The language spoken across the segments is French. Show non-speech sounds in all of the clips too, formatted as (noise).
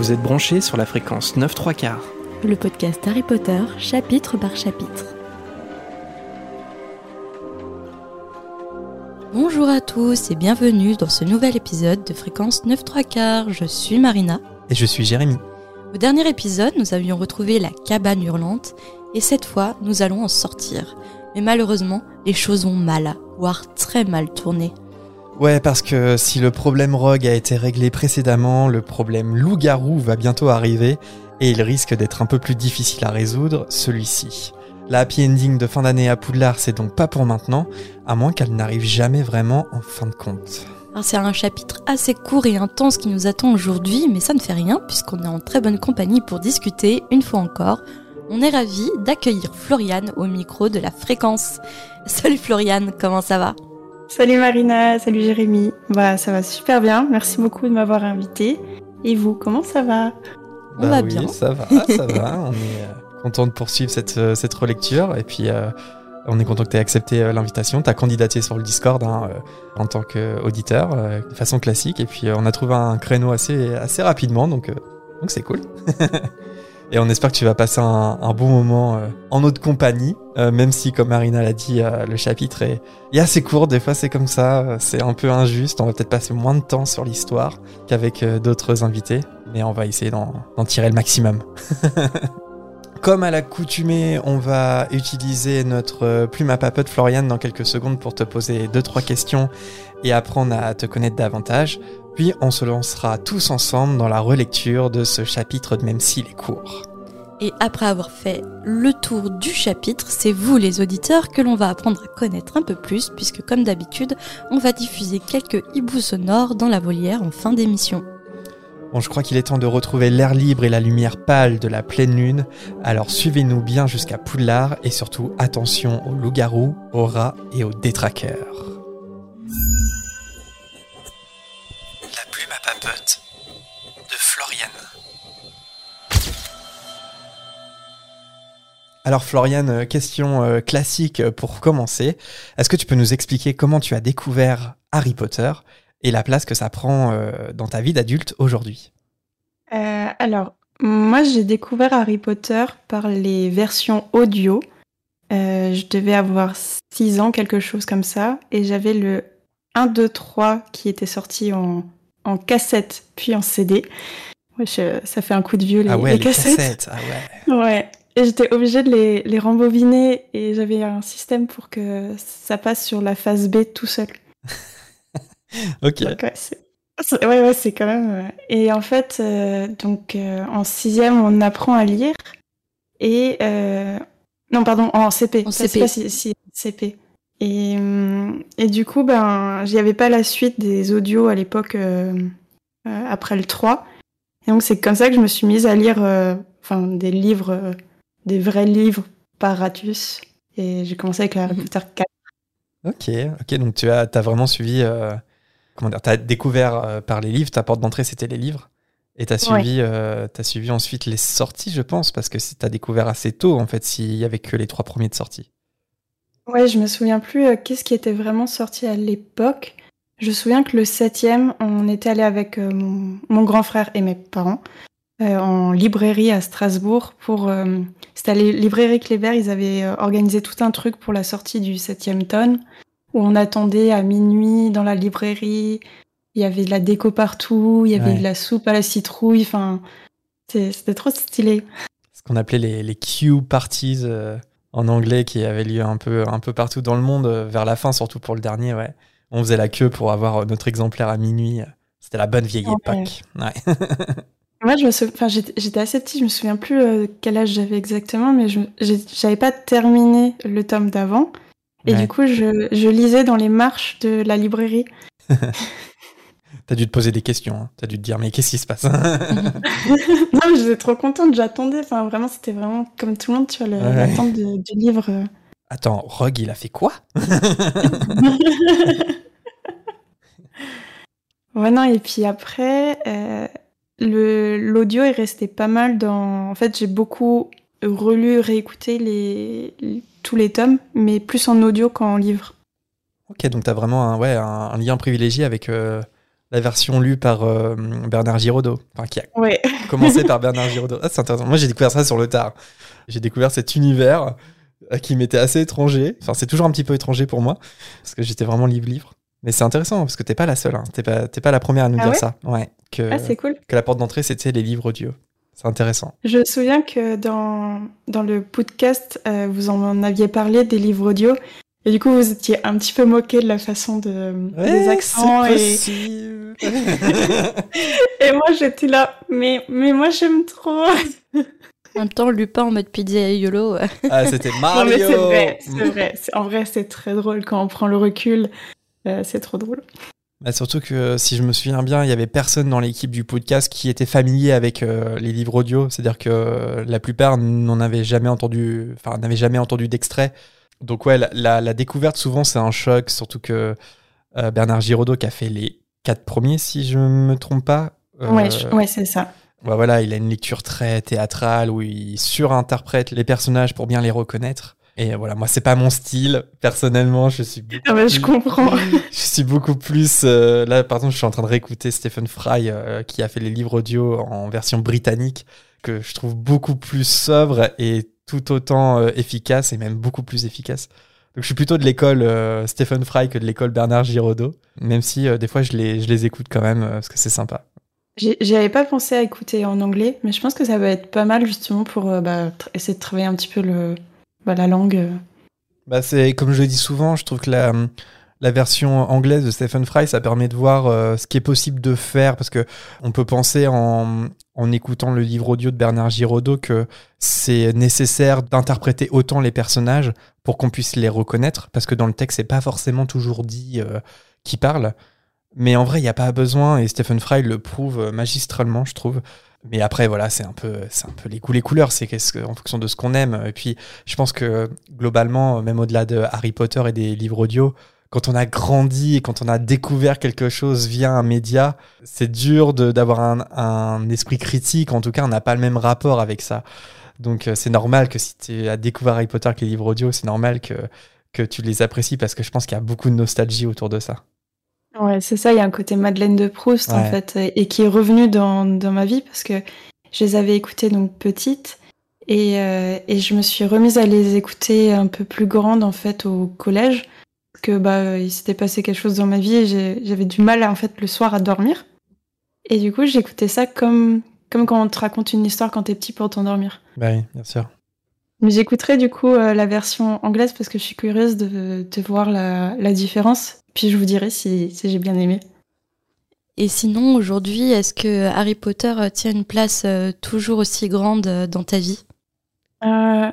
Vous êtes branchés sur la fréquence 9 3 quarts. Le podcast Harry Potter, chapitre par chapitre. Bonjour à tous et bienvenue dans ce nouvel épisode de Fréquence 9 3 quarts. Je suis Marina. Et je suis Jérémy. Au dernier épisode, nous avions retrouvé la cabane hurlante et cette fois, nous allons en sortir. Mais malheureusement, les choses ont mal, voire très mal tourné. Ouais, parce que si le problème Rogue a été réglé précédemment, le problème loup-garou va bientôt arriver et il risque d'être un peu plus difficile à résoudre, celui-ci. La happy ending de fin d'année à Poudlard, c'est donc pas pour maintenant, à moins qu'elle n'arrive jamais vraiment en fin de compte. C'est un chapitre assez court et intense qui nous attend aujourd'hui, mais ça ne fait rien puisqu'on est en très bonne compagnie pour discuter, une fois encore. On est ravis d'accueillir Floriane au micro de la fréquence. (laughs) Salut Floriane, comment ça va? Salut Marina, salut Jérémy. Bah ça va super bien, merci beaucoup de m'avoir invité. Et vous, comment ça va? On va bien. Ça va, ça va. (laughs) On est euh, content de poursuivre cette, euh, cette relecture et puis euh, on est content que tu aies accepté l'invitation. Tu as candidaté sur le Discord hein, en tant qu'auditeur de façon classique et puis on a trouvé un créneau assez, assez rapidement donc donc c'est cool. (laughs) Et on espère que tu vas passer un, bon moment euh, en notre compagnie, euh, même si, comme Marina l'a dit, euh, le chapitre est, assez court. Des fois, c'est comme ça. C'est un peu injuste. On va peut-être passer moins de temps sur l'histoire qu'avec d'autres invités, mais on va essayer d'en tirer le maximum. (laughs) Comme à l'accoutumée, on va utiliser notre plume à papote Floriane dans quelques secondes pour te poser deux trois questions et apprendre à te connaître davantage. Puis on se lancera tous ensemble dans la relecture de ce chapitre même s'il est court. Et après avoir fait le tour du chapitre, c'est vous les auditeurs que l'on va apprendre à connaître un peu plus, puisque comme d'habitude, on va diffuser quelques hiboux sonores dans la volière en fin d'émission. Bon, je crois qu'il est temps de retrouver l'air libre et la lumière pâle de la pleine lune, alors suivez-nous bien jusqu'à Poudlard et surtout attention aux loups-garous, aux rats et aux détraqueurs. De Floriane. Alors Floriane, euh, question euh, classique pour commencer. Est-ce que tu peux nous expliquer comment tu as découvert Harry Potter et la place que ça prend euh, dans ta vie d'adulte aujourd'hui? Alors, moi j'ai découvert Harry Potter par les versions audio. je devais avoir 6 ans, quelque chose comme ça, et j'avais le 1, 2, 3 qui était sorti en en cassette puis en CD. ça fait un coup de vieux les, ah ouais, les, cassettes. Ah ouais. ouais. Et j'étais obligée de les, les rembobiner et j'avais un système pour que ça passe sur la phase B tout seul. (laughs) ok. ouais, ouais, c'est quand même. Et en fait, euh, donc euh, en sixième, on apprend à lire et euh, non, pardon, en CP. En CP. si, CP. Et, et, du coup, ben, j'y avais pas la suite des audios à l'époque euh, euh, après le 3. Et donc, c'est comme ça que je me suis mise à lire euh, enfin, des livres, des vrais livres par Ratus. Et j'ai commencé avec Harry Potter 4. Ok, ok, donc tu as, as vraiment suivi. comment dire Tu as découvert par les livres, ta porte d'entrée c'était les livres. Et tu as, suivi, as suivi ensuite les sorties, je pense, parce que tu as découvert assez tôt, en fait, s'il y avait que les trois premiers de sortie. Ouais, je me souviens plus euh, qu'est-ce qui était vraiment sorti à l'époque. Je me souviens que le septième, on était allé avec euh, mon, grand frère et mes parents euh, en librairie à Strasbourg pour. C'était la librairie Kléber, ils avaient organisé tout un truc pour la sortie du septième tome où on attendait à minuit dans la librairie. Il y avait de la déco partout, il y avait de la soupe à la citrouille. Enfin, c'était trop stylé. Ce qu'on appelait les, les Q parties en anglais qui avait lieu un peu, un peu partout dans le monde, euh, vers la fin, surtout pour le dernier, ouais. On faisait la queue pour avoir euh, notre exemplaire à minuit. C'était la bonne vieille époque. Ouais. (laughs) Moi, je me j'étais assez petite, je me souviens plus euh, quel âge j'avais exactement, mais je j'avais pas terminé le tome d'avant. Et du coup, je, je, lisais dans les marches de la librairie. (laughs) T'as dû te poser des questions. Hein. T'as dû te dire, mais qu'est-ce qui se passe? (laughs) Non, j'étais trop contente. J'attendais. Enfin, vraiment, c'était vraiment comme tout le monde, tu vois, l'attente du livre. Euh. Attends, Rogue, il a fait quoi? (laughs) Ouais, non, et puis après, euh, l'audio est resté pas mal dans. En fait, j'ai beaucoup relu, réécouté les, tous les tomes, mais plus en audio qu'en livre. Ok, donc t'as vraiment un, ouais, un, lien privilégié avec. Euh, la version lue par euh, Bernard Giraudot, enfin qui a Ouais. commencé par (laughs) Bernard Giraudot. Ah, c'est intéressant. Moi, j'ai découvert ça sur le tard. J'ai découvert cet univers euh, qui m'était assez étranger. Enfin, c'est toujours un petit peu étranger pour moi parce que j'étais vraiment livre-livre. Mais c'est intéressant parce que t'es pas la seule. Hein. T'es pas, t'es pas la première à nous Ah dire ouais? ça. Ouais. Que, Ah, c'est cool. que la porte d'entrée, c'était les livres audio. C'est intéressant. Je me souviens que dans, dans le podcast, euh, vous en aviez parlé des livres audio. Et du coup, vous étiez un petit peu moqué de la façon de, des accents. Et, (laughs) et moi, j'étais là, mais, mais moi, j'aime trop. En même temps, Lupin en mode pizza et YOLO. ah, c'était Non, Mario. mais c'est vrai, c'est vrai. En vrai, c'est très drôle quand on prend le recul. Euh, c'est trop drôle. Bah, surtout que si je me souviens bien, il y avait personne dans l'équipe du podcast qui était familier avec euh, les livres audio. C'est-à-dire que euh, la plupart n'en avaient jamais entendu, enfin n'avaient jamais entendu d'extrait. Donc ouais, la, la- la découverte souvent c'est un choc, surtout que euh, Bernard Giraudot qui a fait les quatre premiers, si je me trompe pas. euh, Ouais, je- ouais c'est ça. bah voilà, il a une lecture très théâtrale où il surinterprète les personnages pour bien les reconnaître. Et voilà, moi c'est pas mon style. Personnellement, je suis beaucoup Ah bah, je plus- comprends. (laughs) je suis beaucoup plus. euh, là, par exemple, je suis en train de réécouter Stephen Fry, euh, qui a fait les livres audio en version britannique, que je trouve beaucoup plus sobre et tout autant euh, efficace, et même beaucoup plus efficace. Donc, je suis plutôt de l'école euh, Stephen Fry que de l'école Bernard Giraudot, même si euh, des fois je les, je les écoute quand même, euh, parce que c'est sympa. J'y j'y avais pas pensé à écouter en anglais, mais je pense que ça va être pas mal justement pour bah, essayer de travailler un petit peu le, bah, la langue. Bah, c'est comme je le dis souvent, je trouve que la, la version anglaise de Stephen Fry, ça permet de voir ce qui est possible de faire parce que on peut penser en, en écoutant le livre audio de Bernard Giraudot que c'est nécessaire d'interpréter autant les personnages pour qu'on puisse les reconnaître parce que dans le texte, c'est pas forcément toujours dit euh, qui parle. Mais en vrai, il n'y a pas besoin et Stephen Fry le prouve magistralement, je trouve. Mais après, voilà, c'est un peu, un peu les couleurs. C'est en fonction de ce qu'on aime. Et puis, je pense que globalement, même au-delà de Harry Potter et des livres audio, quand on a grandi et quand on a découvert quelque chose via un média, c'est dur d'avoir un, un esprit critique. En tout cas, on n'a pas le même rapport avec ça. Donc, euh, c'est normal que si tu as découvert Harry Potter avec les livres audio, c'est normal que, que tu les apprécies parce que je pense qu'il y a beaucoup de nostalgie autour de ça. Ouais, c'est ça, il y a un côté Madeleine de Proust en fait, et qui est revenu dans, dans ma vie parce que je les avais écoutées donc petite et, euh, et je me suis remise à les écouter un peu plus grande en fait au collège que bah il s'était passé quelque chose dans ma vie et j'avais du mal en fait le soir à dormir et du coup j'écoutais ça comme comme quand on te raconte une histoire quand t'es petit pour t'endormir. Bah oui, bien sûr. Mais j'écouterai du coup euh, la version anglaise parce que je suis curieuse de, de voir la, la différence. Puis je vous dirai si, si j'ai bien aimé. Et sinon, aujourd'hui, est-ce que Harry Potter tient une place euh, toujours aussi grande euh, dans ta vie? Euh,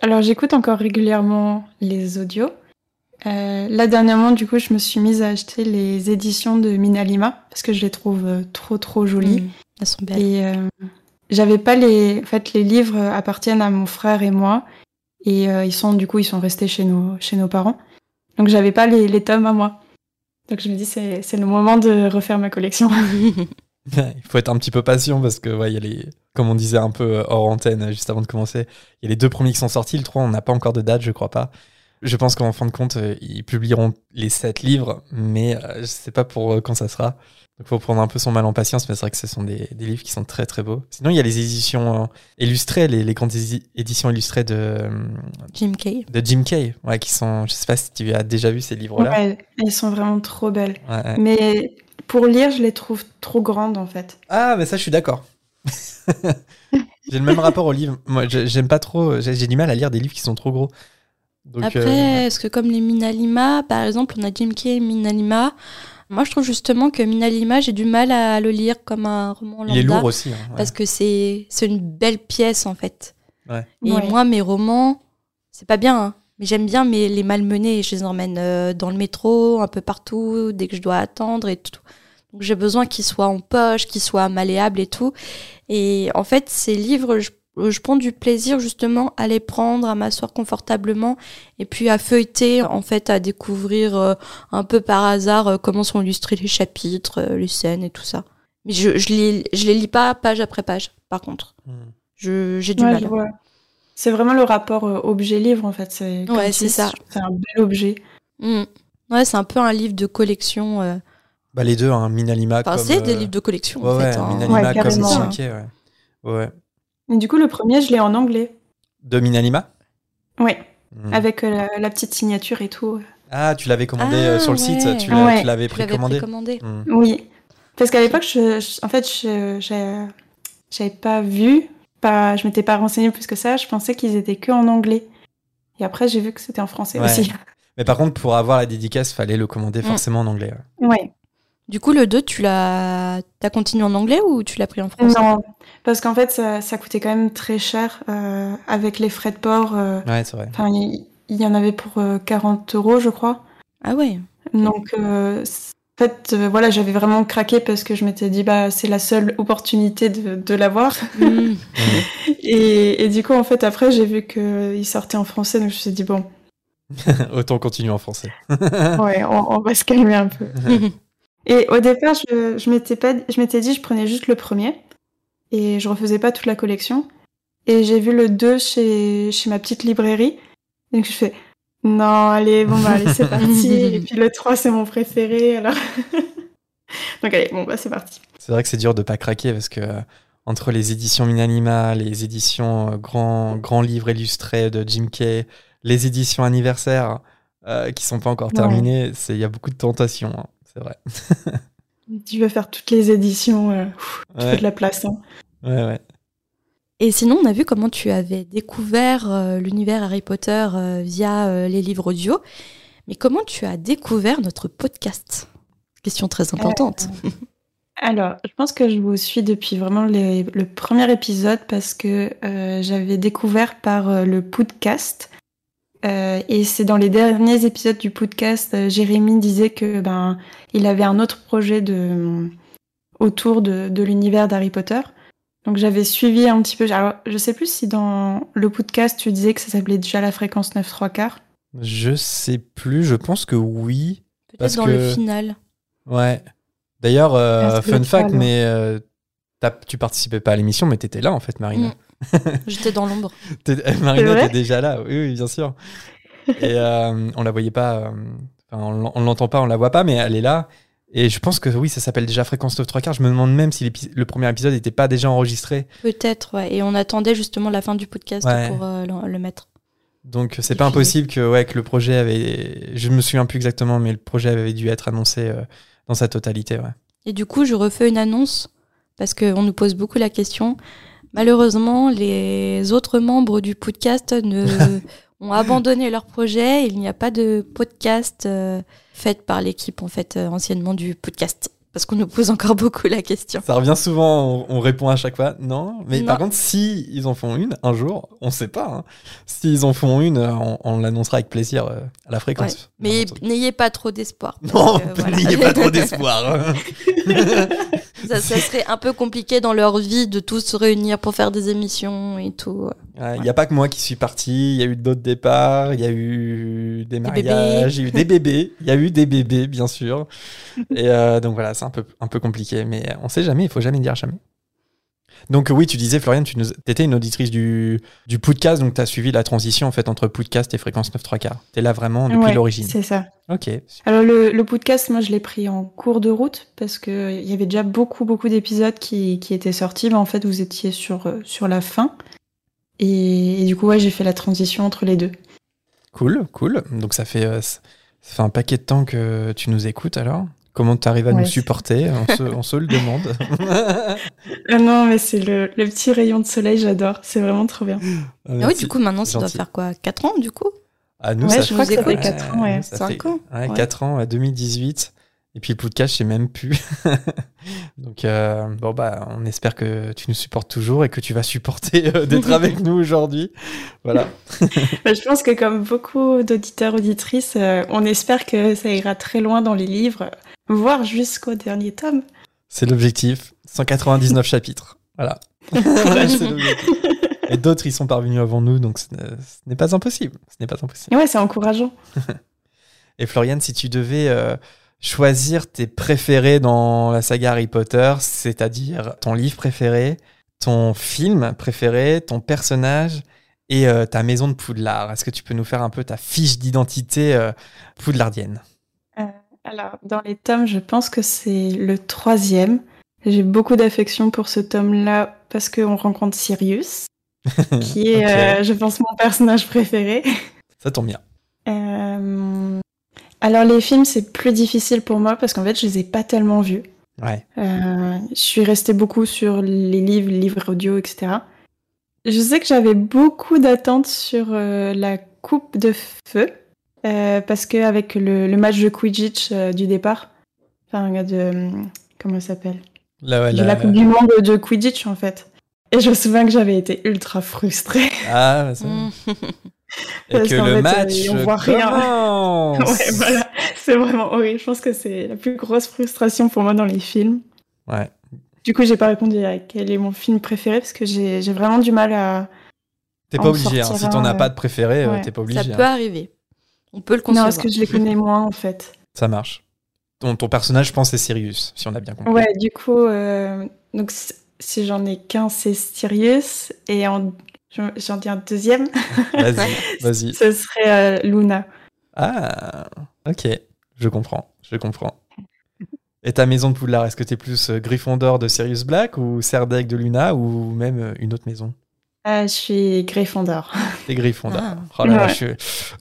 alors j'écoute encore régulièrement les audios. Euh, là dernièrement, du coup, je me suis mise à acheter les éditions de Minalima parce que je les trouve euh, trop trop jolies. Mm, Elles sont belles. Et euh, j'avais pas les, en fait, les livres appartiennent à mon frère et moi, et euh, ils sont du coup ils sont restés chez nos chez nos parents. Donc j'avais pas les, les tomes à moi. Donc je me dis c'est c'est le moment de refaire ma collection. (laughs) (laughs) Il faut être un petit peu patient parce que, ouais, il y a les, comme on disait un peu hors antenne juste avant de commencer, il y a les deux premiers qui sont sortis. Le 3, on n'a pas encore de date, je crois pas. Je pense qu'en fin de compte, euh, ils publieront les sept livres, mais euh, je sais pas pour euh, quand ça sera. Donc, faut prendre un peu son mal en patience, mais c'est vrai que ce sont des, des livres qui sont très très beaux. Sinon, il y a les éditions illustrées, les, les grandes édi- éditions illustrées de, Jim Kay. de Jim Kay, ouais, qui sont, je sais pas si tu as déjà vu ces livres-là. Ouais, elles sont vraiment trop belles. Ouais, ouais. Mais pour lire, je les trouve trop grandes en fait. Ah, mais ça, je suis d'accord. (laughs) j'ai le même rapport aux livres. Moi, j'aime pas trop. J'ai du mal à lire des livres qui sont trop gros. Donc, Après, euh, est-ce que comme les Minalima, par exemple, on a Jim Kay et Minalima, moi je trouve justement que Minalima, j'ai du mal à le lire comme un roman lambda. il est lourd aussi. hein, ouais. Parce que c'est c'est une belle pièce en fait. Ouais. Et Ouais. moi, mes romans, c'est pas bien, hein, mais j'aime bien mais les malmenés. Je les emmène euh, dans le métro, un peu partout, dès que je dois attendre et tout. Donc j'ai besoin qu'ils soient en poche, qu'ils soient malléables et tout. Et en fait, ces livres, je, je prends du plaisir justement à les prendre, à m'asseoir confortablement et puis à feuilleter, en fait, à découvrir euh, un peu par hasard euh, comment sont illustrés les chapitres, euh, les scènes et tout ça. Mais je, je, les, je les lis pas page après page, par contre. Hmm. Je- J'ai du Ouais, mal. C'est vraiment le rapport euh, objet-livre en fait. C'est Ouais, c'est ça. C'est un bel objet. Mm. Ouais, c'est un peu un livre de collection. euh. Bah, les deux, hein, Minalima Enfin, c'est des euh, livres de collection, Ouais, en ouais, fait. hein. Minalima Ouais, comme ouais. Ouais. Du coup, le premier, je l'ai en anglais. De Minalima Ouais, Hmm. avec euh, la, la petite signature et tout. Ah, tu l'avais commandé Ah, euh, sur le site, ouais. tu Ouais. l'avais Tu l'avais précommandé. précommandé. Hmm. Oui, parce qu'à l'époque, je, je- en fait, je j'avais pas vu, pas, je m'étais pas renseignée plus que ça. Je pensais qu'ils étaient que en anglais. Et après, j'ai vu que c'était en français Ouais. aussi. Mais par contre, pour avoir la dédicace, fallait le commander Mm. forcément en anglais. ouais. Du coup, le 2, tu l'as t'as continué en anglais ou tu l'as pris en français? Non, parce qu'en fait, ça, ça coûtait quand même très cher euh, avec les frais de port. euh, Ouais, c'est vrai. Enfin, il y, en avait pour euh, 40 euros, je crois. Ah ouais. Donc, euh, en fait, euh, voilà, j'avais vraiment craqué parce que je m'étais dit, bah, c'est la seule opportunité de, de l'avoir. Hmm. (laughs) Et, et du coup, en fait, après, j'ai vu qu'il sortait en français, donc je me suis dit, bon, (laughs) Autant continuer en français. ouais, on, on va se calmer un peu. (laughs) Et au départ, je, je m'étais pas, je m'étais dit, je prenais juste le premier et je refaisais pas toute la collection. Et j'ai vu le 2 chez, chez ma petite librairie. Donc je fais, non, allez, bon, bah, allez, c'est (laughs) parti. et puis le 3, c'est mon préféré, alors. (laughs) donc allez, bon, bah, c'est parti. C'est vrai que c'est dur de pas craquer parce que euh, entre les éditions Minanima, les éditions euh, grand, grand livre illustré de Jim Kay, les éditions anniversaires euh, qui sont pas encore Ouais. terminées, c'est il y a beaucoup de tentations, hein, c'est vrai. Tu veux faire toutes les éditions, euh, pff, tu Ouais, fais de la place. hein. ouais, ouais. Et sinon, on a vu comment tu avais découvert euh, l'univers Harry Potter euh, via euh, les livres audio. Mais comment tu as découvert notre podcast? Question très importante. Alors, je pense que je vous suis depuis vraiment les- le premier épisode parce que euh, j'avais découvert par euh, le podcast. Euh, et c'est dans les derniers épisodes du podcast, euh, Jérémy disait que ben il avait un autre projet de autour de, de l'univers d'Harry Potter. Donc j'avais suivi un petit peu. Alors, je sais plus si dans le podcast tu disais que ça s'appelait déjà la fréquence 9 3 quarts. Je sais plus, je pense que oui. Peut-être dans que- le final. Ouais. D'ailleurs, euh, fun fact, mais euh, t'as- tu participais pas à l'émission, mais t'étais là en fait, Marina. Mm. (laughs) J'étais dans l'ombre. T'es- Marina était déjà là, oui, oui, bien sûr. Et euh, on la voyait pas, euh, on on l'entend pas, on la voit pas, mais elle est là. Et je pense que oui, ça s'appelle déjà Fréquence 9 3 quarts. Je me demande même si le premier épisode n'était pas déjà enregistré. Peut-être, ouais. Et on attendait justement la fin du podcast Ouais. pour euh, le, le mettre. Donc c'est pas puis- impossible que, ouais, que le projet avait. Je me souviens plus exactement, mais le projet avait dû être annoncé euh, dans sa totalité. Ouais. Et du coup, je refais une annonce parce qu'on nous pose beaucoup la question. Malheureusement, les autres membres du podcast ne (laughs) ont abandonné leur projet. Il n'y a pas de podcast euh, fait par l'équipe en fait euh, anciennement du podcast parce qu'on nous pose encore beaucoup la question. Ça revient souvent, on, on répond à chaque fois non. Mais par contre, si ils en font une un jour, on sait pas. hein. S'ils en font une, euh, on, on l'annoncera avec plaisir euh, à la Ouais. fréquence. Mais n'ayez pas trop d'espoir. Non, (laughs) voilà. n'ayez pas trop d'espoir. hein. (laughs) ça, ça serait un peu compliqué dans leur vie de tous se réunir pour faire des émissions et tout. Il n'y a pas que moi qui suis parti, il y a eu d'autres départs, il y a eu des mariages, il y a eu des bébés, (laughs) il y a eu des bébés, bien sûr. Et euh, donc voilà, c'est un peu, un peu compliqué, mais on sait jamais, il faut jamais dire jamais. Donc oui, tu disais, Floriane, tu nous, étais une auditrice du, du podcast, donc tu as suivi la transition en fait entre podcast et fréquence 9 3 quarts. Tu es là vraiment depuis Ouais, l'origine. C'est ça. Ok. Alors le, le podcast, moi je l'ai pris en cours de route parce que il y avait déjà beaucoup beaucoup d'épisodes qui, qui étaient sortis, mais en fait vous étiez sur, euh, sur la fin. Et, et du coup ouais j'ai fait la transition entre les deux. Cool, cool. Donc ça fait, euh, ça fait un paquet de temps que tu nous écoutes alors Comment tu arrives à Ouais, nous supporter? On se, on se le demande. (laughs) Ah non mais c'est le, le petit rayon de soleil, j'adore, c'est vraiment trop bien. Ah oui, Merci. du coup, maintenant, ça doit faire quoi? 4 ans, du coup? À nous, Ouais, ça je crois que ça fait quatre ans, ouais. ça Cinq fait- ans, Ouais, ouais. 4 ans, à 2018. Et puis le podcast, je sais même plus. (laughs) Donc, euh, bon, bah, on espère que tu nous supportes toujours et que tu vas supporter euh, d'être (laughs) avec nous aujourd'hui. Voilà. (laughs) Bah, je pense que comme beaucoup d'auditeurs auditrices, euh, on espère que ça ira très loin dans les livres, voire jusqu'au dernier tome. C'est l'objectif. 199 chapitres. Voilà. Et d'autres, ils sont parvenus avant nous, donc ce n'est- pas impossible. Ce n'est pas impossible. Et ouais, c'est encourageant. Et Floriane, si tu devais choisir tes préférés dans la saga Harry Potter, c'est-à-dire ton livre préféré, ton film préféré, ton personnage et euh, ta maison de Poudlard, est-ce que tu peux nous faire un peu ta fiche d'identité euh, poudlardienne? Alors, dans les tomes, je pense que c'est le troisième. J'ai beaucoup d'affection pour ce tome-là parce qu'on rencontre Sirius, (laughs) qui est, euh, je pense, mon personnage préféré. Ça tombe bien. Alors, les films, c'est plus difficile pour moi parce qu'en fait, je les ai pas tellement vus. Ouais. Euh, je suis restée beaucoup sur les livres, livres audio, etc. Je sais que j'avais beaucoup d'attentes sur euh, la coupe de feu, euh, parce qu'avec le, le match de Quidditch euh, du départ, enfin, de. Comment ça s'appelle? Ouais, là- la coupe du monde de Quidditch, en fait. Et je me souviens que j'avais été ultra frustrée. Ah, ça- Mm. (laughs) Et Parce que le fait, match euh, on voit rien. commence. (laughs) ouais, voilà. C'est vraiment horrible. Je pense que c'est la plus grosse frustration pour moi dans les films. Ouais. Du coup, j'ai pas répondu à quel est mon film préféré parce que j'ai vraiment du mal à. T'es pas obligé. Hein. Si t'en as pas de préféré, euh, ouais. t'es pas Ça obligé. peut hein. arriver. On peut le Non, concevoir. parce que je les connais moins en fait. Ça marche. Ton, ton personnage, je pense, c'est Sirius, si on a bien compris. Ouais, du coup, euh, donc si- si j'en ai qu'un, c'est Sirius. Et en- j'en dis un deuxième, (laughs) Vas-y, vas-y. ce serait euh, Luna. Ah, ok. Je comprends, je comprends. Et ta maison de Poudlard, est-ce que t'es plus euh, Gryffondor de Sirius Black ou Serdaigle de Luna ou même euh, une autre maison? Euh, je suis Gryffondor. (laughs) T'es Gryffondor. Ah. Oh là là, Ouais. je suis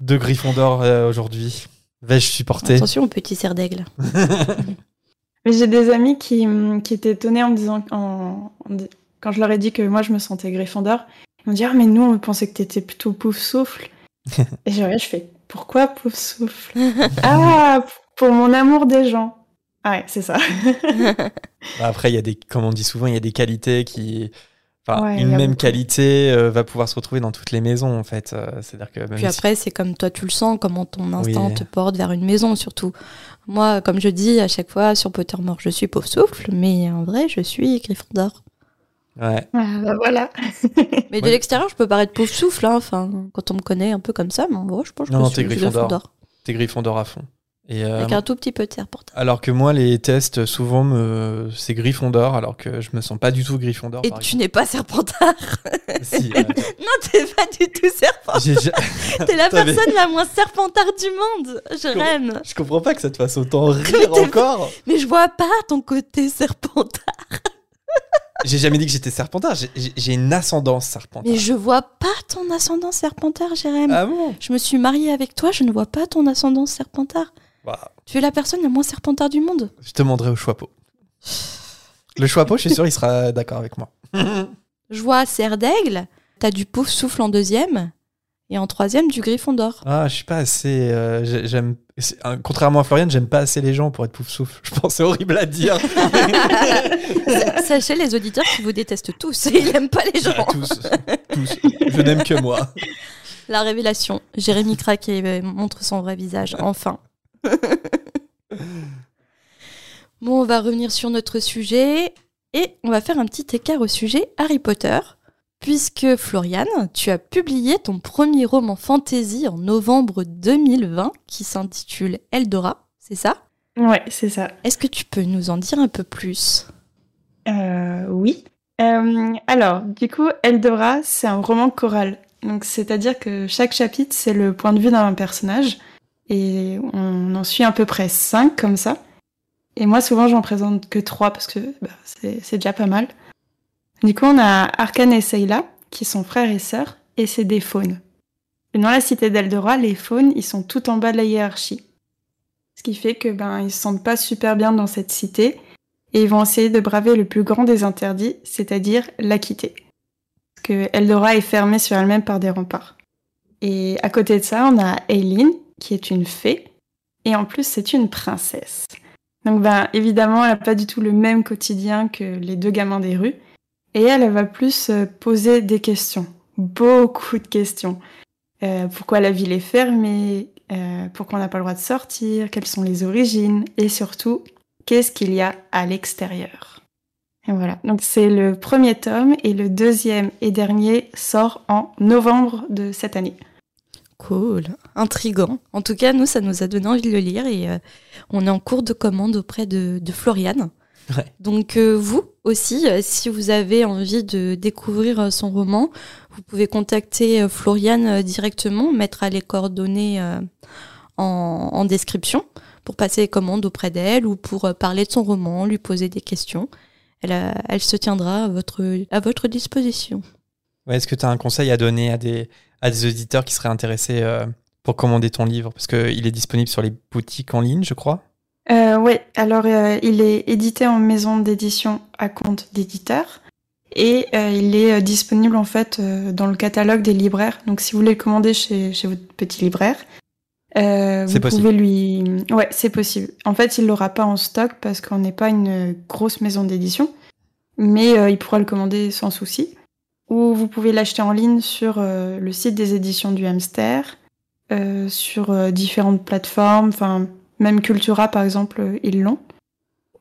deux Gryffondor euh, aujourd'hui. Vais-je supporter? Attention au petit cerf d'aigle. (laughs) Mais j'ai des amis qui, hum, qui étaient étonnés en me disant, en- en di- quand je leur ai dit que moi je me sentais Gryffondor, ils m'ont dit Ah, mais nous on pensait que t'étais plutôt pouf souffle. (laughs) Et je regarde, je fais Pourquoi pouf souffle? Ah, pour mon amour des gens. Ah ouais, c'est ça. (laughs) Bah, Après, il y a des, comme on dit souvent, il y a des qualités qui. Enfin, Ouais, il une même qualité euh, va pouvoir se retrouver dans toutes les maisons, en fait. Euh, C'est-à-dire que même Puis si- après, c'est comme toi tu le sens, comment ton instinct Oui. te porte vers une maison surtout. Moi, comme je dis à chaque fois sur Pottermore, je suis pauvre souffle, mais en vrai, je suis Gryffondor. Ouais. Ah, bah voilà. (laughs) Mais de Ouais. l'extérieur, je peux paraître pauvre souffle, hein, enfin, quand on me connaît un peu comme ça, mais en vrai, je pense que Non, non, je suis t'es Gryffondor. T'es Gryffondor à fond. Et, euh, Avec un tout petit peu de portable. Alors que moi, les tests, souvent, me... c'est Gryffondor, alors que je me sens pas du tout Gryffondor. Et tu n'es pas Serpentard. (laughs) Si, euh, (laughs) non, t'es pas du tout Serpentard. T'es la personne la moins Serpentard du monde. Je rêve. Je comprends pas que ça te fasse autant rire encore. Mais je vois pas ton côté Serpentard. J'ai jamais dit que j'étais Serpentard, j'ai- une ascendance Serpentard. Mais je vois pas ton ascendant Serpentard, Jérém. Ah bon? Je me suis mariée avec toi, je ne vois pas ton ascendant Serpentard. Tu es la personne la moins Serpentard du monde. Je te demanderai au Choixpeau. Le Choixpeau, je suis sûr, il sera d'accord avec moi. (laughs) Je vois Serre d'Aigle, t'as du pauvre souffle en deuxième, et en troisième, du Gryffondor. Ah, je suis pas assez. euh, j'ai- j'aime. euh, Contrairement à Florian, j'aime pas assez les gens pour être pouf souffle. Je pense que c'est horrible à dire. (laughs) Sachez les auditeurs qui vous détestent tous, et ils n'aiment pas les gens. tous, tous. Je n'aime que moi. La révélation. Jérémy craque et euh, montre son vrai visage, enfin. bon, on va revenir sur notre sujet et on va faire un petit écart au sujet Harry Potter. Puisque Floriane, tu as publié ton premier roman fantasy en novembre 2020 qui s'intitule Eldora, c'est ça? Ouais, c'est ça. Est-ce que tu peux nous en dire un peu plus? Euh, oui. Euh, alors, du coup, Eldora, c'est un roman choral. Donc, c'est-à-dire que chaque chapitre, c'est le point de vue d'un personnage. Et on en suit à peu près cinq comme ça. Et moi, souvent, j'en présente que trois parce que bah, c'est c'est déjà pas mal. Du coup, on a Arkane et Sayla, qui sont frères et sœurs, et c'est des faunes. Et dans la cité d'Eldora, les faunes, ils sont tout en bas de la hiérarchie. Ce qui fait que ben, ils se sentent pas super bien dans cette cité et ils vont essayer de braver le plus grand des interdits, c'est-à-dire la quitter. Parce que Eldora est fermée sur elle-même par des remparts. Et à côté de ça, on a Aileen, qui est une fée, et en plus, c'est une princesse. Donc, ben, évidemment, elle n'a pas du tout le même quotidien que les deux gamins des rues, et elle, va plus euh, poser des questions, beaucoup de questions. Euh, pourquoi la ville est fermée Euh, Pourquoi on n'a pas le droit de sortir Quelles sont les origines Et surtout, qu'est-ce qu'il y a à l'extérieur. Et voilà, donc c'est le premier tome et le deuxième et dernier sort en novembre de cette année. Cool, intrigant. En tout cas, nous, ça nous a donné envie de le lire et on est en cours de commande auprès de Floriane. Ouais. Donc euh, vous aussi, euh, si vous avez envie de découvrir euh, son roman, vous pouvez contacter Floriane directement, mettre à les coordonnées en, en description pour passer commande auprès d'elle ou pour parler de son roman, lui poser des questions. Elle, elle se tiendra à votre, à votre disposition. Ouais, Est-ce que tu as un conseil à donner à des, à des auditeurs qui seraient intéressés pour commander ton livre? Parce qu'il est disponible sur les boutiques en ligne, je crois. Euh, oui, alors il est édité en maison d'édition à compte d'éditeur. Et euh, il est euh, disponible en fait euh, dans le catalogue des libraires. Donc si vous voulez le commander chez, chez votre petit libraire, vous possible. pouvez lui. Ouais, c'est possible. En fait, il l'aura pas en stock parce qu'on n'est pas une grosse maison d'édition, mais il pourra le commander sans souci. Ou vous pouvez l'acheter en ligne sur le site des éditions du Hamster, sur différentes plateformes, enfin même Cultura par exemple, ils l'ont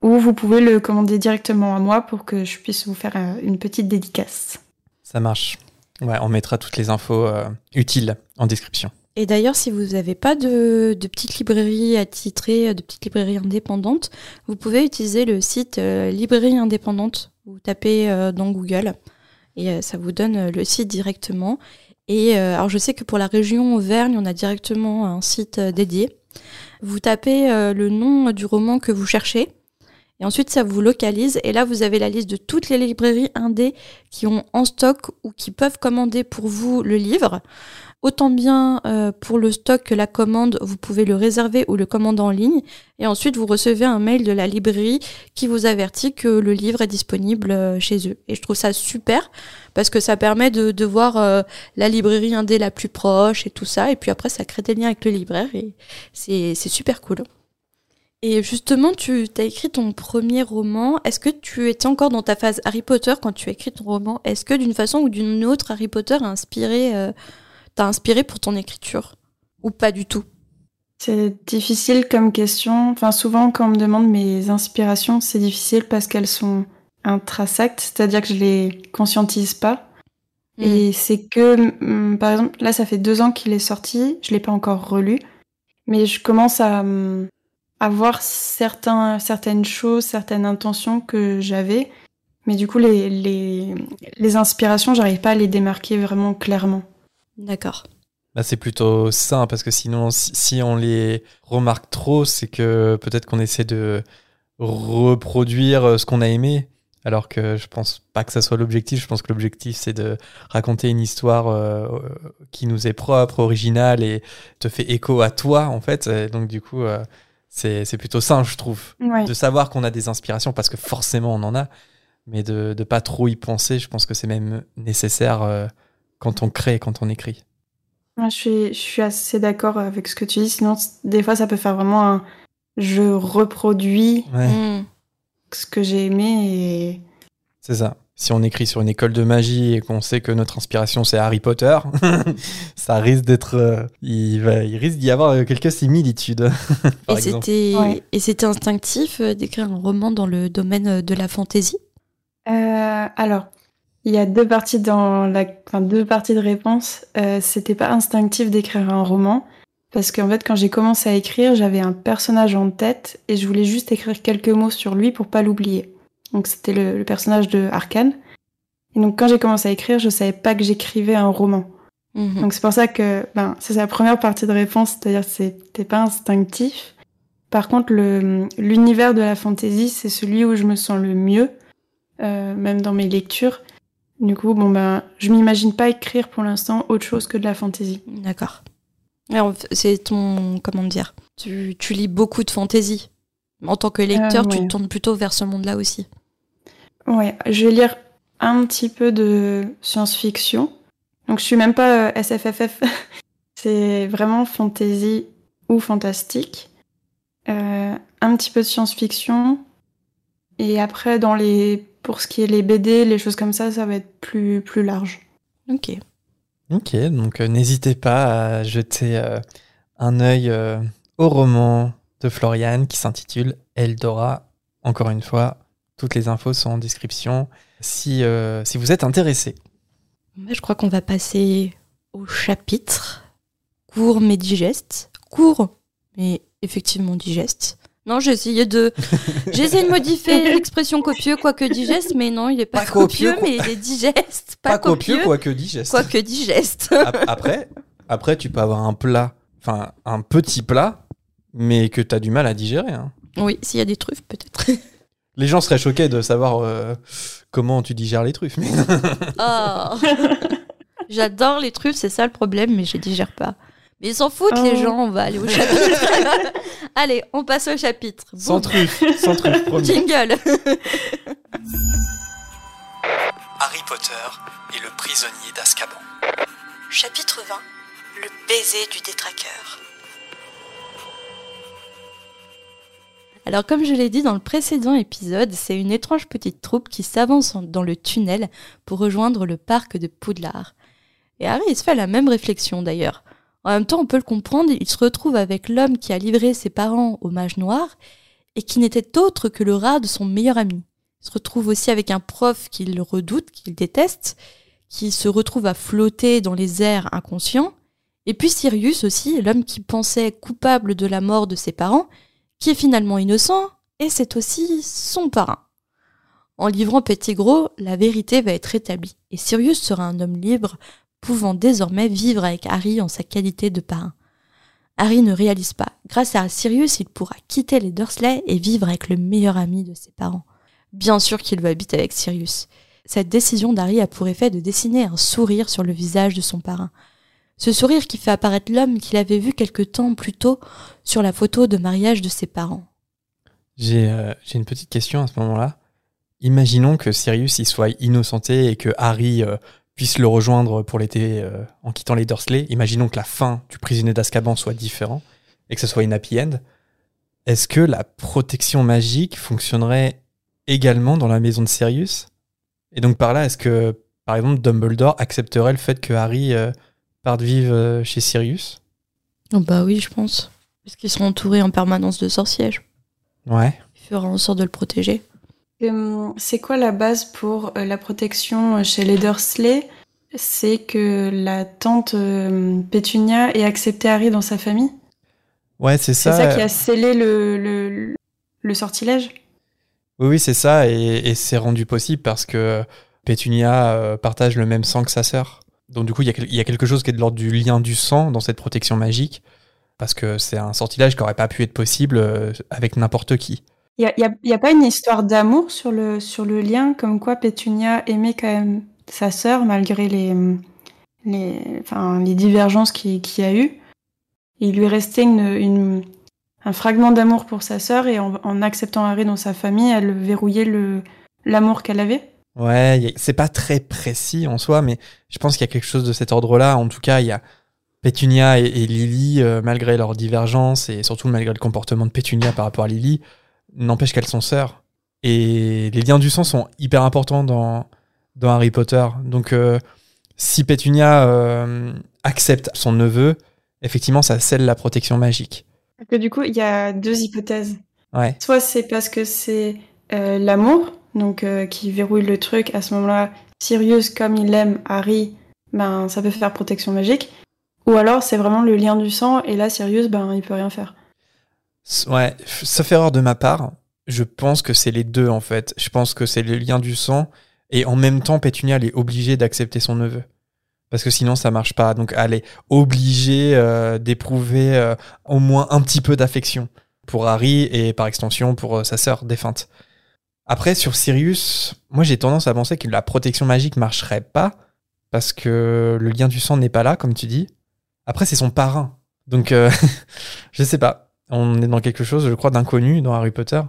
ou vous pouvez le commander directement à moi pour que je puisse vous faire euh, une petite dédicace. Ça marche. Ouais, on mettra toutes les infos euh, utiles en description. Et d'ailleurs, si vous n'avez pas de, de petite librairie attitrée, de petite librairie indépendante, vous pouvez utiliser le site euh, Librairie Indépendante. Vous tapez dans Google et ça vous donne le site directement. Et alors, je sais que pour la région Auvergne, on a directement un site dédié. Vous tapez le nom du roman que vous cherchez et ensuite, ça vous localise. Et là, vous avez la liste de toutes les librairies indées qui ont en stock ou qui peuvent commander pour vous le livre. Autant bien euh, pour le stock que la commande, vous pouvez le réserver ou le commander en ligne. Et ensuite, vous recevez un mail de la librairie qui vous avertit que le livre est disponible euh, chez eux. Et je trouve ça super parce que ça permet de, de voir euh, la librairie indé la plus proche et tout ça. Et puis après, ça crée des liens avec le libraire et c'est super cool. Et justement, tu as écrit ton premier roman. Est-ce que tu étais encore dans ta phase Harry Potter quand tu as écrit ton roman? Est-ce que d'une façon ou d'une autre, Harry Potter a inspiré, euh, t'a inspiré pour ton écriture? Ou pas du tout? C'est difficile comme question. Enfin, souvent, quand on me demande mes inspirations, c'est difficile parce qu'elles sont intrinsèques, c'est-à-dire que je les conscientise pas. Hmm. Et c'est que, mm, par exemple, là, ça fait deux ans qu'il est sorti, je l'ai pas encore relu, mais je commence à mm, avoir certains, certaines choses, certaines intentions que j'avais. Mais du coup, les, les, les inspirations, j'arrive pas à les démarquer vraiment clairement. D'accord. Bah, c'est plutôt ça, parce que sinon, si, on les remarque trop, c'est que peut-être qu'on essaie de reproduire euh, ce qu'on a aimé, alors que je pense pas que ça soit l'objectif. Je pense que l'objectif, c'est de raconter une histoire euh, qui nous est propre, originale et te fait écho à toi, en fait. donc, du coup, euh, c'est plutôt simple, je trouve, de savoir qu'on a des inspirations parce que forcément on en a, mais de ne pas trop y penser, je pense que c'est même nécessaire euh, quand on crée, quand on écrit. je, suis, je suis assez d'accord avec ce que tu dis, sinon des fois ça peut faire vraiment un je reproduis mm. ce que j'ai aimé et. C'est ça si on écrit sur une école de magie et qu'on sait que notre inspiration c'est Harry Potter, (laughs) ça risque d'être, euh, il, va, il risque d'y avoir euh, quelques similitudes. (laughs) et c'était, instinctif euh, d'écrire un roman dans le domaine de la fantaisie? alors, il y a deux parties dans la, enfin, deux parties de réponse. c'était pas instinctif d'écrire un roman parce qu'en fait, quand j'ai commencé à écrire, j'avais un personnage en tête et je voulais juste écrire quelques mots sur lui pour pas l'oublier. Donc c'était le, personnage de Arkane. Et donc quand j'ai commencé à écrire, je savais pas que j'écrivais un roman. Mhm. Donc c'est pour ça que ben c'est la première partie de réponse, c'est-à-dire que c'était pas instinctif. Par contre, l'univers de la fantasy, c'est celui où je me sens le mieux, euh, même dans mes lectures. Du coup, bon ben, je m'imagine pas écrire pour l'instant autre chose que de la fantasy. D'accord. C'est ton comment dire tu, tu lis beaucoup de fantasy. En tant que lecteur, tu te tournes plutôt vers ce monde-là aussi. Ouais, je vais lire un petit peu de science-fiction. Donc je suis même pas euh, SFFF, (laughs) c'est vraiment fantasy ou fantastique. Euh, un petit peu de science-fiction. Et après, dans les, pour ce qui est les BD, les choses comme ça, ça va être plus, plus large. Ok. Ok, donc euh, n'hésitez pas à jeter un œil au roman de Florian qui s'intitule Eldora. Encore une fois, toutes les infos sont en description si, euh, si vous êtes intéressé. Je crois qu'on va passer au chapitre court mais digeste. Court mais effectivement digeste. Non, j'ai essayé de, (laughs) j'ai essayé de modifier l'expression copieux quoique digeste, mais non, il est pas, copieux, mais il est digeste. Pas, copieux, quoique digeste. Quoique digeste. après, après, tu peux avoir un plat, enfin un petit plat mais que t'as du mal à digérer. hein. Oui, s'il y a des truffes, peut-être. (laughs) Les gens seraient choqués de savoir euh, comment tu digères les truffes. (laughs) Oh. J'adore les truffes, c'est ça le problème, mais je digère pas. Mais ils s'en foutent, les Oh. gens, on va aller au chapitre. (laughs) Allez, on passe au chapitre. Sans truffes, sans truffes, (laughs) promis. jingle. Harry Potter et le prisonnier d'Azkaban. Chapitre 20 Le baiser du détraqueur. Alors, comme je l'ai dit dans le précédent épisode, c'est une étrange petite troupe qui s'avance dans le tunnel pour rejoindre le parc de Poudlard. Et Harry, se fait la même réflexion d'ailleurs. En même temps, on peut le comprendre, il se retrouve avec l'homme qui a livré ses parents au mage noir et qui n'était autre que le rat de son meilleur ami. Il se retrouve aussi avec un prof qu'il redoute, qu'il déteste, qui se retrouve à flotter dans les airs inconscients. Et puis Sirius aussi, l'homme qui pensait coupable de la mort de ses parents, qui est finalement innocent, et c'est aussi son parrain. En livrant Petit la vérité va être établie, et Sirius sera un homme libre, pouvant désormais vivre avec Harry en sa qualité de parrain. Harry ne réalise pas. Grâce à Sirius, il pourra quitter les Dursley et vivre avec le meilleur ami de ses parents. Bien sûr qu'il veut habiter avec Sirius. Cette décision d'Harry a pour effet de dessiner un sourire sur le visage de son parrain. Ce sourire qui fait apparaître l'homme qu'il avait vu quelque temps plus tôt sur la photo de mariage de ses parents. J'ai euh, une petite question à ce moment-là. Imaginons que Sirius y soit innocenté et que Harry euh, puisse le rejoindre pour l'été euh, en quittant les Dursley. Imaginons que la fin du prisonnier d'Azkaban soit différente et que ce soit une happy end. Est-ce que la protection magique fonctionnerait également dans la maison de Sirius? Et donc par là, est-ce que, par exemple, Dumbledore accepterait le fait que Harry euh, parte vivre euh, chez Sirius Oh bah oui, je pense. Parce qu'ils seront entourés en permanence de sorciers. Ouais. Il fera en sorte de le protéger. Euh, C'est quoi la base pour euh, la protection chez les Dursley? C'est que la tante euh, Pétunia ait accepté Harry dans sa famille? Ouais, c'est C'est ça. ça qui a scellé le, le, le sortilège? Oui, oui, c'est ça, et, et c'est rendu possible parce que Pétunia euh, partage le même sang que sa sœur. Donc du coup, il y, a quelque chose qui est de l'ordre du lien du sang dans cette protection magique, parce que c'est un sortilège qui aurait pas pu être possible euh, avec n'importe qui. Il n'y a, a- pas une histoire d'amour sur le, sur le lien, comme quoi Pétunia aimait quand même sa sœur, malgré les, les, divergences qu'il y a eu. Il lui restait une, un fragment d'amour pour sa sœur, et en, en acceptant Harry dans sa famille, elle verrouillait l'amour qu'elle avait. Ouais, c'est pas très précis en soi, mais je pense qu'il y a quelque chose de cet ordre-là. En tout cas, il y a Pétunia et, et Lily, euh, malgré leurs divergences et surtout malgré le comportement de Pétunia par rapport à Lily, n'empêche qu'elles sont sœurs. Et les liens du sang sont hyper importants dans, dans Harry Potter. Donc, euh, si Pétunia euh, accepte son neveu, effectivement, ça scelle la protection magique. Que du coup, il y a deux hypothèses. Ouais. Soit c'est parce que c'est l'amour, donc euh, qui verrouille le truc. À ce moment-là, Sirius, comme il aime Harry, ben ça peut faire protection magique. Ou alors c'est vraiment le lien du sang, et là Sirius, ben il peut rien faire. Ouais, sauf erreur de ma part, je pense que c'est les deux en fait. Je pense que c'est le lien du sang et en même temps Pétunia elle est obligée d'accepter son neveu. Parce que sinon ça marche pas. Donc elle est obligée euh, d'éprouver euh, au moins un petit peu d'affection pour Harry et par extension pour sa sœur défunte. Après sur Sirius, moi j'ai tendance à penser que la protection magique marcherait pas parce que le lien du sang n'est pas là comme tu dis. Après c'est son parrain. Donc euh, (laughs) je sais pas on est dans quelque chose, je crois, d'inconnu dans Harry Potter.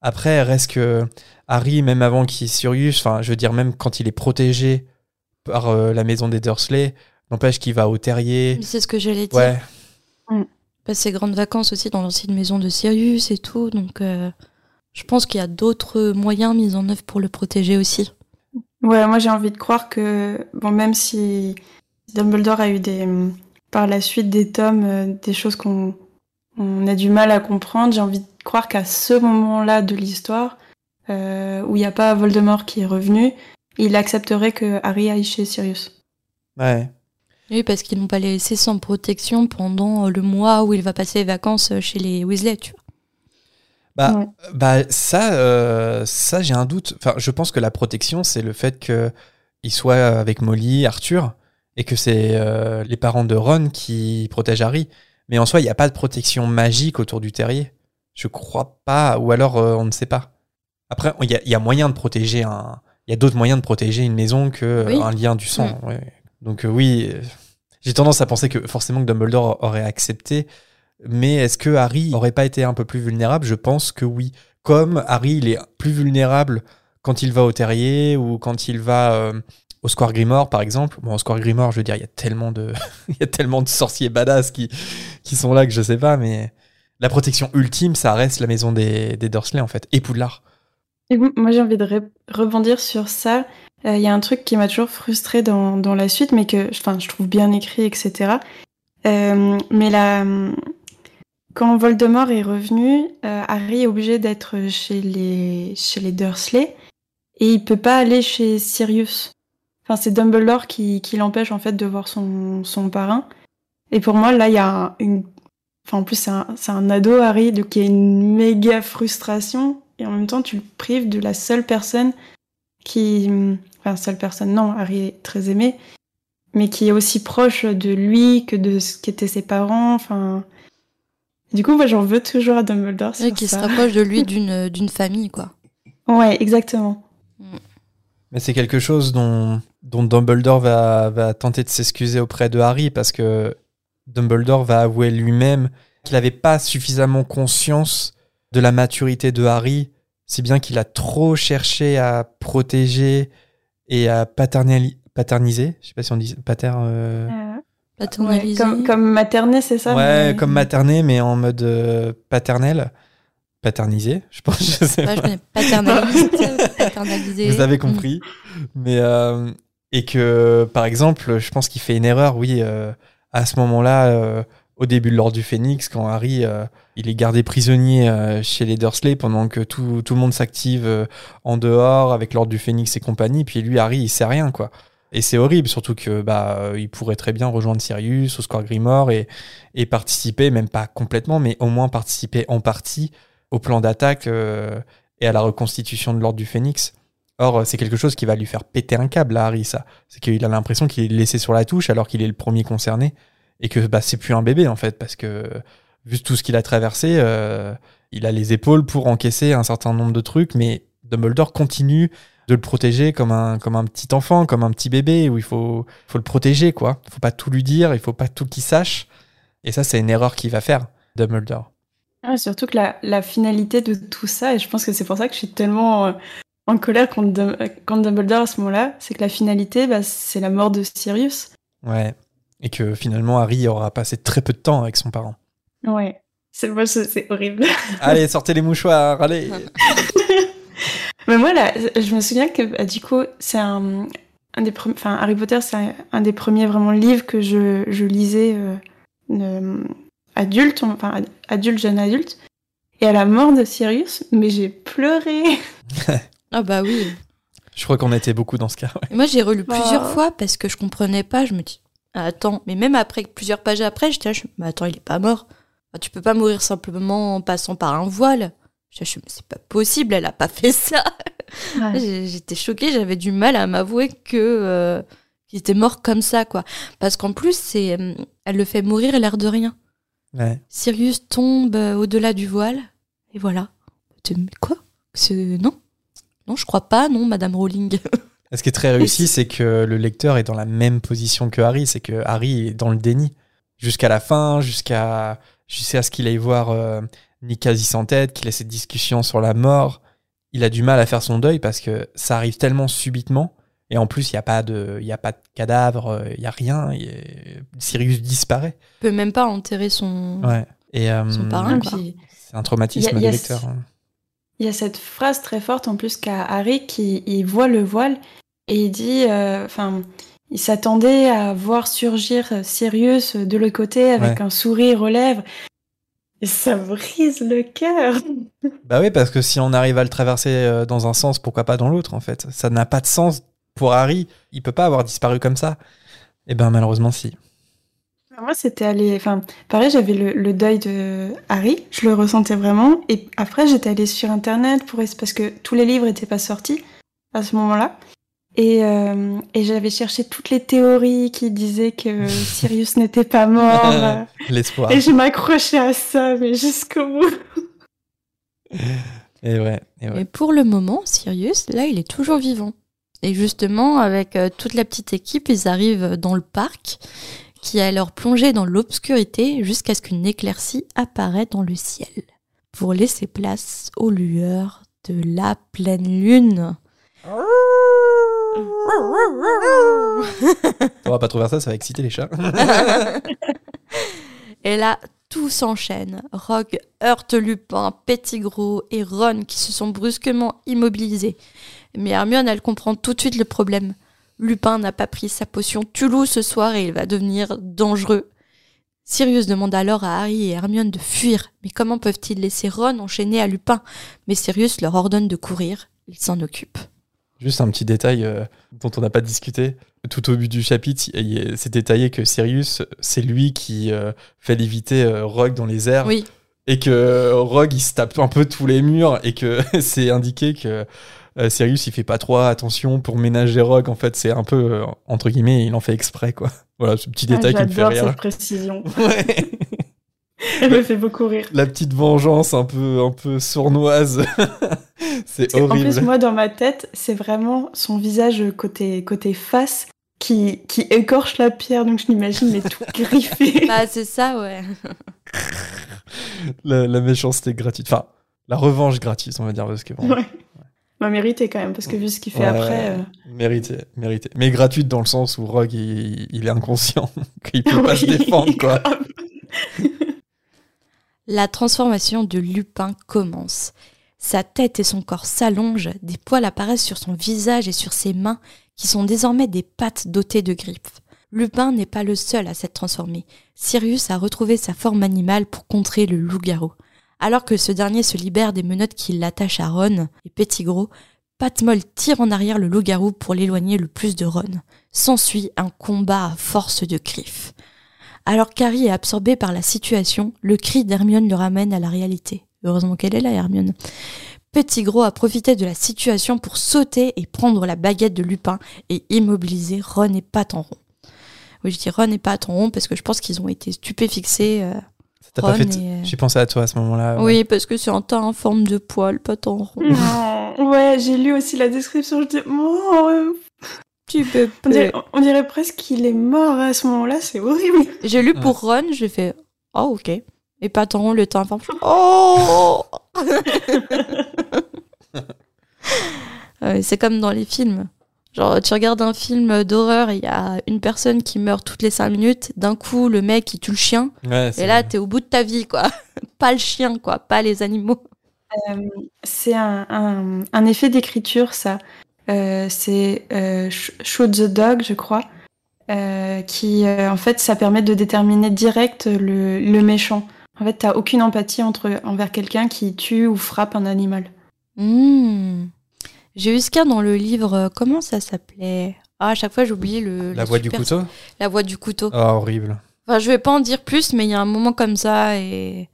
Après, reste que Harry, même avant qu'il Sirius, enfin, je veux dire, même quand il est protégé par euh, la maison des Dursley, n'empêche qu'il va au terrier. C'est ce que j'allais dire. Ouais, passe ses grandes vacances aussi dans l'ancienne maison de Sirius et tout. Donc, euh, je pense qu'il y a d'autres moyens mis en œuvre pour le protéger aussi. Ouais, moi j'ai envie de croire que, bon, même si Dumbledore a eu des, par la suite des tomes, euh, des choses qu'on on a du mal à comprendre, j'ai envie de croire qu'à ce moment-là de l'histoire, euh, où il n'y a pas Voldemort qui est revenu, il accepterait que Harry aille chez Sirius. ouais. Oui, parce qu'ils n'ont pas laissé sans protection pendant le mois où il va passer les vacances chez les Weasley, tu vois. Bah, Ouais. bah ça, euh, ça j'ai un doute. Enfin, je pense que la protection, c'est le fait que il soit avec Molly, Arthur, et que c'est euh, les parents de Ron qui protègent Harry. Mais en soi, il n'y a pas de protection magique autour du terrier. Je crois pas, ou alors euh, on ne sait pas. Après, il y a, y a moyen de protéger un. Il y a d'autres moyens de protéger une maison que Oui. un lien du sang. ouais. Donc oui, j'ai tendance à penser que forcément que Dumbledore aurait accepté. Mais est-ce que Harry aurait pas été un peu plus vulnérable? Je pense que oui. Comme Harry, il est plus vulnérable quand il va au terrier ou quand il va euh, au Square Grimoire, par exemple. Bon, au Square Grimoire, je veux dire, il y a tellement de, (laughs) il y a tellement de sorciers badass qui, qui sont là que je sais pas, mais la protection ultime, ça reste la maison des, des Dursley, en fait, et Poudlard. Moi, j'ai envie de re- rebondir sur ça. Euh, Il y a un truc qui m'a toujours frustré dans, dans la suite, mais que je trouve bien écrit, etc. Euh, mais là, quand Voldemort est revenu, euh, Harry est obligé d'être chez les, chez les Dursley et il peut pas aller chez Sirius. Enfin, c'est Dumbledore qui, qui l'empêche en fait de voir son, son parrain. Et pour moi, là, il y a une. Enfin, en plus, c'est un, un ado, Harry, donc il y a une méga frustration. Et en même temps, tu le prives de la seule personne qui. Enfin, seule personne, non, Harry est très aimé. Mais qui est aussi proche de lui que de ce qu'étaient ses parents. Enfin. Du coup, moi, j'en veux toujours à Dumbledore. Ouais, qui se rapproche de lui (laughs) d'une d'une famille, quoi. Ouais, exactement. Mais c'est quelque chose dont, dont Dumbledore va, va tenter de s'excuser auprès de Harry parce que Dumbledore va avouer lui-même qu'il n'avait pas suffisamment conscience de la maturité de Harry, si bien qu'il a trop cherché à protéger et à paternali- paterniser. Je sais pas si on dit pater. euh, Ouais, Paternalisé. comme, comme materné, c'est ça ouais, mais- comme materner, mais en mode euh, paternel. Paternisé, je pense, je sais Ouais, je pas. paternalisé. paternalisé. (laughs) Vous avez compris. Mais euh, et que par exemple, je pense qu'il fait une erreur, oui, euh, à ce moment-là, euh, au début de l'ordre du Phénix, quand Harry euh, il est gardé prisonnier euh, chez les Dursley pendant que tout, tout le monde s'active euh, en dehors avec l'ordre du Phénix et compagnie, puis lui Harry il sait rien quoi. Et c'est horrible, surtout que bah euh, il pourrait très bien rejoindre Sirius au Square Grimoire et, participer, même pas complètement, mais au moins participer en partie au plan d'attaque euh, et à la reconstitution de l'ordre du Phénix. Or, euh, c'est quelque chose qui va lui faire péter un câble à Harry, ça. C'est qu'il a l'impression qu'il est laissé sur la touche alors qu'il est le premier concerné et que bah, c'est plus un bébé en fait, parce que vu tout ce qu'il a traversé, il a les épaules pour encaisser un certain nombre de trucs, mais Dumbledore continue de le protéger comme un, comme un petit enfant, comme un petit bébé, où il faut, faut le protéger, quoi. Il faut pas tout lui dire, il faut pas tout qu'il sache. Et ça, c'est une erreur qu'il va faire, Dumbledore. Ouais, surtout que la, la finalité de tout ça, et je pense que c'est pour ça que je suis tellement euh, en colère contre, Dum- contre Dumbledore à ce moment-là, c'est que la finalité, bah, c'est la mort de Sirius. Ouais. Et que finalement, Harry aura passé très peu de temps avec son parent. Ouais. C'est moi, c'est c'est horrible. allez, sortez les mouchoirs, allez. (laughs) Mais moi, là, je me souviens que bah, du coup, c'est un, un des premiers. Enfin, Harry Potter, c'est un, un des premiers vraiment livres que je, je lisais euh, euh, adulte, enfin ad- adulte, jeune adulte. Et à la mort de Sirius, mais j'ai pleuré. (laughs) Ah bah oui. Je crois qu'on était beaucoup dans ce cas. ouais. Et moi, j'ai relu plusieurs Oh. fois parce que je comprenais pas. Je me dis, ah, attends, mais même après plusieurs pages après, j'étais là, je... mais attends, il est pas mort. Ah, tu peux pas mourir simplement en passant par un voile. Je je- c'est pas possible, elle a pas fait ça. (laughs) J'étais choquée, j'avais du mal à m'avouer que euh, qu'il était mort comme ça, quoi. Parce qu'en plus, c'est, euh, elle le fait mourir l'air de rien. Ouais. Sirius tombe euh, au-delà du voile, et voilà. Quoi? C'est- Non Non, je crois pas, non, Madame Rowling. (laughs) Ce qui est très réussi, c'est que le lecteur est dans la même position que Harry. C'est que Harry est dans le déni. Jusqu'à la fin, jusqu'à jusqu'à ce qu'il aille voir euh, Nick quasi sans tête, qu'il ait cette discussion sur la mort. Il a du mal à faire son deuil parce que ça arrive tellement subitement. Et en plus, il n'y a, pas de- il y a pas de cadavre, il n'y a rien. Sirius disparaît. Il peut même pas enterrer son. Ouais. Et euh, Son parrain, c'est un traumatisme a- a lecteur. hein. Il y a cette phrase très forte en plus qu'a Harry qui il voit le voile et il dit, euh, enfin, il s'attendait à voir surgir Sirius de l'autre côté avec un sourire aux lèvres. Et ça brise le cœur. (laughs) Bah oui, parce que si on arrive à le traverser euh, dans un sens, pourquoi pas dans l'autre en fait Ça n'a pas de sens pour Harry. Il peut pas avoir disparu comme ça. Et ben malheureusement si. Moi, c'était allé. Enfin, pareil, j'avais le, le deuil de Harry, je le ressentais vraiment. Et après, j'étais allée sur internet pour parce que tous les livres n'étaient pas sortis à ce moment-là. Et, euh, et j'avais cherché toutes les théories qui disaient que (laughs) Sirius n'était pas mort. (laughs) L'espoir. Et je m'accrochais à ça, mais jusqu'au bout. Et ouais, et ouais. Et pour le moment, Sirius, là, il est toujours vivant. Et justement, avec euh, toute la petite équipe, ils arrivent dans le parc, qui est alors plongé dans l'obscurité jusqu'à ce qu'une éclaircie apparaît dans le ciel, pour laisser place aux lueurs de la pleine lune. Pas trouver ça, ça va exciter les chats. (laughs) Et là, tout s'enchaîne. Rogue heurte Lupin, Pettigrew et Ron qui se sont brusquement immobilisés. Mais Hermione, elle comprend tout de suite le problème. Lupin n'a pas pris sa potion Tulou ce soir et il va devenir dangereux. Sirius demande alors à Harry et Hermione de fuir. Mais comment peuvent-ils laisser Ron enchaîné à Lupin? Mais Sirius leur ordonne de courir. Il s'en occupe. Juste un petit détail euh, dont on n'a pas discuté. Tout au but du chapitre, c'est détaillé que Sirius, c'est lui qui euh, fait léviter euh, Rogue dans les airs. Oui, Et que Rogue, il se tape un peu tous les murs. Et que (laughs) c'est indiqué que Sirius, il fait pas trop attention pour ménager Rogue. En fait, c'est un peu, entre guillemets, il en fait exprès, quoi. Voilà, ce petit détail qui me fait J'adore rire. cette précision. (laughs) Ouais. (laughs) Elle me fait beaucoup rire. La petite vengeance un peu, un peu sournoise. (laughs) c'est que, En horrible. plus, moi, dans ma tête, c'est vraiment son visage côté, côté face qui, qui écorche la pierre. Donc, je l'imagine, mais tout (laughs) griffé. bah c'est ça, ouais. la, la méchanceté gratuite. Enfin, la revanche gratuite, on va dire. Parce que bon, Ouais. M'a mérité quand même, parce que vu ce qu'il fait Ouais, après. euh, Mérité, mérité. Mais gratuite dans le sens où Rogue, il, il est inconscient. qu'il peut pas oui, se défendre, quoi. La transformation de Lupin commence. Sa tête et son corps s'allongent, des poils apparaissent sur son visage et sur ses mains, qui sont désormais des pattes dotées de griffes. Lupin n'est pas le seul à s'être transformé. Sirius a retrouvé sa forme animale pour contrer le loup-garou. Alors que ce dernier se libère des menottes qui l'attachent à Ron et Pettigrew, Patmol tire en arrière le loup-garou pour l'éloigner le plus de Ron. S'ensuit un combat à force de griffes. Alors qu'Harry est absorbé par la situation, le cri d'Hermione le ramène à la réalité. Heureusement qu'elle est là, Hermione. Pettigrew a profité de la situation pour sauter et prendre la baguette de Lupin et immobiliser Ron et Patenron. Oui, je dis Ron et Patenron parce que je pense qu'ils ont été stupéfixés. euh, T'as pas Ron fait. et, euh, J'ai pensé à toi à ce moment-là. ouais. Oui, parce que c'est un tas en forme de poil, Patenron. Non. Ouais, j'ai lu aussi la description. Je dis, oh, Tu peux on, dirait, on dirait presque qu'il est mort à ce moment-là. C'est horrible. J'ai lu pour Ron, j'ai fait Oh, ok. Et Patenron, le temps informe. (laughs) Oh (laughs) C'est comme dans les films. Genre, tu regardes un film d'horreur, il y a une personne qui meurt toutes les 5 minutes. D'un coup, le mec, il tue le chien. Ouais, Et c'est- là, t'es au bout de ta vie, quoi. (laughs) pas le chien, quoi. Pas les animaux. C'est un, un, un effet d'écriture, ça. Euh, c'est euh, Sh- Shoot the Dog, je crois, euh, qui, euh, en fait, ça permet de déterminer direct le, le méchant. En fait, t'as aucune empathie entre, envers quelqu'un qui tue ou frappe un animal. Hmm. J'ai eu ce cas dans le livre. Comment ça s'appelait? Ah, à chaque fois, j'oublie le. La voix du couteau? La voix du couteau. Oh, horrible. Enfin, je vais pas en dire plus, mais il y a un moment comme ça et.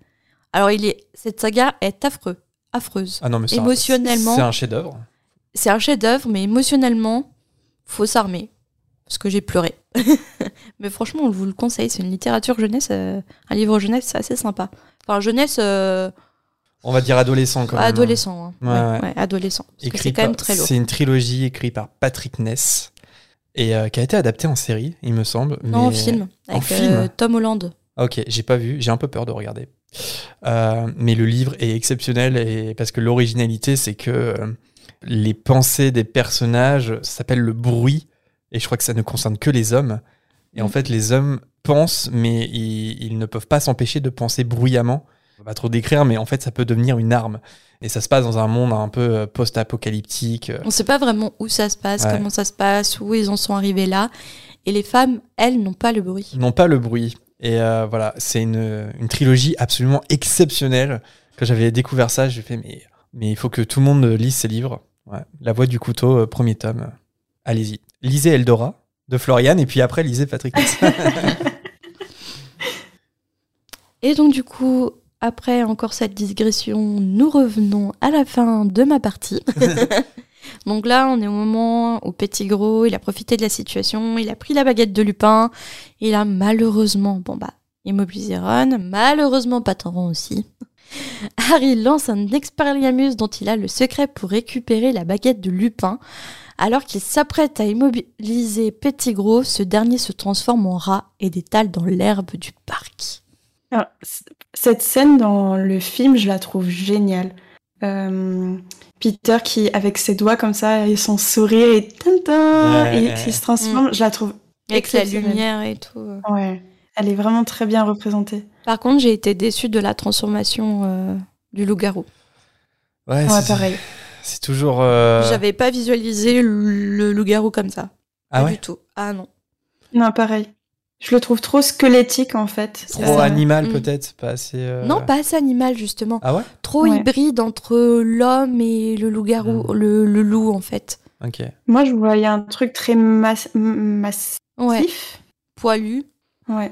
Alors, il est. Cette saga est affreux. Affreuse. Ah non, mais c'est un- Émotionnellement. C'est un chef-d'œuvre. C'est un chef-d'œuvre, mais émotionnellement, faut s'armer. Parce que j'ai pleuré. (laughs) mais franchement, on vous le conseille. C'est une littérature jeunesse, euh, un livre jeunesse, c'est assez sympa. Enfin, jeunesse euh, On va dire adolescent quand même. adolescent. hein. Ouais, Ouais, ouais. ouais, adolescent. C'est quand même très lourd. C'est une trilogie écrite par Patrick Ness et euh, qui a été adaptée en série, il me semble. Non, en mais- film. En film Tom Holland. Ok, j'ai pas vu, j'ai un peu peur de regarder. Mais le livre est exceptionnel et parce que l'originalité, c'est que les pensées des personnages ça s'appelle le bruit et je crois que ça ne concerne que les hommes. Et en Mm. fait, les hommes pensent, mais ils, ils ne peuvent pas s'empêcher de penser bruyamment. On va pas trop décrire, mais en fait, ça peut devenir une arme. Et ça se passe dans un monde un peu euh, post-apocalyptique. euh, On sait pas vraiment où ça se passe, Ouais. comment ça se passe, où ils en sont arrivés là. Et les femmes, elles, n'ont pas le bruit. n'ont pas le bruit. Et euh, voilà, c'est une, une trilogie absolument exceptionnelle. Quand j'avais découvert ça, j'ai fait mais, mais il faut que tout le monde lise ces livres. Ouais. La voix du couteau, euh, premier tome. Allez-y. Lisez Eldora de Florian et puis après lisez Patrick. Ness. (laughs) Et donc, du coup, après encore cette digression, nous revenons à la fin de ma partie. (laughs) Donc là, on est au moment où Petit Gros, il a profité de la situation, il a pris la baguette de Lupin, il a malheureusement, bon bah, immobilisé Ron, malheureusement Patoron aussi. (laughs) Harry lance un Expelliarmus dont il a le secret pour récupérer la baguette de Lupin. Alors qu'il s'apprête à immobiliser Petit Gros, ce dernier se transforme en rat et détale dans l'herbe du parc. Alors, cette scène dans le film, je la trouve géniale. Euh, Peter qui, avec ses doigts comme ça et son sourire et tintin, Ouais, et qui se transforme, je la trouve. Avec la lumière et tout. Ouais, elle est vraiment très bien représentée. Par contre, j'ai été déçue de la transformation euh, du loup-garou. Ouais, Ouais, c'est- pareil. C'est toujours. euh, J'avais pas visualisé le loup-garou comme ça. Ah Pas ouais du tout. Ah non. Non, pareil. Je le trouve trop squelettique en fait. Trop Euh, animal Mm. peut-être, pas assez. euh, Non, pas assez animal, justement. Ah ouais Trop Ouais. hybride entre l'homme et le loup-garou, Mm. le, le loup, en fait. Ok. Moi, je voyais un truc très mas- massif. Ouais. Poilu. Ouais.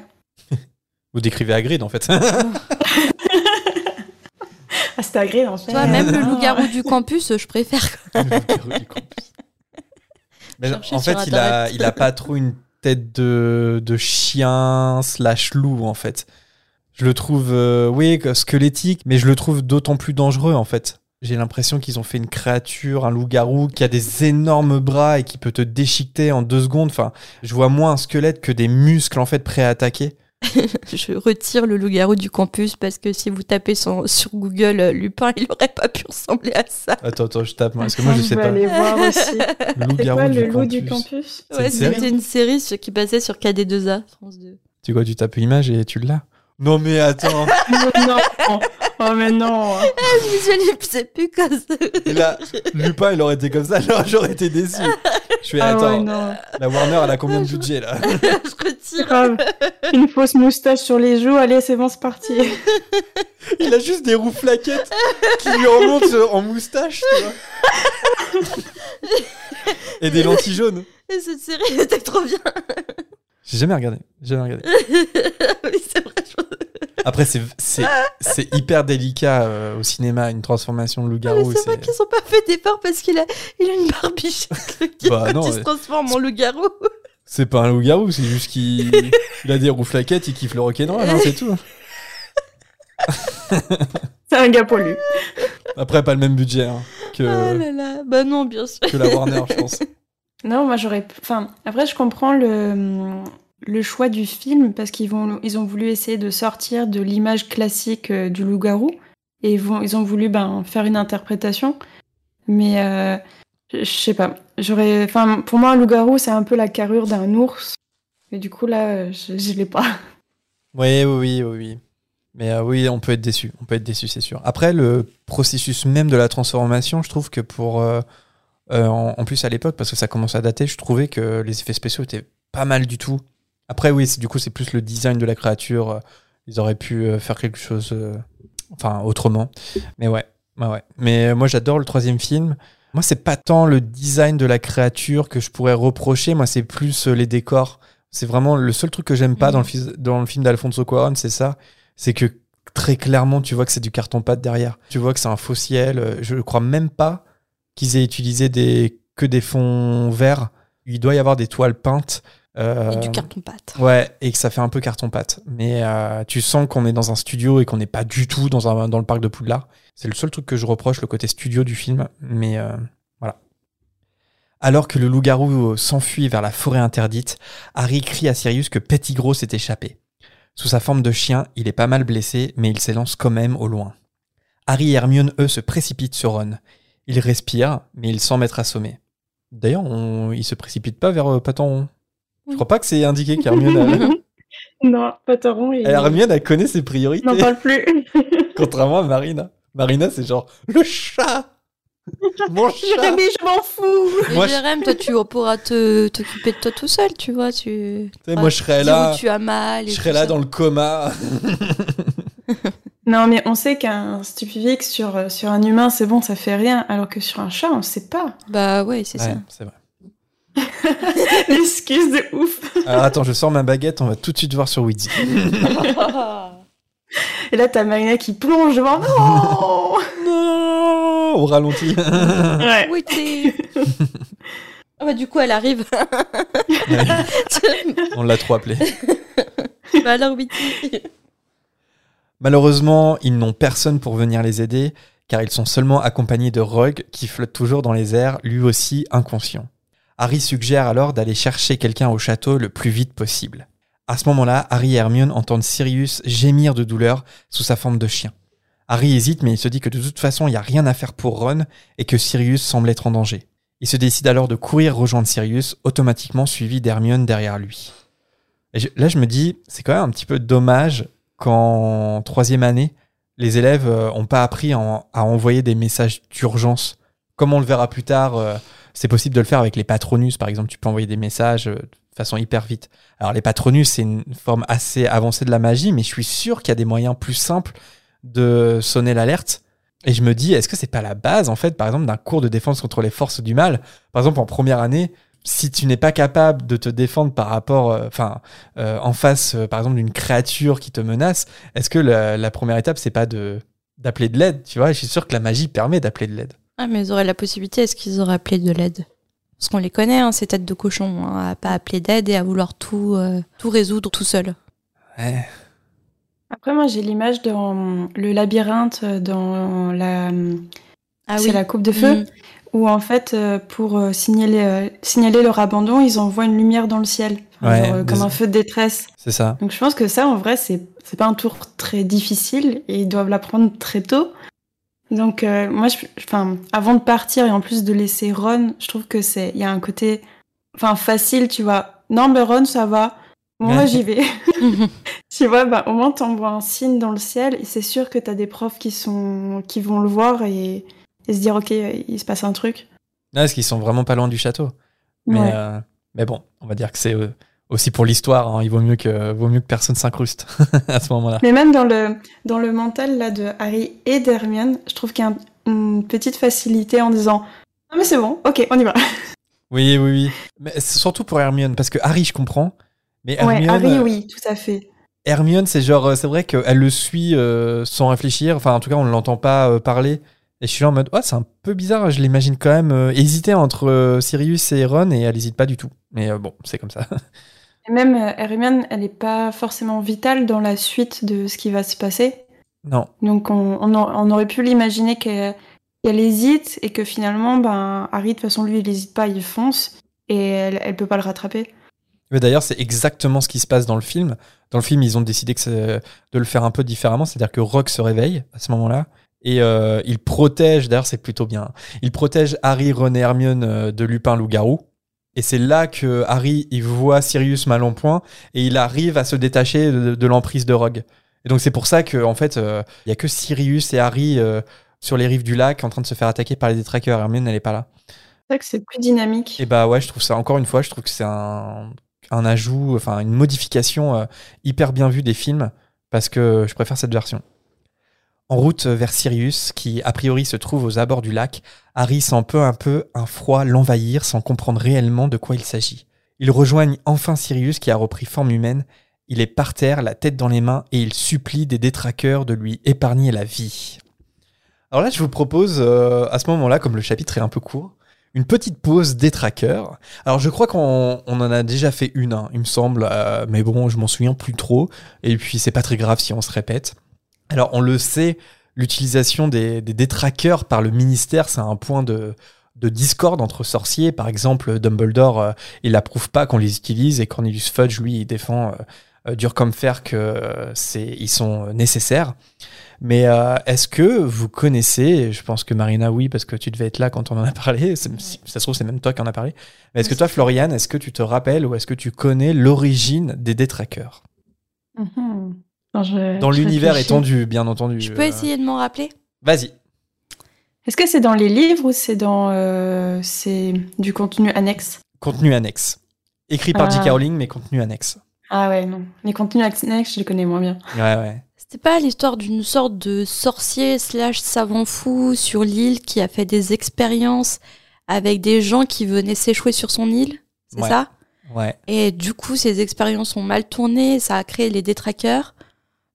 Vous décrivez Hagrid en fait. (laughs) Ah, c'était en fait. Toi, même le Ah. loup-garou du campus, je préfère. Le loup-garou du campus. Mais en fait, il a, il a pas trop une tête de, de chien slash loup en fait. Je le trouve, euh, oui, que- squelettique, mais je le trouve d'autant plus dangereux en fait. J'ai l'impression qu'ils ont fait une créature, un loup-garou qui a des énormes bras et qui peut te déchiqueter en deux secondes. Enfin, je vois moins un squelette que des muscles en fait prêts à attaquer. (laughs) Je retire le loup-garou du campus parce que si vous tapez sur, sur Google euh, Lupin, il aurait pas pu ressembler à ça. Attends, attends, je tape moi, parce que moi je sais pas. aller voir (laughs) aussi. Loup-garou quoi du le loup du campus. Ouais, c'était une série qui passait sur KD2A, France 2. Tu vois, tu tapes image et tu l'as? Non mais attends. (laughs) Non. Oh mais non. (laughs) Je visualisais plus comme ça. Et là, Lupin, il aurait été comme ça, (laughs) alors j'aurais été déçu. Je fais, Ah attends, ouais, non. la Warner, elle a combien de budget là? (laughs) Je retire. grave. Une fausse moustache sur les joues. Allez, c'est bon, c'est parti. Il a juste des roues flaquettes qui lui remontent en moustache, tu vois. Et des lentilles jaunes. Et cette série était trop bien. J'ai jamais regardé, j'ai jamais regardé. oui, c'est vrai. je- Après, c'est, c'est, c'est hyper délicat euh, au cinéma, une transformation de loup-garou. c'est vrai qu'ils ont pas fait d'effort parce qu'il a, il a une barbiche. Le gars, Bah non, qui mais- se transforme en loup-garou. C'est pas un loup-garou, c'est juste qu'il (laughs) il a des roues flaquettes, il kiffe le rock'n'roll, hein, c'est tout. C'est un gars poilu. Après, pas le même budget hein, que, Oh là là. Bah non, bien sûr. que la Warner, je pense. Non, moi j'aurais. Enfin, après, je comprends le, le choix du film parce qu'ils vont, ils ont voulu essayer de sortir de l'image classique euh, du loup-garou et ils, vont, ils ont voulu ben, faire une interprétation. Mais euh, je sais pas. J'aurais. Enfin, pour moi, un loup-garou, c'est un peu la carrure d'un ours. Et du coup, là, je, je l'ai pas. Oui, oui, oui. Mais euh, oui, on peut être déçu. On peut être déçu, c'est sûr. Après, le processus même de la transformation, je trouve que pour. euh, en, en plus, à l'époque, parce que ça commence à dater, je trouvais que les effets spéciaux étaient pas mal du tout. Après, oui, c'est- du coup, c'est plus le design de la créature. euh, Ils auraient pu euh, faire quelque chose. euh, enfin, autrement. Mais ouais, ouais, ouais. Mais moi, j'adore le troisième film. Moi, c'est pas tant le design de la créature que je pourrais reprocher. Moi, c'est plus les décors. C'est vraiment le seul truc que j'aime pas Mhm. dans, le, fis- dans le film d'Alfonso Cuarón, c'est ça. C'est que très clairement, tu vois que c'est du carton-pâte derrière. Tu vois que c'est un faux ciel. Je crois même pas qu'ils aient utilisé des, que des fonds verts. Il doit y avoir des toiles peintes. Euh, Et du carton-pâte. Ouais, et que ça fait un peu carton-pâte. Mais euh, tu sens qu'on est dans un studio et qu'on n'est pas du tout dans, un, dans le parc de Poudlard. C'est le seul truc que je reproche, le côté studio du film. Mais euh, voilà. Alors que le loup-garou euh, s'enfuit vers la forêt interdite, Harry crie à Sirius que Petit Gros s'est échappé. Sous sa forme de chien, il est pas mal blessé, mais il s'élance quand même au loin. Harry et Hermione, eux, se précipitent sur Ron. Ils respirent, mais ils semblent être assommés. D'ailleurs, on... ils se précipitent pas vers euh, Paton. Je crois pas que c'est indiqué qu'Hermione a... (laughs) non, Pataron, il Hermione, elle connaît ses priorités. n'en parle plus. (laughs) Contrairement à Marina. Marina, c'est genre le chat Mon (laughs) chat Jérémy, je m'en fous. Mais Moi, Jérém, toi, tu pourras te t'occuper de toi tout seul, tu vois. Tu... Moi, je serais là. où tu as mal. et Je serais là ça. dans le coma. Non, mais on sait qu'un stupéfique sur, euh, sur un humain, c'est bon, ça fait rien. Alors que sur un chat, on sait pas. Bah ouais, c'est Ouais, c'est vrai. (laughs) L'excuse de ouf. Alors attends, je sors ma baguette, on va tout de suite voir sur Weezy. ça. Et là, t'as Marina qui plonge devant. Non non non au ralenti. Ouais. Ah bah du coup, elle arrive. On l'a trop appelé. (laughs) bah alors. Malheureusement, ils n'ont personne pour venir les aider, car ils sont seulement accompagnés de Rogue, qui flotte toujours dans les airs, lui aussi inconscient. Harry suggère alors d'aller chercher quelqu'un au château le plus vite possible. À ce moment-là, Harry et Hermione entendent Sirius gémir de douleur sous sa forme de chien. Harry hésite, mais il se dit que de toute façon, il n'y a rien à faire pour Ron et que Sirius semble être en danger. Il se décide alors de courir rejoindre Sirius, automatiquement suivi d'Hermione derrière lui. Là, je me dis, c'est quand même un petit peu dommage qu'en troisième année, les élèves n'ont pas appris à envoyer des messages d'urgence. Comme on le verra plus tard, euh, c'est possible de le faire avec les patronus, par exemple. Tu peux envoyer des messages euh, de façon hyper vite. Alors, les patronus, c'est une forme assez avancée de la magie, mais je suis sûr qu'il y a des moyens plus simples de sonner l'alerte. Et je me dis, est-ce que c'est pas la base, en fait, par exemple, d'un cours de défense contre les forces du mal? Par exemple, en première année, si tu n'es pas capable de te défendre par rapport, euh, enfin, euh, en face, par exemple, d'une créature qui te menace, est-ce que la, la première étape, c'est pas de d'appeler de l'aide Tu vois, je suis sûr que la magie permet d'appeler de l'aide. Ah, mais ils auraient la possibilité, est-ce qu'ils auraient appelé de l'aide? Parce qu'on les connaît, hein, ces têtes de cochon, hein, à pas appeler d'aide et à vouloir tout, euh, tout résoudre tout seul. Ouais. Après, moi, j'ai l'image dans le labyrinthe, euh, dans la, Ah c'est la coupe de feu, Mm. où en fait, euh, pour signaler, signaler leur abandon, ils envoient une lumière dans le ciel, Enfin, Ouais, genre, comme un feu de détresse. C'est ça. Donc je pense que ça, en vrai, c'est c'est pas un tour très difficile et ils doivent l'apprendre très tôt. Donc euh, moi, je, enfin, avant de partir et en plus de laisser Ron, je trouve que c'est, il y a un côté, enfin, facile, tu vois. Non, mais Ron, ça va. Bon, moi, j'y vais. (laughs) (laughs) tu vois, bah, au moins, t'envoies un signe dans le ciel et c'est sûr que t'as des profs qui sont, qui vont le voir et, et se dire, ok, il se passe un truc. Non, parce qu'ils sont vraiment pas loin du château. Mais, Ouais. euh, mais bon, on va dire que c'est euh, aussi pour l'histoire. hein, il vaut mieux que, vaut mieux que personne s'incruste (laughs) à ce moment-là. Mais même dans le, dans le mental là, de Harry et d'Hermione, je trouve qu'il y a un- une petite facilité en disant Ah, mais c'est bon, ok, on y va. (laughs) Oui, oui, oui. Mais c'est surtout pour Hermione, parce que Harry, je comprends. Mais Hermione, ouais, Harry, euh, oui, tout à fait. Hermione, c'est genre, euh, c'est vrai qu'elle le suit euh, sans réfléchir. Enfin, en tout cas, on ne l'entend pas euh, parler. Et je suis là en mode, ouais, c'est un peu bizarre. Je l'imagine quand même hésiter entre Sirius et Ron, et elle hésite pas du tout. Mais bon, c'est comme ça. (laughs) Même euh, Hermione, elle n'est pas forcément vitale dans la suite de ce qui va se passer. non. Donc on, on, a- on aurait pu l'imaginer qu'elle hésite et que finalement, ben, Harry, de toute façon, lui, il n'hésite pas, il fonce et elle, elle peut pas le rattraper. Mais D'ailleurs, c'est exactement ce qui se passe dans le film. Dans le film, ils ont décidé que de le faire un peu différemment, c'est-à-dire que Rock se réveille à ce moment-là et euh, il protège. D'ailleurs, c'est plutôt bien. Il protège Harry, Ron et Hermione euh, de Lupin loup-garou. Et c'est là que Harry il voit Sirius mal en point et il arrive à se détacher de, de l'emprise de Rogue. Et donc c'est pour ça que en fait, euh, il y a que Sirius et Harry euh, sur les rives du lac en train de se faire attaquer par les détraqueurs. Hermione, elle est pas là. C'est vrai que c'est plus dynamique. Et bah ouais, je trouve ça, encore une fois, je trouve que c'est un, un ajout, enfin une modification euh, hyper bien vue des films, parce que je préfère cette version. En route vers Sirius, qui a priori se trouve aux abords du lac, Harry sent peu à peu un froid l'envahir sans comprendre réellement de quoi il s'agit. Ils rejoignent enfin Sirius qui a repris forme humaine. Il est par terre, la tête dans les mains, et il supplie des détraqueurs de lui épargner la vie. Alors là, je vous propose, euh, à ce moment-là, comme le chapitre est un peu court, une petite pause trackers. Alors je crois qu'on on en a déjà fait une, hein, il me semble, euh, mais bon, je m'en souviens plus trop. Et puis c'est pas très grave si on se répète. Alors on le sait, l'utilisation des, des détraqueurs par le ministère, c'est un point de, de discorde entre sorciers. Par exemple, Dumbledore, euh, il approuve pas qu'on les utilise et Cornelius Fudge, lui, il défend euh, euh, dur comme fer que euh, c'est ils sont nécessaires. Mais euh, est-ce que vous connaissez, je pense que Marina, oui, parce que tu devais être là quand on en a parlé, ça se trouve, c'est même toi qui en as parlé. Mais est-ce que toi, Floriane, est-ce que tu te rappelles ou est-ce que tu connais l'origine des détraqueurs? Mhm. Non, je- Dans l'univers étendu, bien entendu. Je peux euh, essayer de m'en rappeler? Vas-y. Est-ce que c'est dans les livres ou c'est dans euh, c'est du contenu annexe? Contenu annexe. Écrit par Ah. J.K. Rowling, mais contenu annexe. Ah ouais, non. Les contenus annexes, je les connais moins bien. Ouais, ouais. C'était pas l'histoire d'une sorte de sorcier slash savant fou sur l'île qui a fait des expériences avec des gens qui venaient s'échouer sur son île? C'est Ouais. ça? Ouais. Et du coup, ces expériences ont mal tourné, ça a créé les détraqueurs.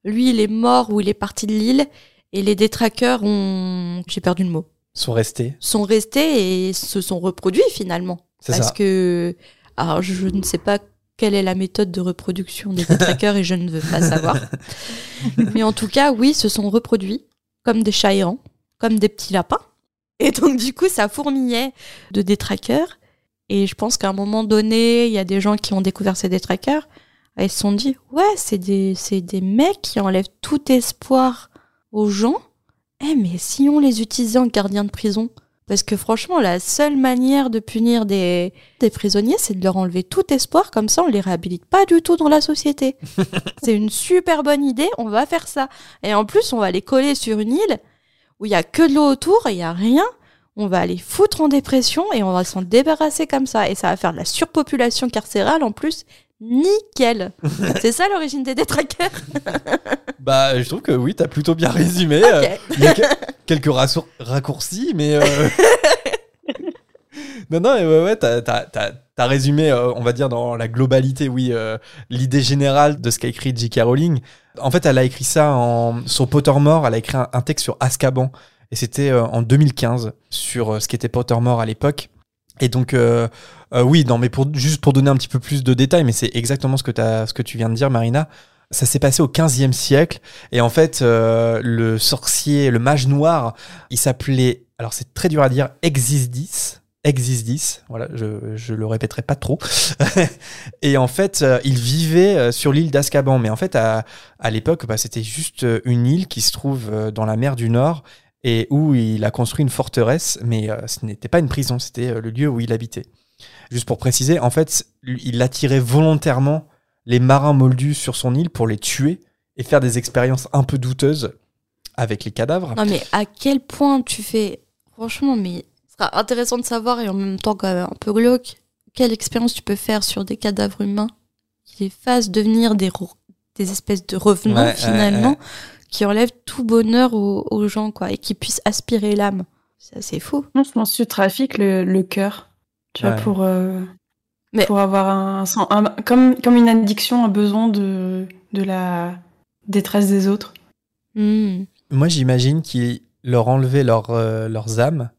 Lui, il est mort ou il est parti de l'île. Et les détraqueurs ont... J'ai perdu le mot. sont restés. sont restés et se sont reproduits finalement. C'est Parce ça. que, alors je ne sais pas quelle est la méthode de reproduction des (laughs) détraqueurs et je ne veux pas savoir. (laughs) Mais en tout cas, oui, se sont reproduits comme des chats errants, comme des petits lapins. Et donc du coup, ça fourmillait de détraqueurs. Et je pense qu'à un moment donné, il y a des gens qui ont découvert ces détraqueurs. Ils se sont dit, ouais, c'est des, c'est des mecs qui enlèvent tout espoir aux gens. Eh, mais si on les utilisait en gardiens de prison Parce que franchement, la seule manière de punir des, des prisonniers, c'est de leur enlever tout espoir. Comme ça, on les réhabilite pas du tout dans la société. (laughs) c'est une super bonne idée, on va faire ça. Et en plus, on va les coller sur une île où il y a que de l'eau autour et il y a rien. On va les foutre en dépression et on va s'en débarrasser comme ça. Et ça va faire de la surpopulation carcérale en plus. Nickel. (laughs) c'est ça l'origine des détraqueurs. (laughs) Bah, je trouve que oui, t'as plutôt bien résumé. Euh, Ok. Il y a que- quelques raccourcis, mais. euh, (laughs) non, non, mais ouais, ouais, t'as, t'as- t'as- t'as résumé, euh, on va dire, dans la globalité, oui, euh, l'idée générale de ce qu'a écrit J.K. Rowling. En fait, elle a écrit ça en, sur Pottermore, elle a écrit un, un texte sur Azkaban. Et c'était en 2015, sur ce qu'était Pottermore à l'époque. Et donc, euh, euh, oui, non, mais pour, juste pour donner un petit peu plus de détails, mais c'est exactement ce que, ce que tu viens de dire, Marina. Ça s'est passé au 15e siècle. Et en fait, euh, le sorcier, le mage noir, il s'appelait, alors c'est très dur à dire, Exisdis. Exisdis, voilà, je, je le répéterai pas trop. (laughs) et en fait, euh, il vivait euh, sur l'île d'Azkaban. Mais en fait, à, à l'époque, bah, c'était juste euh, une île qui se trouve dans la mer du Nord et où il a construit une forteresse. Mais euh, ce n'était pas une prison, c'était euh, le lieu où il habitait. Juste pour préciser, en fait, il attirait volontairement les marins moldus sur son île pour les tuer et faire des expériences un peu douteuses avec les cadavres. Non, mais à quel point tu fais. Franchement, mais ce sera intéressant de savoir et en même temps, quand même un peu glauque, quelle expérience tu peux faire sur des cadavres humains qui les fassent devenir des, des espèces de revenants Ouais, ouais, finalement, ouais. Qui enlèvent tout bonheur aux, aux gens, quoi, et qui puissent aspirer l'âme. C'est assez fou. Non, je pense que tu trafiques le, le cœur. Tu Ouais. vois, pour, euh, Mais- pour avoir un, un- comme, comme une addiction, un besoin de, de la détresse des autres. Hmm. Moi, j'imagine qu'ils leur enlevaient leur, euh, leurs âmes.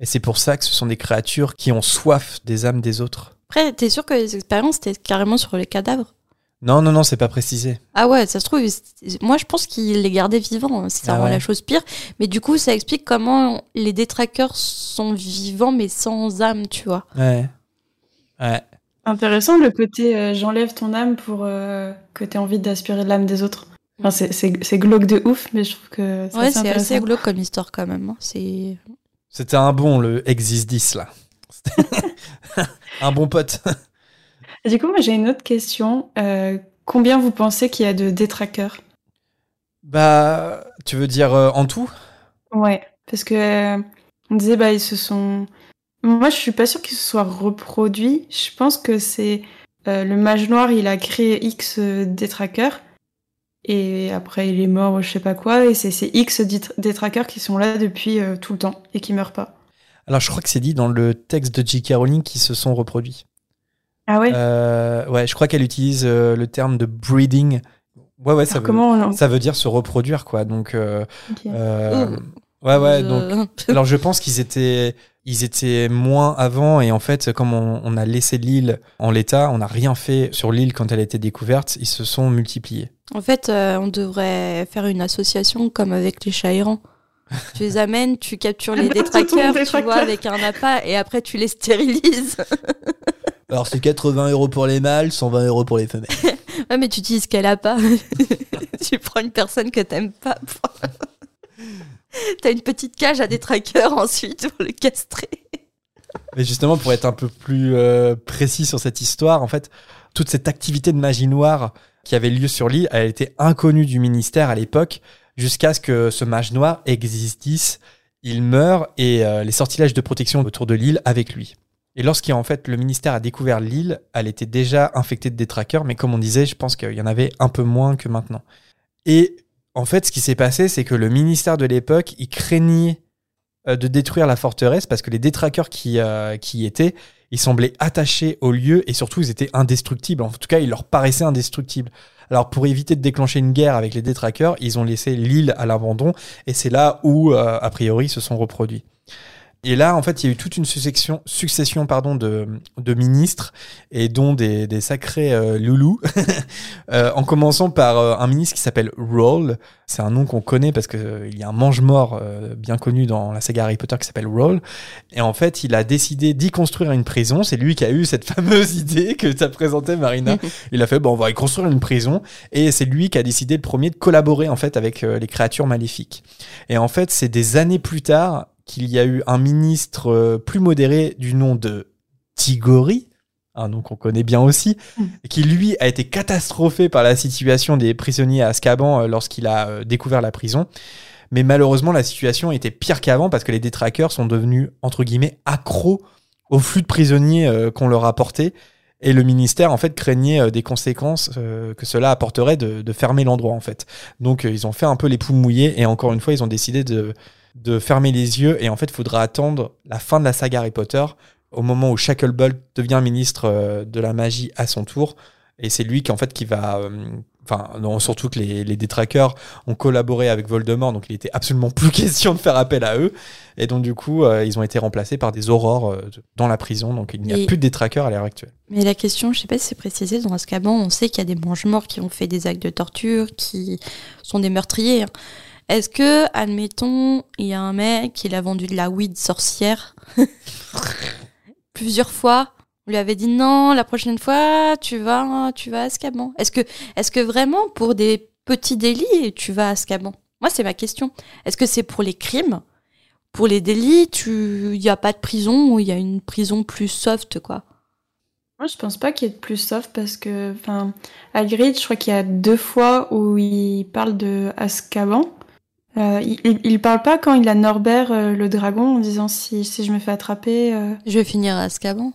Et c'est pour ça que ce sont des créatures qui ont soif des âmes des autres. Après, t'es sûr que les expériences, c'était carrément sur les cadavres? Non, non, non, c'est pas précisé. Ah ouais, ça se trouve, c'est- moi je pense qu'il les gardait vivants, hein, si ça Ah rend ouais. la chose pire. Mais du coup, ça explique comment les détraqueurs sont vivants mais sans âme, tu vois. Ouais. Ouais. Intéressant le côté euh, j'enlève ton âme pour euh, que tu aies envie d'aspirer de l'âme des autres. Enfin, c'est- c'est c'est glauque de ouf, mais je trouve que c'est Ouais, assez c'est assez glauque comme histoire quand même. hein. C'est C'était un bon, le Exis 10, là. C'était (laughs) un bon pote. (laughs) Et Du coup, moi j'ai une autre question. Euh, combien vous pensez qu'il y a de détraqueurs? Bah, tu veux dire euh, en tout? Ouais, parce que euh, on disait bah ils se sont. Moi, je suis pas sûre qu'ils se soient reproduits. Je pense que c'est le mage noir, il a créé X détraqueurs et après il est mort ou je sais pas quoi et c'est ces X détraqueurs qui sont là depuis tout le temps et qui meurent pas. Alors, je crois que c'est dit dans le texte de J.K. Rowling qui se sont reproduits. Ah ouais. Euh, ouais, je crois qu'elle utilise euh, le terme de breeding. Ouais, ouais, ça veut, comment on... ça veut dire se reproduire, quoi. Donc, euh, euh, ouais, ouais. Je- Donc, (laughs) alors, je pense qu'ils étaient, ils étaient moins avant, et en fait, comme on, on a laissé l'île en l'état, on n'a rien fait sur l'île quand elle a été découverte, ils se sont multipliés. En fait, euh, on devrait faire une association comme avec les chats errants. tu les amènes, tu captures les (laughs) détraqueurs, tu vois, avec un appât, et après tu les stérilises. (laughs) Alors, c'est 80 euros pour les mâles, 120 euros pour les femelles. (laughs) ouais, mais tu utilises quel appât? Tu prends une personne que t'aimes pas. T'as une petite cage à détraqueurs ensuite pour le castrer. Mais justement, pour être un peu plus euh, précis sur cette histoire, en fait, toute cette activité de magie noire qui avait lieu sur l'île, elle était inconnue du ministère à l'époque, jusqu'à ce que ce mage noir existisse, il meurt et euh, les sortilèges de protection autour de l'île avec lui. Et lorsqu'en fait le ministère a découvert l'île, elle était déjà infectée de détraqueurs, mais comme on disait, je pense qu'il y en avait un peu moins que maintenant. Et en fait, ce qui s'est passé, c'est que le ministère de l'époque, il craignait euh, de détruire la forteresse parce que les détraqueurs qui, euh, qui y étaient, ils semblaient attachés au lieu et surtout ils étaient indestructibles. En tout cas, ils leur paraissaient indestructibles. Alors pour éviter de déclencher une guerre avec les détraqueurs, ils ont laissé l'île à l'abandon et c'est là où, euh, a priori, se sont reproduits. Et là, en fait, il y a eu toute une succession, succession pardon, de, de ministres, et dont des, des sacrés euh, loulous, (laughs) euh, en commençant par euh, un ministre qui s'appelle Roll. C'est un nom qu'on connaît parce qu'il il y a un mange-mort bien connu dans la saga Harry Potter qui s'appelle Roll. Et en fait, il a décidé d'y construire une prison. C'est lui qui a eu cette (laughs) fameuse idée que tu as présentée, Marina. (laughs) il a fait, bon, on va y construire une prison. Et c'est lui qui a décidé le premier de collaborer, en fait, avec les créatures maléfiques. Et en fait, c'est des années plus tard qu'il y a eu un ministre euh, plus modéré du nom de Tigori, un nom qu'on connaît bien aussi, mm. qui lui a été catastrophé par la situation des prisonniers à Azkaban euh, lorsqu'il a euh, découvert la prison. Mais malheureusement, la situation était pire qu'avant parce que les détraqueurs sont devenus, entre guillemets, accros au flux de prisonniers qu'on leur apportait. Et le ministère, en fait, craignait des conséquences que cela apporterait de, de fermer l'endroit, en fait. Donc, ils ont fait un peu les poules mouillées et encore une fois, ils ont décidé de, de fermer les yeux et en fait, il faudra attendre la fin de la saga Harry Potter au moment où Shacklebolt devient ministre euh, de la magie à son tour. Et c'est lui qui, en fait, qui va. Euh, enfin, non, surtout que les, les détraqueurs ont collaboré avec Voldemort, donc il était absolument plus (laughs) question de faire appel à eux. Et donc, du coup, euh, ils ont été remplacés par des aurores dans la prison, donc il n'y a plus de détraqueurs à l'heure actuelle. Mais la question, je sais pas si c'est précisé, dans Azkaban, on sait qu'il y a des mange-morts qui ont fait des actes de torture, qui sont des meurtriers. Hein. Est-ce que, admettons, il y a un mec qui a vendu de la weed sorcière (laughs) plusieurs fois on lui avait dit non, la prochaine fois, tu vas, tu vas à Azkaban. Est-ce que, est-ce que vraiment pour des petits délits, tu vas à Azkaban? Moi, c'est ma question. Est-ce que c'est pour les crimes? Pour les délits, il n'y a pas de prison ou il y a une prison plus soft, quoi? Moi, je pense pas qu'il y ait de plus soft parce que, enfin, je crois qu'il y a deux fois où il parle de Azkaban. Euh, il, il, parle pas quand il a Norbert euh, le dragon en disant si, si je me fais attraper. Euh. Je vais finir à Azkaban.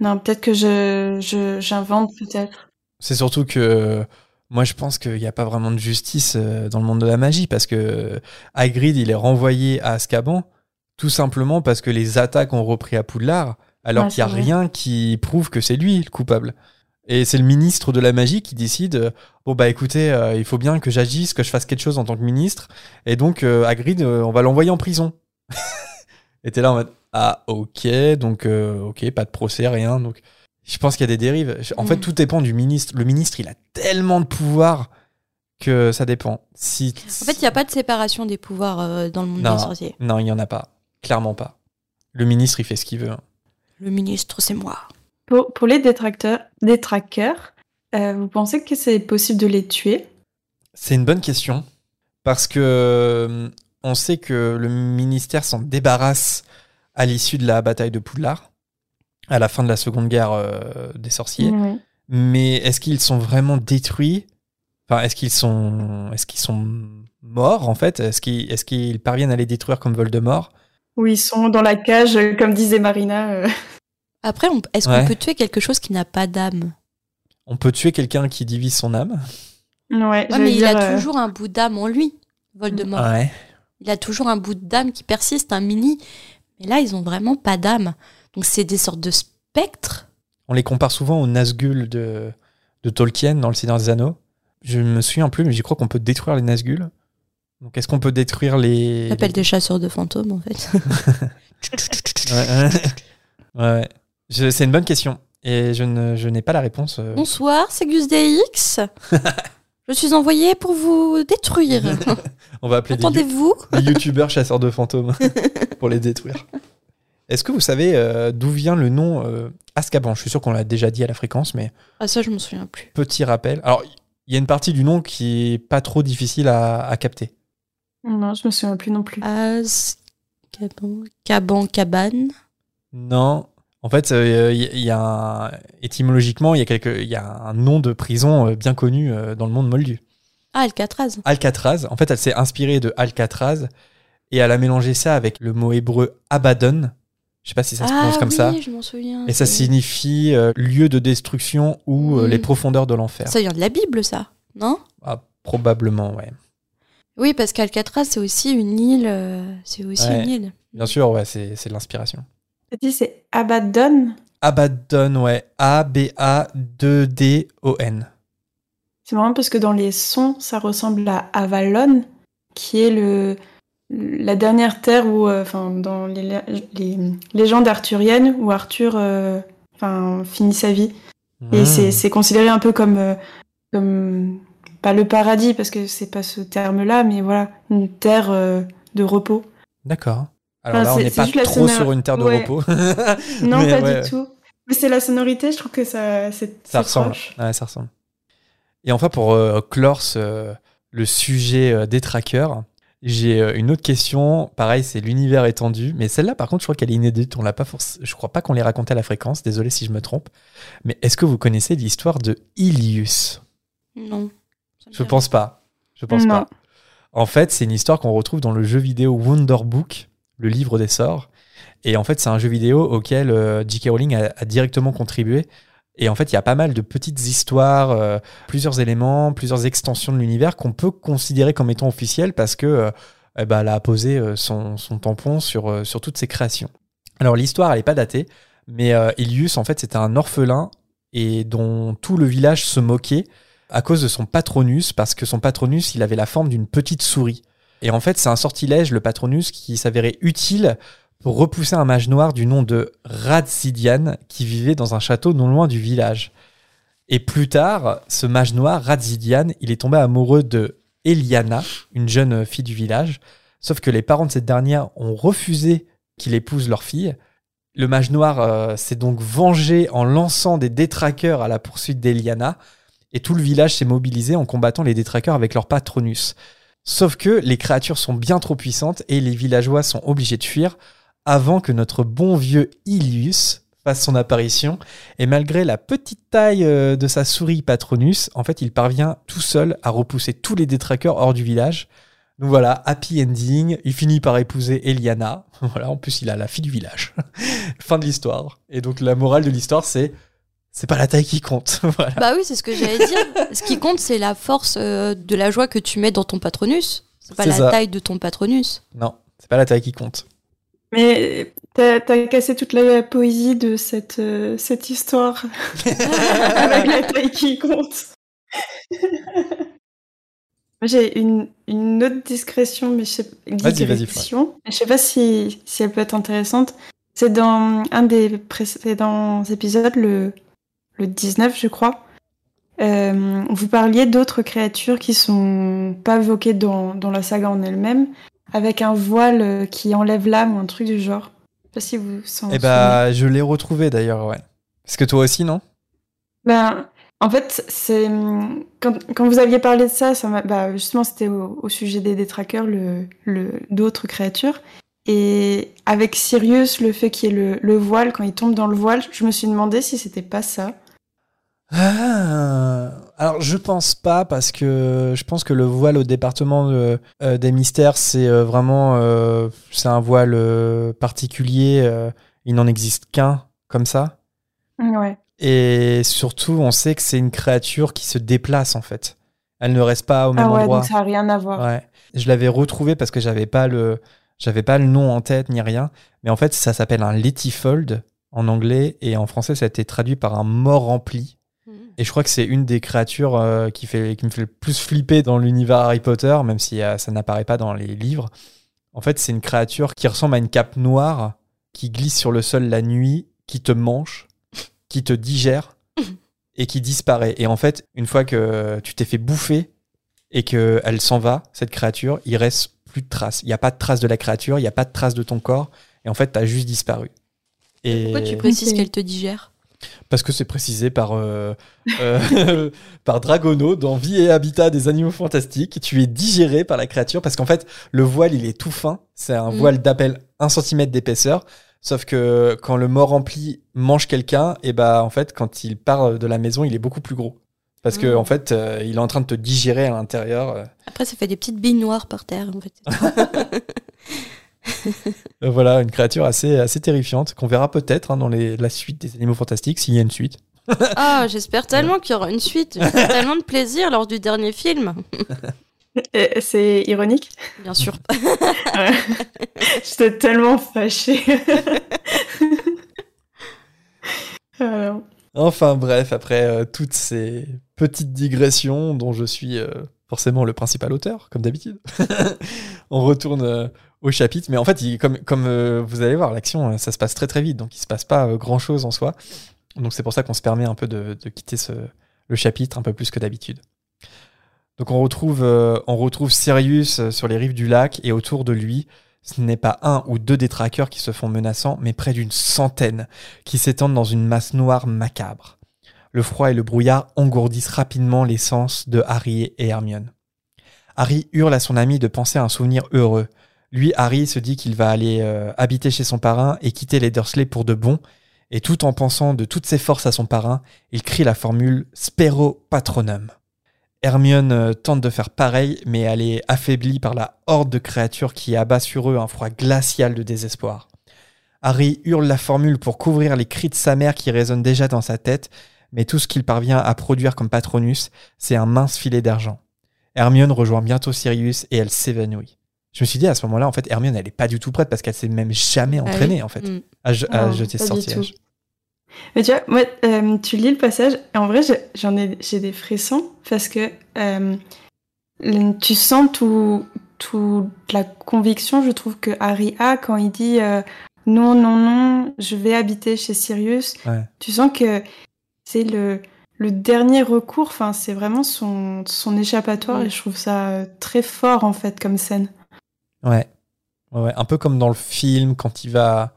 Non, peut-être que je j'invente peut-être. C'est surtout que moi je pense qu'il n'y a pas vraiment de justice dans le monde de la magie parce que Hagrid il est renvoyé à Azkaban tout simplement parce que les attaques ont repris à Poudlard alors qu'il n'y a rien qui prouve que c'est lui le coupable. Et c'est le ministre de la magie qui décide euh, bon bah écoutez, euh, il faut bien que j'agisse, que je fasse quelque chose en tant que ministre. Et donc euh, Hagrid, on va l'envoyer en prison. (laughs) et t'es là en mode ah ok, donc ok, pas de procès, rien. Donc je pense qu'il y a des dérives. En fait, mm. tout dépend du ministre. Le ministre, il a tellement de pouvoir que ça dépend. Si en fait, il n'y a pas de séparation des pouvoirs dans le monde des sorciers. Non, il n'y en a pas. Clairement pas. Le ministre, il fait ce qu'il veut. Hein. Le ministre, c'est moi. Pour, les détracteurs, détraqueurs, euh, vous pensez que c'est possible de les tuer? C'est une bonne question. Parce que euh, on sait que le ministère s'en débarrasse à l'issue de la bataille de Poudlard, à la fin de la Seconde Guerre euh, des Sorciers. Mais est-ce qu'ils sont vraiment détruits? Enfin, est-ce qu'ils sont, est-ce qu'ils sont morts en fait? Est-ce qu'ils, est-ce qu'ils parviennent à les détruire comme Voldemort? Oui, ils sont dans la cage, comme disait Marina. Après, est-ce qu'on peut tuer quelque chose qui n'a pas d'âme? On peut tuer quelqu'un qui divise son âme Ouais, mais il a euh, toujours un bout d'âme en lui, Voldemort. Ouais. Il a toujours un bout d'âme qui persiste, un mini. Mais là, ils ont vraiment pas d'âme. Donc c'est des sortes de spectres. On les compare souvent aux Nazgûl de, de Tolkien dans Le Seigneur des Anneaux. Je me souviens plus, mais j'y crois qu'on peut détruire les Nazgûl. Donc est-ce qu'on peut détruire les... L'appel des chasseurs de fantômes, en fait. (laughs) ouais. ouais. C'est une bonne question. Et je, n'ai pas la réponse. Euh. Bonsoir, c'est Gus DX. (laughs) je suis envoyé pour vous détruire. (laughs) On va appeler Entendez-vous (laughs) des, youtubeurs chasseurs de fantômes pour les détruire. Est-ce que vous savez euh, d'où vient le nom euh, Azkaban? Je suis sûr qu'on l'a déjà dit à la fréquence, mais. Ah, ça, je me souviens plus. Petit rappel. Alors, il y a une partie du nom qui est pas trop difficile à, capter. Non, je me souviens plus non plus. Azkaban. Caban, cabane. Non, en fait, il euh, y, a étymologiquement, il y a quelque, il y a un nom de prison euh, bien connu euh, dans le monde moldu. Ah, Alcatraz. Alcatraz. En fait, elle s'est inspirée de Alcatraz et elle a mélangé ça avec le mot hébreu Abaddon. Je sais pas si ça se prononce ah, comme oui, ça. Je m'en souviens. Et ça signifie lieu de destruction ou les profondeurs de l'enfer. Ça vient de la Bible, ça, non? Ah, Probablement, ouais. Oui, parce qu'Alcatraz, c'est aussi une île. c'est aussi une île. Bien sûr, ouais, c'est de l'inspiration c'est Abaddon? Abaddon, ouais. A-B-A-2-D-O-N. C'est marrant parce que dans les sons, ça ressemble à Avalon, qui est le, la dernière terre où, euh, enfin, dans les, les, légendes arthuriennes où Arthur, euh, finit sa vie. Et Hmm. c'est c'est considéré un peu comme, euh, comme pas le paradis parce que c'est pas ce terme-là, mais voilà, une terre de repos. D'accord. Alors Enfin, là, on c'est- n'est pas trop sur une terre de ouais. repos. (laughs) (laughs) Non, Mais pas ouais, du tout. Mais c'est la sonorité, je trouve que ça, c'est Ça c'est ressemble. Ouais, ça ressemble. Et enfin, pour euh, clore ce- le sujet euh, des trackers, j'ai euh, une autre question. Pareil, c'est l'univers étendu. Mais celle-là, par contre, je crois qu'elle est inédite. On l'a pas forc- Je crois pas qu'on l'ait racontée à la fréquence. Désolé si je me trompe. Mais est-ce que vous connaissez l'histoire de Ilius? Non. Je dit pense pas. Je pense Non. pas. En fait, c'est une histoire qu'on retrouve dans le jeu vidéo Wonder Book, le livre des sorts. Et en fait, c'est un jeu vidéo auquel euh, J.K. Rowling a, directement contribué. Et en fait, il y a pas mal de petites histoires, euh, plusieurs éléments, plusieurs extensions de l'univers qu'on peut considérer comme étant officielles parce que euh, eh ben, elle a posé son, tampon sur, sur toutes ses créations. Alors l'histoire, elle n'est pas datée, mais Ilius, en fait, c'était un orphelin et dont tout le village se moquait à cause de son patronus, parce que son patronus, il avait la forme d'une petite souris. Et en fait, c'est un sortilège, le patronus, qui s'avérait utile pour repousser un mage noir du nom de Radzidian, qui vivait dans un château non loin du village. Et plus tard, ce mage noir, Radzidian, il est tombé amoureux de Eliana, une jeune fille du village, sauf que les parents de cette dernière ont refusé qu'il épouse leur fille. Le mage noir euh, s'est donc vengé en lançant des détraqueurs à la poursuite d'Eliana, et tout le village s'est mobilisé en combattant les détraqueurs avec leur patronus. Sauf que les créatures sont bien trop puissantes et les villageois sont obligés de fuir avant que notre bon vieux Ilius fasse son apparition. Et malgré la petite taille euh, de sa souris patronus, en fait, il parvient tout seul à repousser tous les détraqueurs hors du village. Donc voilà, happy ending. Il finit par épouser Eliana. (laughs) Voilà, en plus, il a la fille du village. (laughs) fin de l'histoire. Et donc, la morale de l'histoire, c'est c'est pas la taille qui compte. (laughs) voilà. Bah oui, c'est ce que j'allais dire. ce qui compte, c'est la force euh, de la joie que tu mets dans ton patronus. C'est pas la ça. taille de ton patronus. Non, c'est pas la taille qui compte. Mais t'as as cassé toute la poésie de cette, euh, cette histoire (laughs) avec la taille qui compte. (laughs) J'ai une, une autre discrétion, mais je sais, Vas-y, vas-y. Je sais pas si, si elle peut être intéressante. C'est dans un des précédents épisodes, le, le 19, je crois. Euh, vous parliez d'autres créatures qui sont pas évoquées dans, dans la saga en elle-même, avec un voile euh, qui enlève l'âme ou un truc du genre. Je sais pas si vous Eh bah, je l'ai retrouvé d'ailleurs, ouais. Est-ce que toi aussi, non? Ben, en fait, c'est quand, quand vous aviez parlé de ça, ça bah, justement, c'était au, au sujet des détraqueurs, le, le, d'autres créatures. Et avec Sirius, le fait qu'il y ait le, le voile, quand il tombe dans le voile, je me suis demandé si c'était pas ça. Ah, alors je pense pas parce que je pense que le voile au département euh, des mystères c'est euh, vraiment euh, c'est un voile particulier il n'en existe qu'un comme ça Ouais. et surtout on sait que c'est une créature qui se déplace en fait elle ne reste pas au même Ah ouais, endroit donc ça a rien à voir. Ouais. Je l'avais retrouvé parce que j'avais pas le j'avais pas le nom en tête ni rien, mais en fait ça s'appelle un letifold en anglais et en français ça a été traduit par un mort rempli. Et je crois que c'est une des créatures euh, qui, fait, qui me fait le plus flipper dans l'univers Harry Potter, même si euh, ça n'apparaît pas dans les livres. En fait, c'est une créature qui ressemble à une cape noire, qui glisse sur le sol la nuit, qui te mange, qui te digère (laughs) et qui disparaît. Et en fait, une fois que tu t'es fait bouffer et qu'elle s'en va, cette créature, il reste plus de traces. Il n'y a pas de traces de la créature, il n'y a pas de traces de ton corps. Et en fait, tu as juste disparu. Et... Pourquoi tu précises qu'elle te digère? Parce que c'est précisé par, euh, euh, (laughs) par Dragono dans Vie et Habitat des animaux fantastiques. Tu es digéré par la créature parce qu'en fait, le voile, il est tout fin. C'est un Mm. voile d'appel 1 cm d'épaisseur. Sauf que quand le mort rempli mange quelqu'un, et bah en fait, quand il part de la maison, il est beaucoup plus gros. Parce que Mm. en fait, euh, il est en train de te digérer à l'intérieur. Après, ça fait des petites billes noires par terre, en fait. (laughs) Euh, voilà, une créature assez, assez terrifiante qu'on verra peut-être hein, dans les, la suite des animaux fantastiques, s'il y a une suite. Ah, j'espère (laughs) tellement qu'il y aura une suite. J'ai eu tellement de plaisir lors du dernier film. (laughs) C'est ironique. Bien sûr. (laughs) Ouais. J'étais tellement fâchée. Euh, Enfin bref, après euh, toutes ces petites digressions dont je suis euh, forcément le principal auteur, comme d'habitude, on retourne euh, au chapitre. Mais en fait, comme, comme euh, vous allez voir, l'action, euh, ça se passe très très vite, donc il se passe pas grand-chose en soi. Donc c'est pour ça qu'on se permet un peu de, quitter ce, le chapitre un peu plus que d'habitude. Donc on retrouve, euh, on retrouve Sirius euh, sur les rives du lac et autour de lui, ce n'est pas un ou deux détraqueurs qui se font menaçants, mais près d'une centaine qui s'étendent dans une masse noire macabre. Le froid et le brouillard engourdissent rapidement les sens de Harry et Hermione. Harry hurle à son ami de penser à un souvenir heureux. Lui, Harry, se dit qu'il va aller euh, habiter chez son parrain et quitter les Dursley pour de bon, et tout en pensant de toutes ses forces à son parrain, il crie la formule Spero Patronum. Hermione euh, tente de faire pareil, mais elle est affaiblie par la horde de créatures qui abat sur eux un froid glacial de désespoir. Harry hurle la formule pour couvrir les cris de sa mère qui résonnent déjà dans sa tête, mais tout ce qu'il parvient à produire comme Patronus, c'est un mince filet d'argent. Hermione rejoint bientôt Sirius et elle s'évanouit. Je me suis dit à ce moment-là, en fait, Hermione, elle est pas du tout prête parce qu'elle s'est même jamais entraînée, en fait, Mm. à, je- à Non, jeter ce sortilège. Mais tu vois, moi, euh, tu lis le passage, et en vrai, j'ai- j'en ai, j'ai des frissons parce que euh, tu sens tout, toute la conviction, je trouve, que Harry a quand il dit euh, non, non, non, je vais habiter chez Sirius. Ouais. Tu sens que c'est le, le dernier recours, enfin, c'est vraiment son, son échappatoire, Mm. et je trouve ça très fort, en fait, comme scène. Ouais. Ouais. Un peu comme dans le film, quand il va.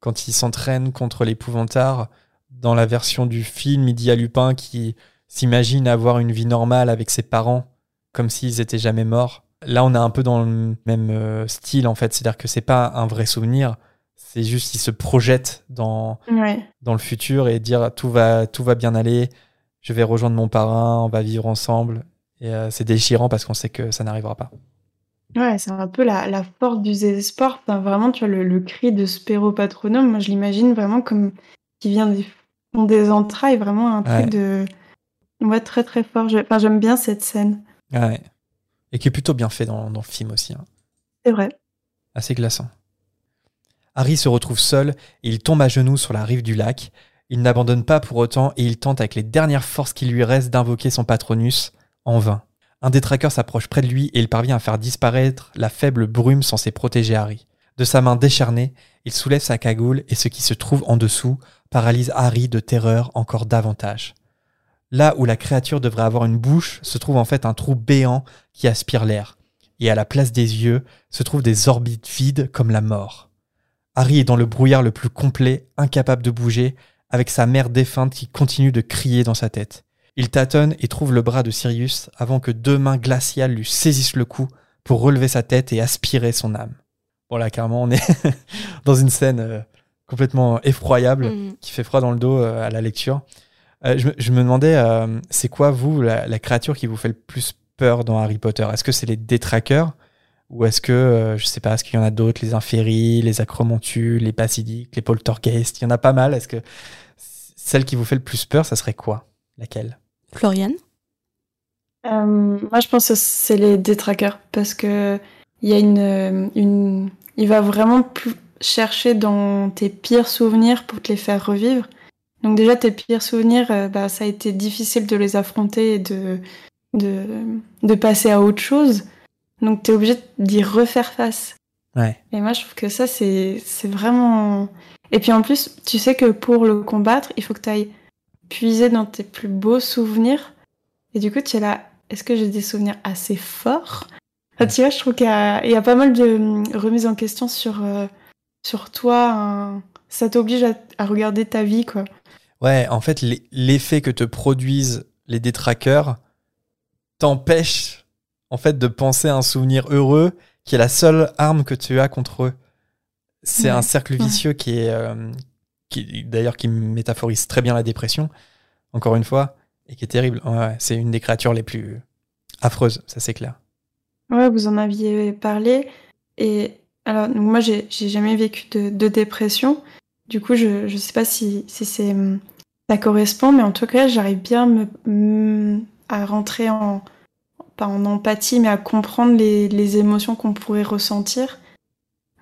Quand il s'entraîne contre l'épouvantard, dans la version du film, il dit à Lupin qu'il s'imagine avoir une vie normale avec ses parents, comme s'ils étaient jamais morts. Là, on est un peu dans le même euh, style, en fait. C'est-à-dire que c'est pas un vrai souvenir, c'est juste qu'il se projette dans, Ouais. dans le futur et dire tout va, tout va bien aller, je vais rejoindre mon parrain, on va vivre ensemble. Et euh, c'est déchirant parce qu'on sait que ça n'arrivera pas. Ouais, c'est un peu la, la force du désespoir. Enfin, vraiment, tu vois, le, le cri de Spero Patronum, moi, je l'imagine vraiment comme qui vient des fonds des entrailles, vraiment un Ouais. truc de. Ouais, très très fort. Je- Enfin, j'aime bien cette scène. Ouais. Et qui est plutôt bien fait dans, dans le film aussi. hein. C'est vrai. Assez glaçant. Harry se retrouve seul et il tombe à genoux sur la rive du lac. Il n'abandonne pas pour autant et il tente avec les dernières forces qui lui restent d'invoquer son patronus en vain. Un des traqueurs s'approche près de lui et il parvient à faire disparaître la faible brume censée protéger Harry. De sa main décharnée, il soulève sa cagoule et ce qui se trouve en dessous paralyse Harry de terreur encore davantage. Là où la créature devrait avoir une bouche se trouve en fait un trou béant qui aspire l'air. Et à la place des yeux se trouvent des orbites vides comme la mort. Harry est dans le brouillard le plus complet, incapable de bouger, avec sa mère défunte qui continue de crier dans sa tête. Il tâtonne et trouve le bras de Sirius avant que deux mains glaciales lui saisissent le cou pour relever sa tête et aspirer son âme. Bon là, carrément, on est (laughs) dans une scène euh, complètement effroyable Mm. qui fait froid dans le dos euh, à la lecture. Euh, je, me- je me demandais, c'est quoi, vous, la, la créature qui vous fait le plus peur dans Harry Potter? Est-ce que c'est les détraqueurs? Ou est-ce que, je sais pas, est-ce qu'il y en a d'autres Les inféries, les acromontules, les basidiques, les poltergeists? Il y en a pas mal. Est-ce que celle qui vous fait le plus peur, ça serait quoi? Laquelle? Florian Euh, moi, je pense que c'est les détraqueurs parce que il y a une, euh, une, il va vraiment plus chercher dans tes pires souvenirs pour te les faire revivre. Donc déjà tes pires souvenirs, euh, bah, ça a été difficile de les affronter et de, de, de passer à autre chose. Donc t'es obligé d'y refaire face. Ouais. Et moi, je trouve que ça, c'est c'est vraiment. Et puis en plus, tu sais que pour le combattre, il faut que tu ailles puiser dans tes plus beaux souvenirs. Et du coup, tu es là, est-ce que j'ai des souvenirs assez forts? Enfin, Tu vois, je trouve qu'il y, y a pas mal de hum, remises en question sur, euh, sur toi. hein. Ça t'oblige à, à regarder ta vie, quoi. Ouais, en fait, l'e- l'effet que te produisent les détraqueurs t'empêche en fait de penser à un souvenir heureux qui est la seule arme que tu as contre eux. C'est Ouais, un cercle ouais. vicieux qui est, euh, qui d'ailleurs qui métaphorise très bien la dépression, encore une fois, et qui est terrible. C'est une des créatures les plus affreuses, ça c'est clair. Ouais, vous en aviez parlé. Et alors, moi, j'ai jamais vécu de, dépression. Du coup, je, je sais pas si, hum, ça correspond, mais en tout cas, j'arrive bien hum, à rentrer en, pas en empathie, mais à comprendre les, les émotions qu'on pourrait ressentir.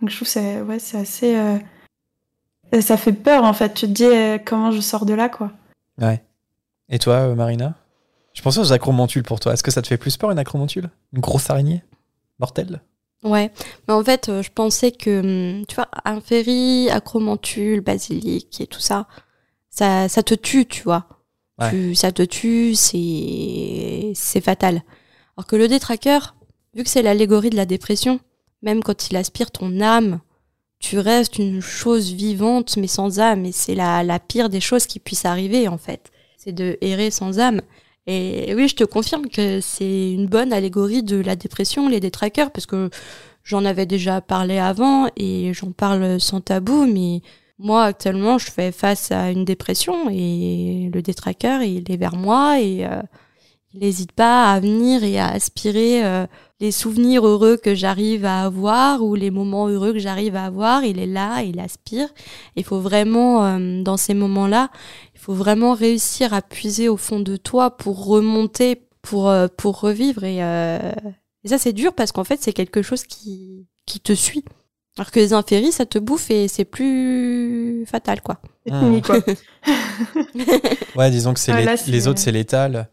Donc, je trouve que c'est, ouais, assez, euh, ça fait peur, en fait. Tu te dis, euh, comment je sors de là, quoi. Ouais. Et toi, euh, Marina? Je pensais aux acromontules pour toi. Est-ce que ça te fait plus peur une acromontule Une grosse araignée? Mortelle? Ouais, mais en fait, euh, je pensais que, hum, tu vois, un ferry, acromontule, basilic et tout ça, ça, ça te tue, tu vois. Ouais. Tu- ça te tue, c'est, c'est fatal. Alors que le détraqueur, vu que c'est l'allégorie de la dépression, même quand il aspire ton âme, tu restes une chose vivante mais sans âme, et c'est la, la pire des choses qui puisse arriver en fait. C'est de errer sans âme. Et oui, je te confirme que c'est une bonne allégorie de la dépression, les détraqueurs, parce que j'en avais déjà parlé avant et j'en parle sans tabou, mais moi actuellement je fais face à une dépression et le détraqueur il est vers moi et euh, il n'hésite pas à venir et à aspirer euh, les souvenirs heureux que j'arrive à avoir ou les moments heureux que j'arrive à avoir, il est là, il aspire. Il faut vraiment, euh, dans ces moments-là, il faut vraiment réussir à puiser au fond de toi pour remonter, pour, euh, pour revivre. Et, euh, et ça, c'est dur parce qu'en fait, c'est quelque chose qui, qui te suit. Alors que les inféries, ça te bouffe et c'est plus fatal, quoi. Ah. fini, quoi. (laughs) Ouais, disons que c'est Ah, les autres, c'est létal.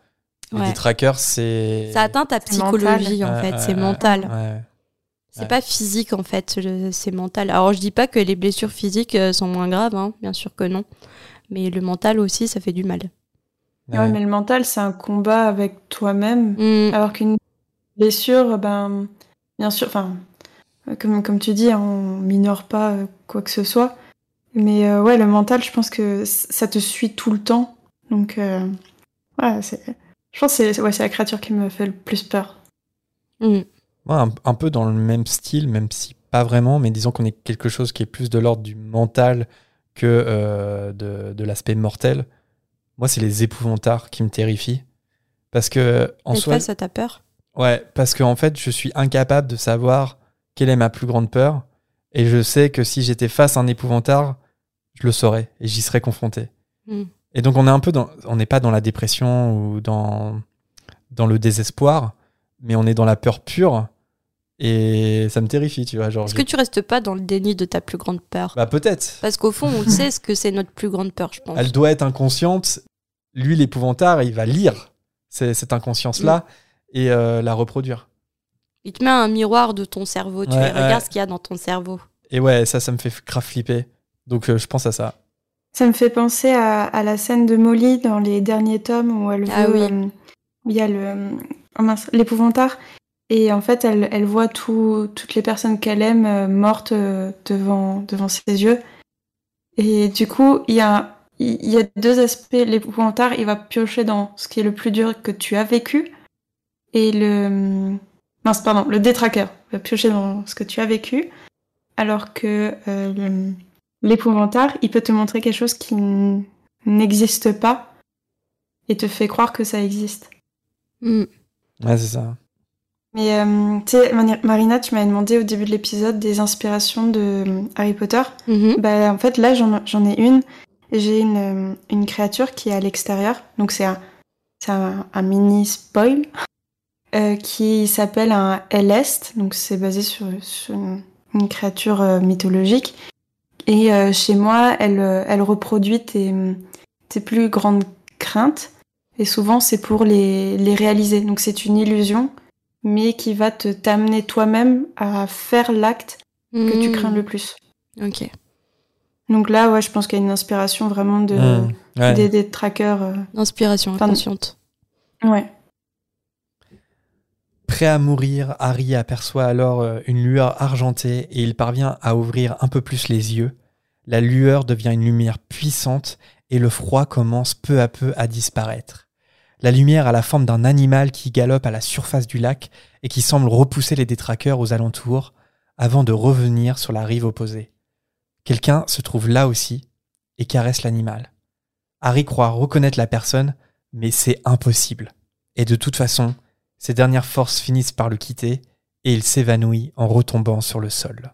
Les Ouais. détraqueurs, c'est. Ça atteint ta mental. psychologie, en fait, c'est mental. Ouais. C'est Ouais. pas physique en fait, c'est mental. Alors je dis pas que les blessures physiques euh, sont moins graves, hein, bien sûr que non. Mais le mental aussi, ça fait du mal. Ouais, Ouais. mais le mental, c'est un combat avec toi-même. Mm. Alors qu'une blessure, ben, bien sûr, enfin, comme, comme tu dis, on minore pas euh, quoi que ce soit. Mais euh, ouais, le mental, je pense que ça te suit tout le temps. Donc, euh, ouais, c'est, je pense que c'est ouais, la créature qui me fait le plus peur. Mm. Ouais, un, un peu dans le même style, même si pas vraiment, mais disons qu'on est quelque chose qui est plus de l'ordre du mental que euh, de, de l'aspect mortel. Moi, c'est les épouvantards qui me terrifient. Parce que, en Et soi, toi, ça t'a peur? Ouais, parce qu'en en fait, je suis incapable de savoir quelle est ma plus grande peur. Et je sais que si j'étais face à un épouvantard, je le saurais et j'y serais confronté. Mm. Et donc, on est un peu dans. On n'est pas dans la dépression ou dans, dans le désespoir, mais on est dans la peur pure. Et ça me terrifie, tu vois. Genre, Est-ce que tu restes pas dans le déni de ta plus grande peur? Bah, peut-être. Parce qu'au fond, on sait ce que c'est notre plus grande peur, je pense. Elle doit être inconsciente. Lui, l'épouvantard, il va lire cette inconscience-là et euh, la reproduire. Il te met un miroir de ton cerveau, tu Ouais, fais, regarde ouais. ce qu'il y a dans ton cerveau. Et ouais, ça, ça me fait grave flipper. Donc, euh, je pense à ça. Ça me fait penser à, à la scène de Molly dans les derniers tomes où elle Ah veut, oui. euh, où il y a le oh l'épouvantard. Et en fait elle, elle voit tout- toutes les personnes qu'elle aime euh, mortes euh, devant devant ses yeux. Et du coup il y a il y a deux aspects. L'épouvantard il va piocher dans ce qui est le plus dur que tu as vécu. Et le mince pardon le détraqueur va piocher dans ce que tu as vécu. Alors que le- L'épouvantard, il peut te montrer quelque chose qui n'existe pas et te fait croire que ça existe. Mm. Ouais, c'est ça. Mais euh, tu sais, Marina, tu m'avais demandé au début de l'épisode des inspirations de euh, Harry Potter. Mhm. Bah, en fait, là, j'en j'en ai une. J'ai une, euh, une créature qui est à l'extérieur. Donc, c'est un, c'est un, un mini spoil euh, qui s'appelle un Elest. Donc, c'est basé sur, sur une, une créature mythologique. Et euh, chez moi, elle, euh, elle reproduit tes, tes plus grandes craintes. Et souvent, c'est pour les, les réaliser. Donc, c'est une illusion, mais qui va te t'amener toi-même à faire l'acte que tu Mm. crains le plus. Ok. Donc là, ouais, je pense qu'il y a une inspiration vraiment de, Mmh. Ouais. des, des trackers. euh, Inspiration inconsciente. Ouais. Prêt à mourir, Harry aperçoit alors euh, une lueur argentée et il parvient à ouvrir un peu plus les yeux. La lueur devient une lumière puissante et le froid commence peu à peu à disparaître. La lumière a la forme d'un animal qui galope à la surface du lac et qui semble repousser les détraqueurs aux alentours avant de revenir sur la rive opposée. Quelqu'un se trouve là aussi et caresse l'animal. Harry croit reconnaître la personne, mais c'est impossible. Et de toute façon, ses dernières forces finissent par le quitter et il s'évanouit en retombant sur le sol.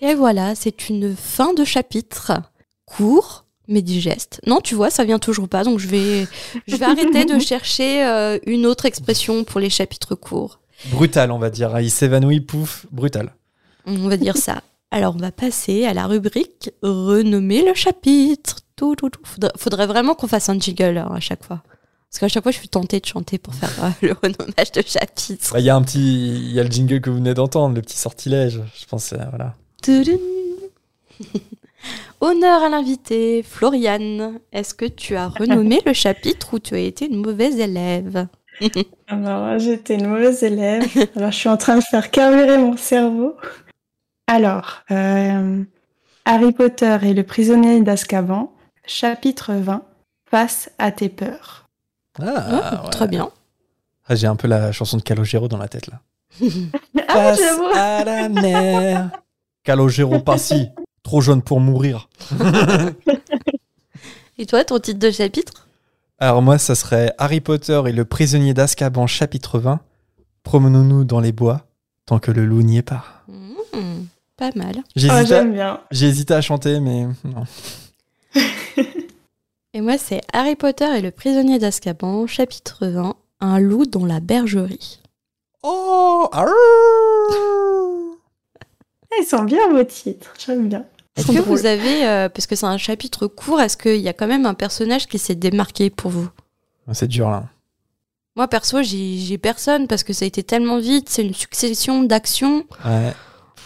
Et voilà, c'est une fin de chapitre. Court, mais digeste. Non, tu vois, ça vient toujours pas, donc je vais, je vais arrêter de (laughs) chercher euh, une autre expression pour les chapitres courts. Brutal, on va dire. Il s'évanouit, pouf, brutal. On va dire ça. Alors, on va passer à la rubrique renommer le chapitre. Tout, tout, tout. Faudrait, faudrait vraiment qu'on fasse un jingle hein, à chaque fois. Parce qu'à chaque fois, je suis tentée de chanter pour faire euh, le renommage de chapitre. Bah, Il y a un petit, il y a le jingle que vous venez d'entendre, le petit sortilège. Je pense, euh, voilà. Honneur à l'invité, Floriane. Est-ce que tu as renommé le chapitre ou tu as été une mauvaise élève? (laughs) Alors, j'étais une mauvaise élève. Alors, je suis en train de faire carburer mon cerveau. Alors, euh, Harry Potter et le prisonnier d'Azkaban, chapitre 20, Face à tes peurs. Ah, ouais. Très bien. Ah, J'ai un peu la chanson de Calogero dans la tête là. (laughs) Ah, Face j'avoue. à la mer. Calogero pas-si. Trop jeune pour mourir. Et toi, ton titre de chapitre? Alors moi, ça serait Harry Potter et le prisonnier d'Azkaban, chapitre 20. Promenons-nous dans les bois tant que le loup n'y est pas. Hmm, Pas mal. J'ai Ah, hésité, à- j'aime bien. j'ai hésité à chanter, mais non. (laughs) Et moi, c'est Harry Potter et le prisonnier d'Azkaban, chapitre 20, Un loup dans la bergerie. Oh. Ah, Ils sont bien vos titres, j'aime bien. Est-ce que vous avez, euh, parce que c'est un chapitre court, est-ce qu'il y a quand même un personnage qui s'est démarqué pour vous? C'est dur là. Moi, perso, j'ai personne parce que ça a été tellement vite, c'est une succession d'actions. Ouais.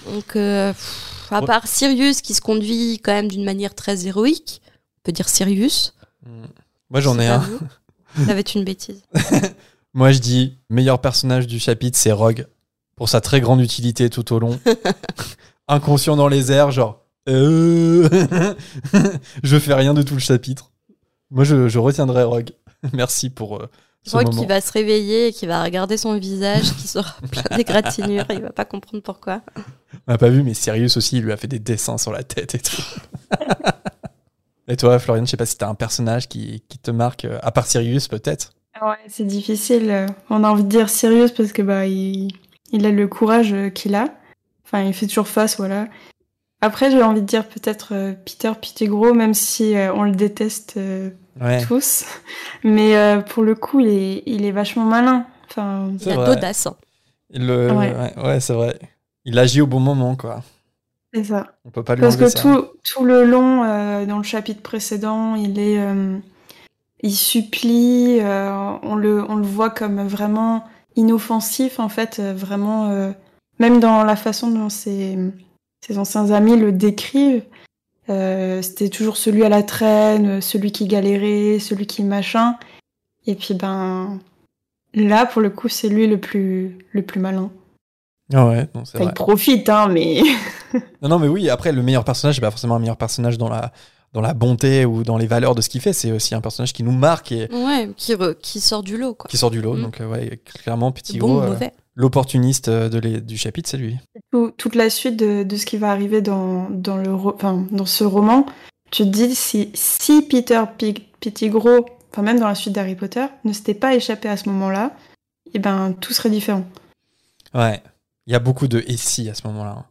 Donc, euh, pff, à part Sirius qui se conduit quand même d'une manière très héroïque, on peut dire Sirius. Moi j'en ai un. Ça va être une bêtise. (laughs) Moi je dis meilleur personnage du chapitre, c'est Rogue. Pour sa très grande utilité tout au long. (laughs) Inconscient dans les airs, genre. Euh, (laughs) je fais rien de tout le chapitre. Moi je, je retiendrai Rogue. (laughs) Merci pour euh, ce Rogue moment. qui va se réveiller et qui va regarder son visage, qui sera (laughs) plein d'égratignures, il va pas comprendre pourquoi. On n'a pas vu, mais Sirius aussi, il lui a fait des dessins sur la tête et tout. et toi, Florian, je sais pas si t'as un personnage qui, qui te marque, euh, à part Sirius peut-être? Ouais, c'est difficile. On a envie de dire Sirius parce que bah il, il a le courage euh, qu'il a. Enfin, il fait toujours face, voilà. Après, j'ai envie de dire peut-être euh, Peter Pettigrew, même si euh, on le déteste euh, Ouais. tous. Mais pour le coup, il est, il est vachement malin. Enfin, Il C'est a d'audace. hein. Le- Ouais. ouais, ouais, c'est vrai. Il agit au bon moment, quoi. c'est ça. On peut pas lui Parce enlever que ça. tout, tout le long, euh, dans le chapitre précédent, il est, euh, il supplie, euh, on, le, on le voit comme vraiment inoffensif, en fait, vraiment, euh, même dans la façon dont ses, ses anciens amis le décrivent, euh, c'était toujours celui à la traîne, celui qui galérait, celui qui machin. Et puis, ben, là, pour le coup, c'est lui le plus, le plus malin. Ah ouais, non, c'est vrai. il profite, hein, mais. (laughs) Non, non, mais oui, après, le meilleur personnage, c'est pas forcément un meilleur personnage dans la, dans la bonté ou dans les valeurs de ce qu'il fait. C'est aussi un personnage qui nous marque et Ouais, qui, re- qui sort du lot, quoi. qui sort du lot. Mm. Donc, euh, ouais, clairement, petit bon gros, ou euh, mauvais. euh, de les- du chapitre, c'est lui. tout- toute la suite de, de ce qui va arriver dans, dans, le, enfin, dans ce roman, tu te dis si, si Peter Pettigrew, enfin même dans la suite d'Harry Potter, ne s'était pas échappé à ce moment-là, et ben tout serait différent. Ouais. Il y a beaucoup de et si à ce moment-là.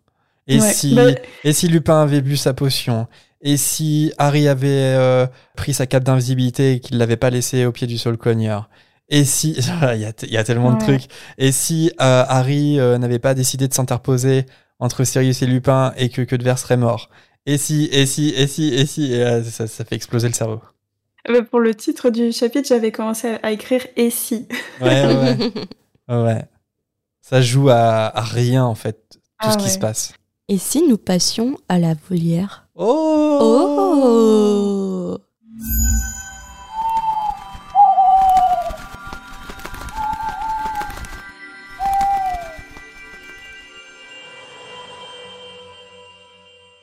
Et Ouais. si, Bah, et si Lupin avait bu sa potion? Et si Harry avait euh, pris sa cape d'invisibilité et qu'il l'avait pas laissé au pied du sol cogneur? Et si, (laughs) il y a, il y a tellement de trucs. Et si euh, Harry euh, n'avait pas décidé de s'interposer entre Sirius et Lupin et que Queudevers serait mort? Et si, et si, et si, et si, et, euh, ça, ça fait exploser le cerveau. Euh, Pour le titre du chapitre, j'avais commencé à, à écrire et si. (laughs) Ouais, ouais, ouais. (laughs) Ouais, ouais. Ça joue à, à rien en fait, tout Ah ce qui ouais. se passe. Et si nous passions à la volière? Oh, Oh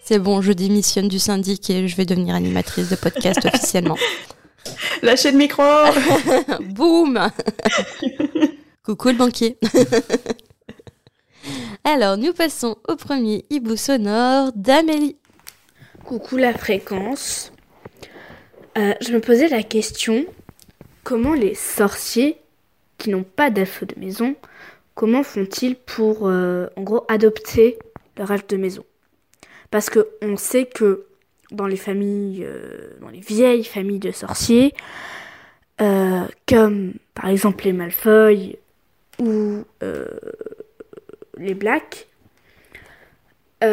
C'est bon, je démissionne du syndic et je vais devenir animatrice de podcast (laughs) officiellement. Lâchez le micro (laughs) Boum (laughs) Coucou le banquier. Alors, nous passons au premier hibou sonore d'Amélie. Coucou la fréquence. Euh, je me posais la question comment les sorciers qui n'ont pas d'elfes de maison, comment font-ils pour euh, en gros adopter leur elfe de maison? Parce que on sait que dans les familles, dans les vieilles familles de sorciers, comme par exemple les Malfoy ou les Blacks, les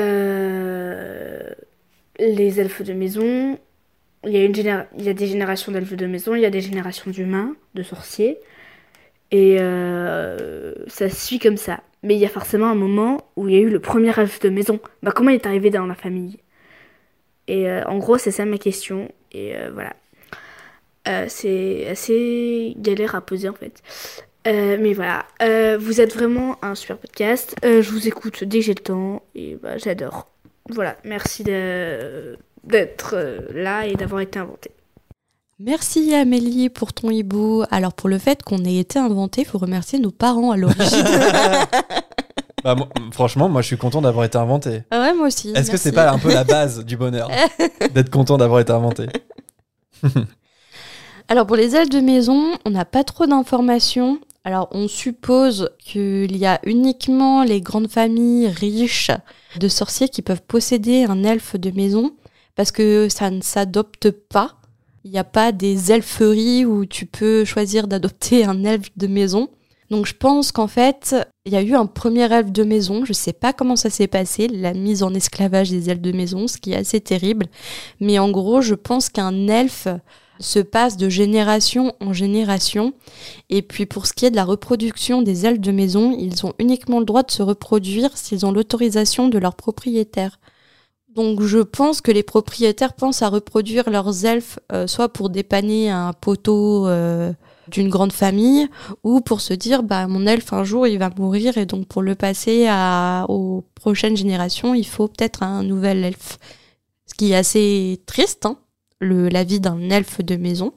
elfes de maison, il y, a une il y a des générations d'elfes de maison, il y a des générations d'humains, de sorciers. Et euh, ça se suit comme ça. Mais il y a forcément un moment où il y a eu le premier elfe de maison. Bah, comment il est arrivé dans la famille? Et euh, en gros, c'est ça ma question. Et euh, voilà. c'est assez galère à poser en fait. mais voilà, vous êtes vraiment un super podcast. je vous écoute dès que j'ai le temps et bah, j'adore. Voilà, merci d'être là et d'avoir été inventé. Merci Amélie pour ton hibou. Alors pour le fait qu'on ait été inventé, il faut remercier nos parents à l'origine. (laughs) (laughs) Bah, franchement, moi je suis content d'avoir été inventé. Ah ouais, moi aussi. Est-ce que c'est pas un peu la base du bonheur (laughs) d'être content d'avoir été inventé? Alors pour les ailes de maison, on n'a pas trop d'informations. Alors on suppose qu'il y a uniquement les grandes familles riches de sorciers qui peuvent posséder un elfe de maison parce que ça ne s'adopte pas. Il n'y a pas des elferies où tu peux choisir d'adopter un elfe de maison. Donc je pense qu'en fait, il y a eu un premier elfe de maison. Je ne sais pas comment ça s'est passé, la mise en esclavage des elfes de maison, ce qui est assez terrible. Mais en gros, je pense qu'un elfe se passe de génération en génération. Et puis pour ce qui est de la reproduction des elfes de maison, ils ont uniquement le droit de se reproduire s'ils ont l'autorisation de leur propriétaire. Donc je pense que les propriétaires pensent à reproduire leurs elfes euh, soit pour dépanner un poteau euh, d'une grande famille ou pour se dire bah mon elfe un jour il va mourir et donc pour le passer à, aux prochaines générations il faut peut-être un nouvel elfe. Ce qui est assez triste hein, le, la vie d'un elfe de maison.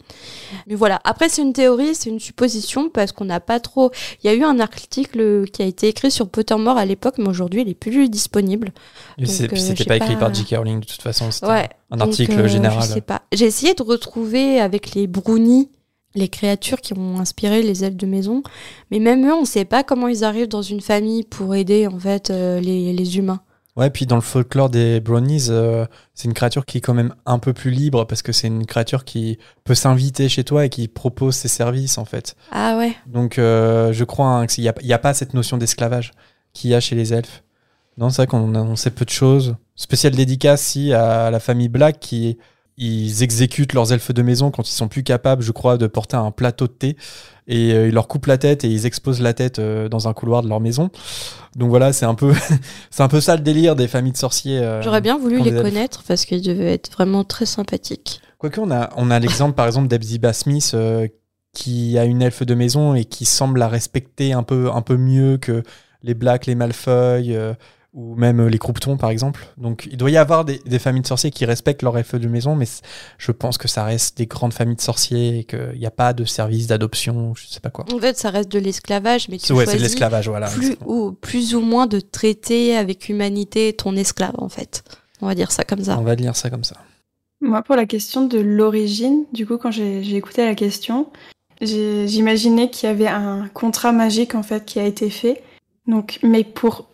Mais voilà, après c'est une théorie, c'est une supposition parce qu'on n'a pas trop... Il y a eu un article qui a été écrit sur Pottermore à l'époque, mais aujourd'hui il est plus disponible. Euh, c'était pas, écrit par J.K. Rowling de toute façon, c'était ouais, un article euh, général. Je sais pas. J'ai essayé de retrouver avec les brownies les créatures qui ont inspiré les elfes de maison, mais même eux, on ne sait pas comment ils arrivent dans une famille pour aider en fait euh, les, les humains. Ouais, puis dans le folklore des brownies, euh, c'est une créature qui est quand même un peu plus libre parce que c'est une créature qui peut s'inviter chez toi et qui propose ses services en fait. Ah ouais. Donc euh, je crois hein, qu'il n'y a, pas cette notion d'esclavage qu'il y a chez les elfes. Non, c'est vrai qu'on on sait peu de choses. Spéciale dédicace si à la famille Black qui ils exécutent leurs elfes de maison quand ils sont plus capables, je crois, de porter un plateau de thé. Et euh, ils leur coupent la tête et ils exposent la tête euh, dans un couloir de leur maison. Donc voilà, c'est un peu, (laughs) c'est un peu ça le délire des familles de sorciers. Euh, J'aurais bien voulu les connaître parce qu'ils devaient être vraiment très sympathiques. Quoique on a, on a l'exemple par exemple d'Ebziba Smith qui a une elfe de maison et qui semble la respecter un peu, un peu mieux que les Blacks, les Malfoy ou même euh, les croupetons par exemple. Donc il doit y avoir des, familles de sorciers qui respectent leur elfe de maison, mais je pense que ça reste des grandes familles de sorciers et qu'il n'y a pas de service d'adoption, je sais pas quoi. En fait, ça reste de l'esclavage, mais tu ouais, c'est de l'esclavage, voilà. Plus ou, plus ou moins de traiter avec humanité ton esclave en fait. On va dire ça comme ça. On va dire ça comme ça. Moi, pour la question de l'origine, du coup, quand j'ai écouté la question, j'imaginais qu'il y avait un contrat magique en fait qui a été fait. Donc, mais pour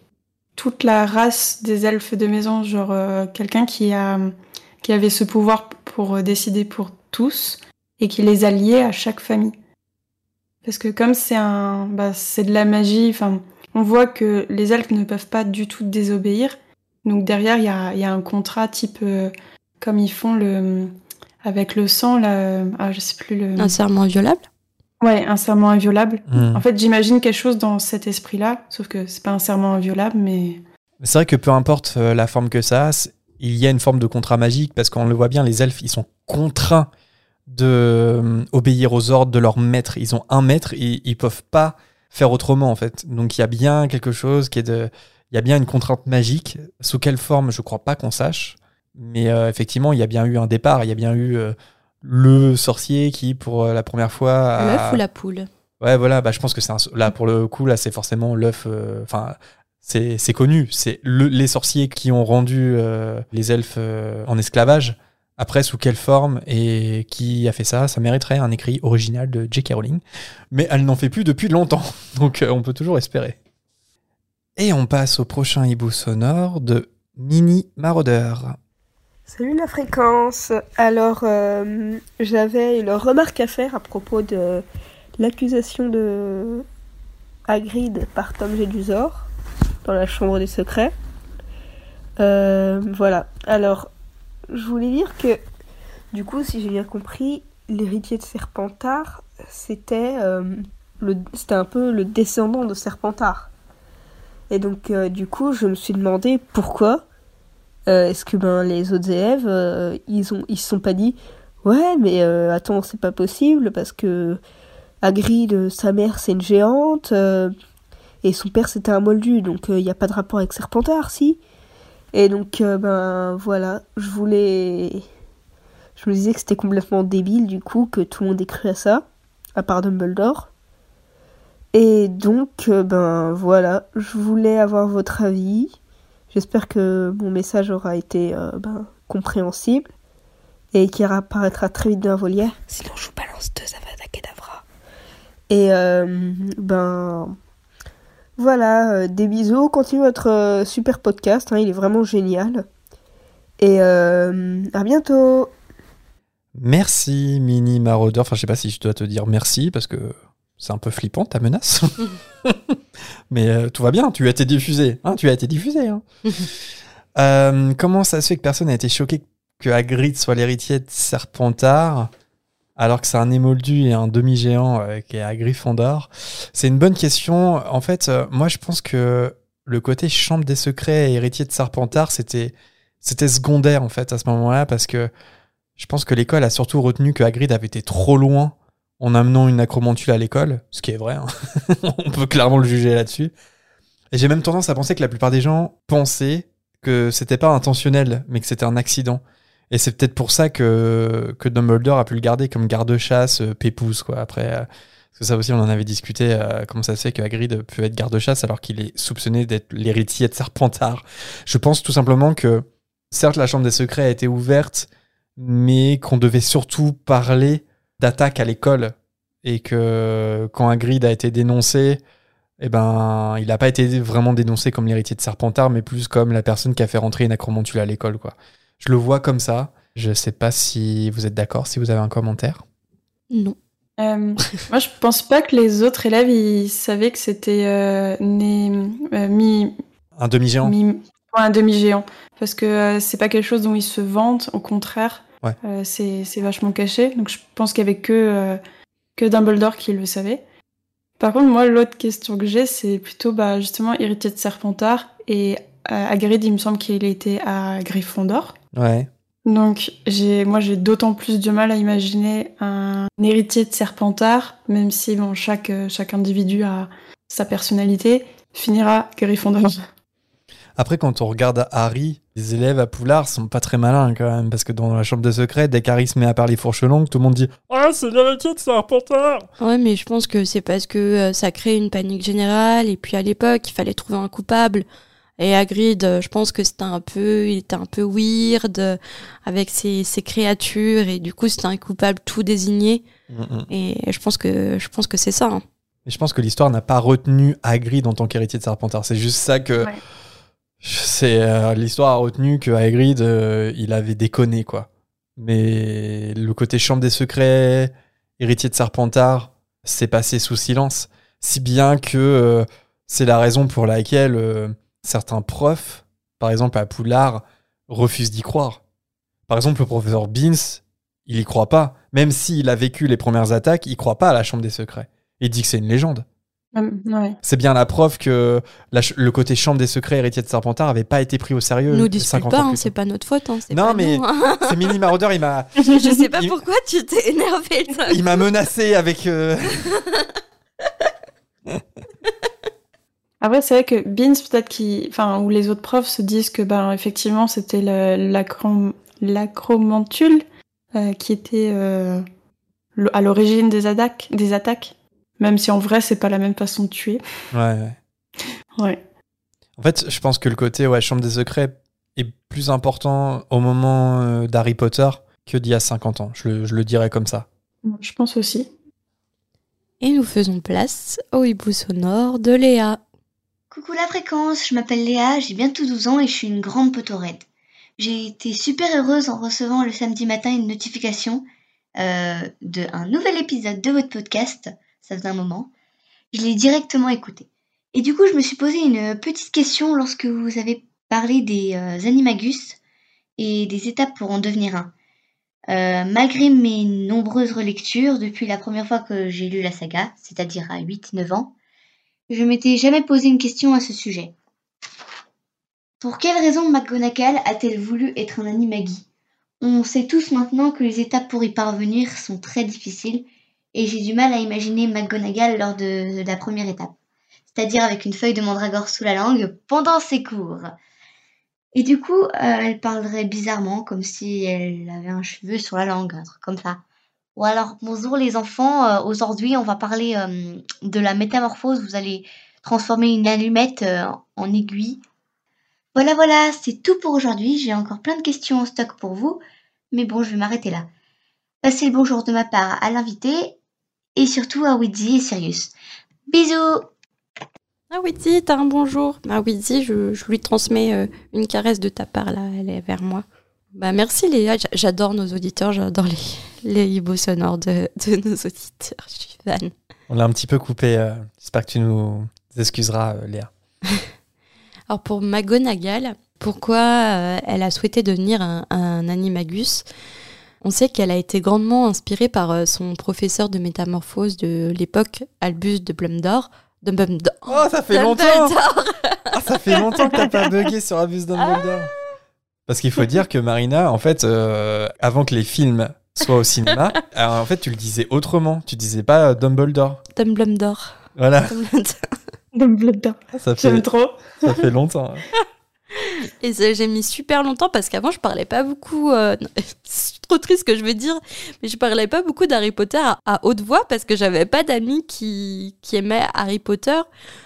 toute la race des elfes de maison, genre euh, quelqu'un qui avait ce pouvoir pour euh, décider pour tous et qui les a liés à chaque famille. Parce que comme c'est un, bah, c'est de la magie. Enfin, on voit que les elfes ne peuvent pas du tout désobéir. Donc derrière, il y a, un contrat type euh, comme ils font le avec le sang là. Ah, je plus. Un serment inviolable. Ouais, un serment inviolable. Hmm. En fait, j'imagine quelque chose dans cet esprit-là, sauf que c'est pas un serment inviolable, mais. C'est vrai que peu importe euh, la forme que ça a, il y a une forme de contrat magique parce qu'on le voit bien, les elfes, ils sont contraints de euh, obéir aux ordres de leur maître. Ils ont un maître et ils peuvent pas faire autrement en fait. Donc il y a bien quelque chose qui est de, il y a bien une contrainte magique. Sous quelle forme, je crois pas qu'on sache. Mais euh, effectivement, il y a bien eu un départ. Il y a bien eu le sorcier qui, pour euh, la première fois. L'œuf ou la poule? Ouais, voilà, bah, je pense que c'est là pour le coup, là, c'est forcément l'œuf. Euh, enfin, c'est connu. C'est les sorciers qui ont rendu euh, les elfes en esclavage. Après, sous quelle forme et qui a fait ça Ça mériterait un écrit original de J.K. Rowling. Mais elle n'en fait plus depuis longtemps. (laughs) Donc, on peut toujours espérer. Et on passe au prochain hibou sonore de Mini Maraudeur. Salut la fréquence. Alors, euh, j'avais une remarque à faire à propos de l'accusation de Hagrid par Tom Jedusor dans la chambre des secrets. Euh, voilà. Alors, je voulais dire que, du coup, si j'ai bien compris, l'héritier de Serpentard, c'était euh, c'était un peu le descendant de Serpentard. Et donc, du coup, je me suis demandé pourquoi euh, est-ce que ben les autres élèves euh, ils ont ils se sont pas dit ouais mais euh, attends c'est pas possible parce que Hagrid sa mère c'est une géante et son père c'était un moldu donc il n'y a pas de rapport avec Serpentard si. Et donc ben voilà je voulais je me disais que c'était complètement débile du coup que tout le monde ait cru à ça à part Dumbledore. Et donc ben voilà je voulais avoir votre avis J'espère que mon message aura été euh, ben, compréhensible et qu'il apparaîtra très vite dans la volière. Sinon, je vous balance deux Avada Kedavra. Et euh, ben voilà, euh, des bisous. Continuez votre super podcast, hein, il est vraiment génial. Et à bientôt. Merci, Mini Maraudeur. Enfin, je sais pas si je dois te dire merci parce que c'est un peu flippant ta menace. (laughs) Mais euh, tout va bien, tu as été diffusé. Hein, tu as été diffusé. Hein. (laughs) Euh, comment ça se fait que personne n'a été choqué que Hagrid soit l'héritier de Serpentard alors que c'est un émoldu et un demi-géant euh, qui est à Gryffondor? C'est une bonne question. En fait, moi je pense que le côté chambre des secrets et héritier de Serpentard, c'était c'était secondaire en fait à ce moment-là parce que je pense que l'école a surtout retenu que Hagrid avait été trop loin en amenant une acromantule à l'école, ce qui est vrai, hein. (laughs) on peut clairement le juger là-dessus. Et j'ai même tendance à penser que la plupart des gens pensaient que c'était pas intentionnel, mais que c'était un accident. Et c'est peut-être pour ça que, que Dumbledore a pu le garder comme garde-chasse, euh, pépouze, quoi. Après, euh, parce que ça aussi, on en avait discuté, euh, comment ça se fait que Hagrid peut être garde-chasse alors qu'il est soupçonné d'être l'héritier de Serpentard. Je pense tout simplement que, certes, la Chambre des Secrets a été ouverte, mais qu'on devait surtout parler d'attaque à l'école et que quand Hagrid a été dénoncé, eh ben, il n'a pas été vraiment dénoncé comme l'héritier de Serpentard, mais plus comme la personne qui a fait rentrer une acromantule à l'école, quoi. Je le vois comme ça. Je sais pas si vous êtes d'accord, si vous avez un commentaire. Non. Euh, moi, je pense pas que les autres élèves ils savaient que c'était euh, euh, mi un demi-géant. un demi-géant, parce que c'est pas quelque chose dont ils se vantent. Au contraire, euh, c'est vachement caché. Donc je pense qu'il y avait que, euh, que Dumbledore qui le savait. Par contre, moi, l'autre question que j'ai, c'est plutôt bah, justement héritier de Serpentard. Et euh, Hagrid, il me semble qu'il était à Gryffondor. Ouais. Donc j'ai, moi, j'ai d'autant plus de mal à imaginer un héritier de Serpentard, même si bon, chaque, chaque individu a sa personnalité, finira Gryffondor. Après, quand on regarde Harry, les élèves à Poulard sont pas très malins quand même, parce que dans la chambre de secret, dès qu'Harry se met à parler fourche longue, tout le monde dit Ah, c'est l'héritier de Serpentard Ouais, mais je pense que c'est parce que euh, ça crée une panique générale, et puis à l'époque, il fallait trouver un coupable. Et Hagrid, euh, je pense que c'était un peu, il était un peu weird euh, avec ses, ses créatures, et du coup, c'était un coupable tout désigné. Et je pense que, je pense que c'est ça. Hein. Et je pense que l'histoire n'a pas retenu Hagrid en tant qu'héritier de Serpentard. C'est juste ça que. C'est euh, l'histoire a retenu que Hagrid euh, il avait déconné quoi. Mais le côté chambre des secrets, héritier de Serpentard, c'est passé sous silence, si bien que euh, c'est la raison pour laquelle certains profs, par exemple à Poulard, refusent d'y croire. Par exemple, le professeur Beans, il y croit pas, même s'il a vécu les premières attaques, il croit pas à la chambre des secrets. Il dit que c'est une légende. C'est bien la preuve que le côté chambre des secrets héritier de Serpentard avait pas été pris au sérieux. Nous dispute pas, hein, c'est pas notre faute. Hein, non, mais hein. (laughs) c'est Mini Marauder, il m'a. (laughs) Je sais pas pourquoi tu t'es énervé. Il m'a menacé avec. Euh, (laughs) Après, c'est vrai que Beans, peut-être qui, enfin, ou les autres profs se disent que, ben, effectivement, c'était l'acromantule euh, qui était euh, à l'origine des attaques, des attaques. Même si en vrai, c'est pas la même façon de tuer. Ouais. Ouais. En fait, je pense que le côté ouais, Chambre des secrets est plus important au moment euh, d'Harry Potter que d'il y a 50 ans. Je le, je le dirais comme ça. Je pense aussi. Et nous faisons place au hibou sonore de Léa. Coucou la fréquence, je m'appelle Léa, j'ai bientôt 12 ans et je suis une grande potorette. J'ai été super heureuse en recevant le samedi matin une notification euh, d'un nouvel épisode de votre podcast. Ça un moment. Je l'ai directement écouté. Et du coup, je me suis posé une petite question lorsque vous avez parlé des euh, animagus et des étapes pour en devenir un. Euh, malgré mes nombreuses relectures depuis la première fois que j'ai lu la saga, c'est-à-dire à 8-9 ans, je m'étais jamais posé une question à ce sujet. Pour quelle raison McGonagall a-t-elle voulu être un animagi? On sait tous maintenant que les étapes pour y parvenir sont très difficiles et j'ai du mal à imaginer McGonagall lors de la première étape, c'est-à-dire avec une feuille de mandragore sous la langue pendant ses cours. Et du coup, euh, elle parlerait bizarrement, comme si elle avait un cheveu sur la langue, un truc comme ça. Ou alors, bonjour les enfants, euh, aujourd'hui on va parler euh, de la métamorphose, vous allez transformer une allumette en aiguille. Voilà, voilà, c'est tout pour aujourd'hui, j'ai encore plein de questions en stock pour vous, mais bon, je vais m'arrêter là. Passez le bonjour de ma part à l'invité, et surtout à Widzi et Sirius. Bisous ah oui, t'as un bonjour. Ah oui, je, je lui transmets euh, une caresse de ta part, là, elle est vers moi. Bah merci Léa, j'adore nos auditeurs, j'adore les, les hiboux sonores de, de, nos auditeurs, je suis fan. On l'a un petit peu coupé, euh, j'espère que tu nous excuseras euh, Léa. (laughs) Alors pour McGonagall, pourquoi elle a souhaité devenir un, un animagus? On sait qu'elle a été grandement inspirée par son professeur de métamorphose de l'époque, Albus de Blumdor, Dumbledore. Oh, ça fait longtemps ah, Ça fait longtemps que t'as pas bugué sur Abus Dumbledore. Parce qu'il faut dire que Marina, en fait, euh, avant que les films soient au cinéma, (laughs) en fait, tu le disais autrement. Tu disais pas Dumbledore. Dumbledore. Voilà. Dumbledore. Ça fait, J'aime trop. Ça fait longtemps. (laughs) Et j'ai mis super longtemps parce qu'avant, je parlais pas beaucoup. Euh, (laughs) c'est trop triste ce que je veux dire, mais je parlais pas beaucoup d'Harry Potter à, haute voix parce que j'avais pas d'amis qui, qui aimaient Harry Potter.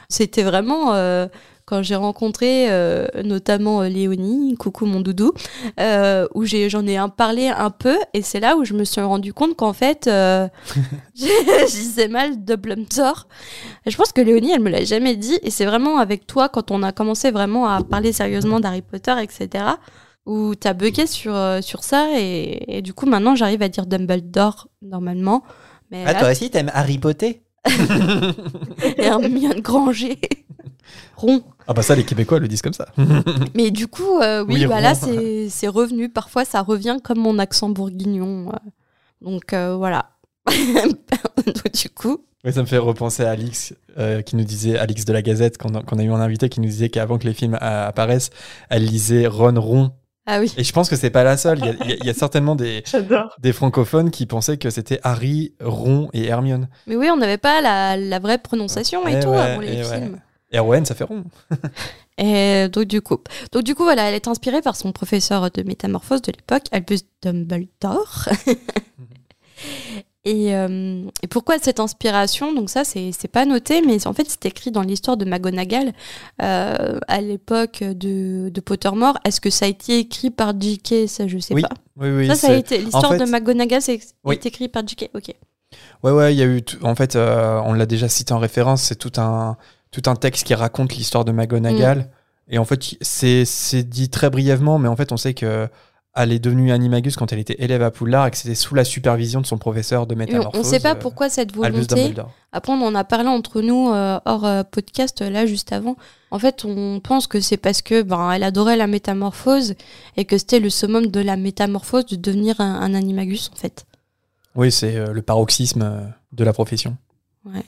C'était vraiment. Euh, quand j'ai rencontré euh, notamment euh, Léonie, coucou mon doudou, euh, où j'en ai, parlé un peu, et c'est là où je me suis rendu compte qu'en fait, euh, (laughs) (laughs) je disais mal de. Je pense que Léonie, elle me l'a jamais dit, et c'est vraiment avec toi, quand on a commencé vraiment à parler sérieusement d'Harry Potter, etc., où t'as bugué sur, sur ça, et, du coup, maintenant, j'arrive à dire Dumbledore, normalement. Mais ah, toi aussi, t'aimes Harry Potter? (laughs) Et de Granger. Rond. Ah bah ça, les Québécois le disent comme ça. (laughs) Mais du coup, euh, oui, bah là, c'est revenu. Parfois, ça revient comme mon accent bourguignon. Euh. Donc euh, voilà. (laughs) du coup. Oui, ça me fait repenser à Alix, qui nous disait, Alix de la Gazette, qu'on a, eu en invité, qui nous disait qu'avant que les films apparaissent, elle lisait Ron Rond. Ah oui. Et je pense que c'est pas la seule. Il y a, certainement des, (laughs) des francophones qui pensaient que c'était Harry, Ron et Hermione. Mais oui, on n'avait pas la, vraie prononciation et, tout avant les films. RON, ça fait rond. (laughs) et donc du coup, donc du coup voilà, elle est inspirée par son professeur de métamorphose de l'époque, Albus Dumbledore. (laughs) et, euh, et, pourquoi cette inspiration? Donc ça, c'est pas noté, mais en fait, c'est écrit dans l'histoire de McGonagall euh, à l'époque de, de Pottermore. Est-ce que ça a été écrit par J.K. Ça, je sais oui. pas. Oui, oui. Ça, ça a été l'histoire de McGonagall, c'est écrit par J.K. Ok. Ouais, ouais, il y a eu. En fait, euh, on l'a déjà cité en référence. C'est tout un tout un texte qui raconte l'histoire de McGonagall. Mm. Et en fait, c'est dit très brièvement, mais en fait, on sait que elle est devenue animagus quand elle était élève à Poudlard et que c'était sous la supervision de son professeur de métamorphose. On ne sait pas pourquoi cette volonté. Après, on en a parlé entre nous euh, hors euh, podcast là juste avant. En fait, on pense que c'est parce que ben elle adorait la métamorphose et que c'était le summum de la métamorphose de devenir un, animagus en fait. Oui, c'est euh, le paroxysme de la profession. Ouais.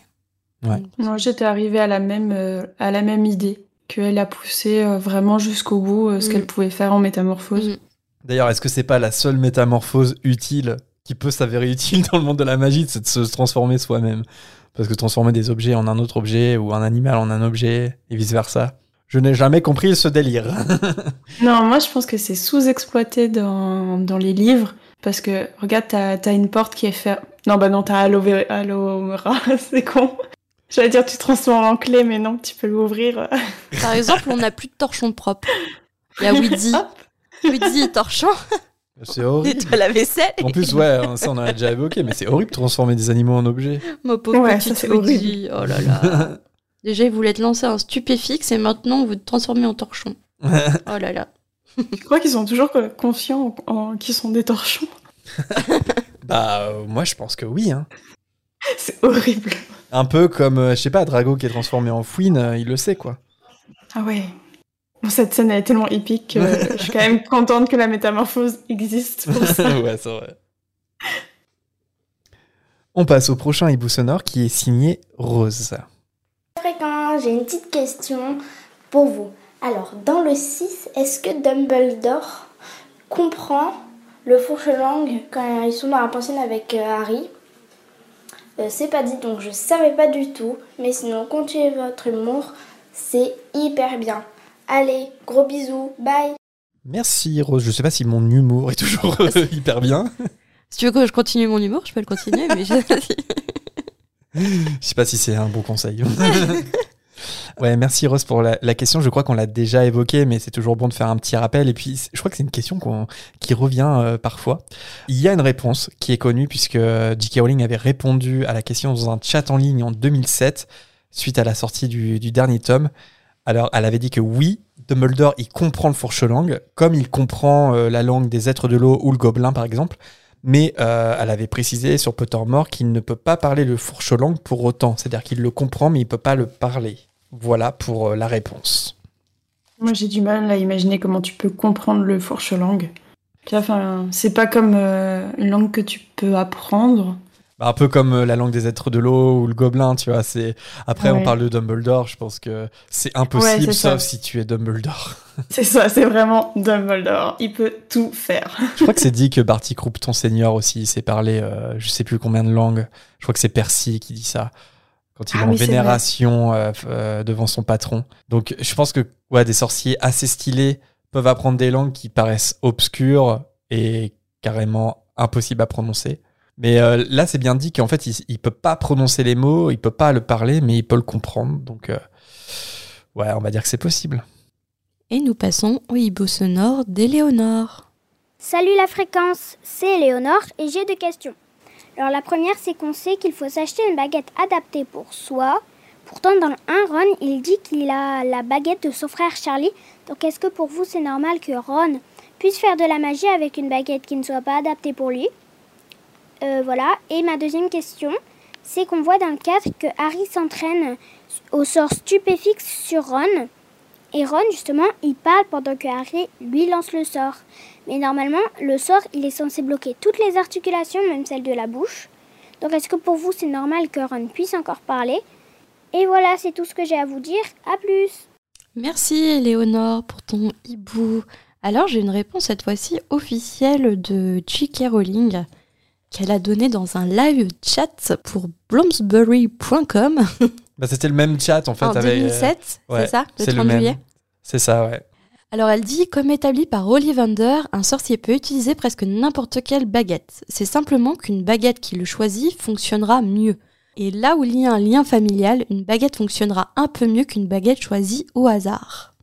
Moi, j'étais arrivée à la même, euh, à la même idée, qu'elle a poussé euh, vraiment jusqu'au bout euh, ce mm. qu'elle pouvait faire en métamorphose. Mm. D'ailleurs, est-ce que c'est pas la seule métamorphose utile qui peut s'avérer utile dans le monde de la magie, c'est de se transformer soi-même? Parce que transformer des objets en un autre objet ou un animal en un objet et vice-versa. Je n'ai jamais compris ce délire. (laughs) non, moi je pense que c'est sous-exploité dans, dans les livres. Parce que, regarde, t'as as une porte qui est fermée. Non, bah non, t'as Aloe Vera, (laughs) c'est con. J'allais dire tu transformes en clé, mais non, tu peux l'ouvrir. (laughs) Par exemple, on n'a plus de torchon propre. Il y a Widzi. Widzi torchon. C'est horrible. Et la vaisselle. En plus, ouais, hein, ça on en a déjà évoqué, mais c'est horrible de transformer des animaux en objets. Ma pauvre ouais, petite ça, Horrible. Oh là là. (laughs) Déjà, il voulait te lancer un stupéfixe et maintenant, on veut te transformer en torchon. (laughs) oh là là. Je crois qu'ils sont toujours confiants en, qu'ils sont des torchons. bah, euh, moi, je pense que oui. Hein. C'est horrible. Un peu comme, euh, je sais pas, Drago qui est transformé en fouine, euh, il le sait, quoi. Ah ouais. cette scène est tellement épique que (laughs) je suis quand même contente que la métamorphose existe pour ça. (laughs) ouais, c'est vrai. On passe au prochain hibou sonore qui est signé Rose. Fréquent, j'ai une petite question pour vous. Alors, dans le 6, est-ce que Dumbledore comprend le fourche-langue quand ils sont dans la pensione avec euh, Harry? Euh, C'est pas dit, donc je savais pas du tout. Mais sinon, continuez votre humour, c'est hyper bien. Allez, gros bisous, bye Merci Rose, je sais pas si mon humour est toujours euh, hyper bien. (laughs) Si tu veux que je continue mon humour, je peux le continuer, mais je (laughs) sais pas si... je sais pas si c'est un bon conseil. (laughs) Ouais, merci Rose pour la, question. Je crois qu'on l'a déjà évoqué, mais c'est toujours bon de faire un petit rappel. Et puis, je crois que c'est une question qui revient euh, parfois. Il y a une réponse qui est connue puisque euh, J.K. Rowling avait répondu à la question dans un chat en ligne en 2007 suite à la sortie du, dernier tome. Alors, elle avait dit que oui, Dumbledore, il comprend le fourche-langue, comme il comprend euh, la langue des êtres de l'eau ou le gobelin, par exemple. Mais elle avait précisé sur Pottermore qu'il ne peut pas parler le fourche-langue pour autant. C'est-à-dire qu'il le comprend, mais il ne peut pas le parler. Voilà pour euh, la réponse. Moi, j'ai du mal à imaginer comment tu peux comprendre le fourche-langue. Enfin, c'est pas comme euh, une langue que tu peux apprendre. Bah, un peu comme euh, la langue des êtres de l'eau ou le gobelin, tu vois. C'est après on parle de Dumbledore, je pense que c'est impossible sauf si tu es Dumbledore. (laughs) C'est ça, c'est vraiment Dumbledore. Il peut tout faire. je crois que c'est (laughs) dit que Barty Croup, ton seigneur aussi, sait parler, je sais plus combien de langues. Je crois que c'est Percy qui dit ça quand il est ah en vénération euh, euh, devant son patron. Donc je pense que ouais, des sorciers assez stylés peuvent apprendre des langues qui paraissent obscures et carrément impossibles à prononcer. Mais euh, là, c'est bien dit qu'en fait, il, ne peut pas prononcer les mots, il peut pas le parler, mais il peut le comprendre. Donc, ouais, on va dire que c'est possible. Et nous passons au hibou sonore d'Éléonore. Salut la fréquence, c'est Éléonore et j'ai deux questions. Alors la première, c'est qu'on sait qu'il faut s'acheter une baguette adaptée pour soi. Pourtant, dans 1, Ron, il dit qu'il a la baguette de son frère Charlie. Donc est-ce que pour vous, c'est normal que Ron puisse faire de la magie avec une baguette qui ne soit pas adaptée pour lui? Euh, Voilà. Et ma deuxième question, c'est qu'on voit dans le cadre que Harry s'entraîne au sort stupéfixe sur Ron. Et Ron, justement, il parle pendant que Harry lui lance le sort. Mais normalement, le sort, il est censé bloquer toutes les articulations, même celles de la bouche. Donc est-ce que pour vous, c'est normal que Ron puisse encore parler? Et voilà, c'est tout ce que j'ai à vous dire. À plus Merci Éléonore pour ton hibou. Alors j'ai une réponse cette fois-ci officielle de J.K. Rowling qu'elle a donnée dans un live chat pour bloomsbury.com. Bah, c'était le même chat en fait. En 2007, euh, c'est ça Le 30 juillet? C'est ça, ouais. Alors elle dit, comme établi par Ollivander, un sorcier peut utiliser presque n'importe quelle baguette. C'est simplement qu'une baguette qui le choisit fonctionnera mieux. Et là où il y a un lien familial, une baguette fonctionnera un peu mieux qu'une baguette choisie au hasard.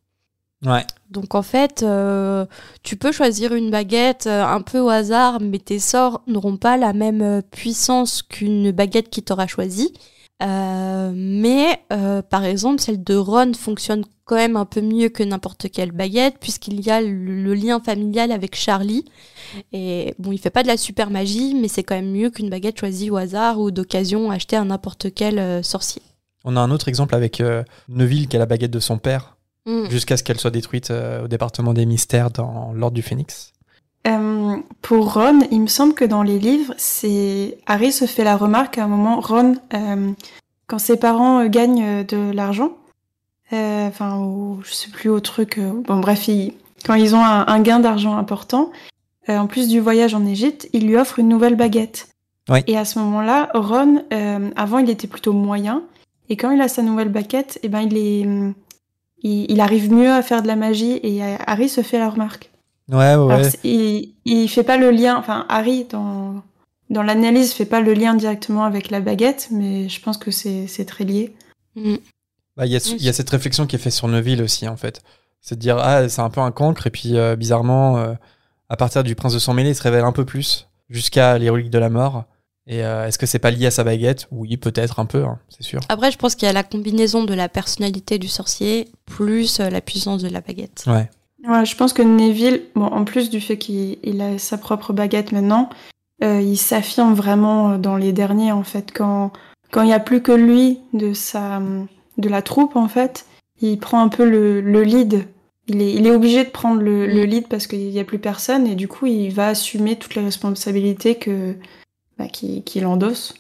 Ouais. Donc en fait, euh, tu peux choisir une baguette euh, un peu au hasard, mais tes sorts n'auront pas la même puissance qu'une baguette qui t'aura choisi. Euh, mais euh, par exemple, celle de Ron fonctionne quand même un peu mieux que n'importe quelle baguette, puisqu'il y a le, lien familial avec Charlie. Et bon, il fait pas de la super magie, mais c'est quand même mieux qu'une baguette choisie au hasard ou d'occasion achetée à n'importe quel euh, sorcier. On a un autre exemple avec Neville qui a la baguette de son père, mm. jusqu'à ce qu'elle soit détruite au département des mystères dans l'Ordre du Phénix. pour Ron, il me semble que dans les livres, c'est Harry se fait la remarque à un moment. Ron, quand ses parents euh, gagnent euh, de l'argent, euh, enfin, je sais plus au truc, bon bref, quand ils ont un, gain d'argent important, en plus du voyage en Égypte, ils lui offrent une nouvelle baguette. Et à ce moment-là, Ron, avant, il était plutôt moyen, et quand il a sa nouvelle baguette, eh ben, il est, il, arrive mieux à faire de la magie, et Harry se fait la remarque. Ouais, ouais. il, il fait pas le lien, enfin, Harry, dans dans l'analyse, fait pas le lien directement avec la baguette, mais je pense que c'est très lié. Mm. Bah, il y, a cette réflexion qui est faite sur Neville aussi, en fait. C'est de dire, ah, c'est un peu un cancre, et puis euh, bizarrement, euh, à partir du prince de sang mêlé, il se révèle un peu plus, jusqu'à les reliques de la mort. Et euh, est-ce que c'est pas lié à sa baguette? Oui, peut-être un peu, hein, c'est sûr. Après, je pense qu'il y a la combinaison de la personnalité du sorcier plus la puissance de la baguette. Ouais. Ouais, je pense que Neville, bon, en plus du fait qu'il il a sa propre baguette maintenant, euh, il s'affirme vraiment dans les derniers en fait. Quand quand il n'y a plus que lui de sa de la troupe en fait, il prend un peu le, le lead. Il est, il est obligé de prendre le, le lead parce qu'il n'y a plus personne et du coup il va assumer toutes les responsabilités que bah, qu'il endosse.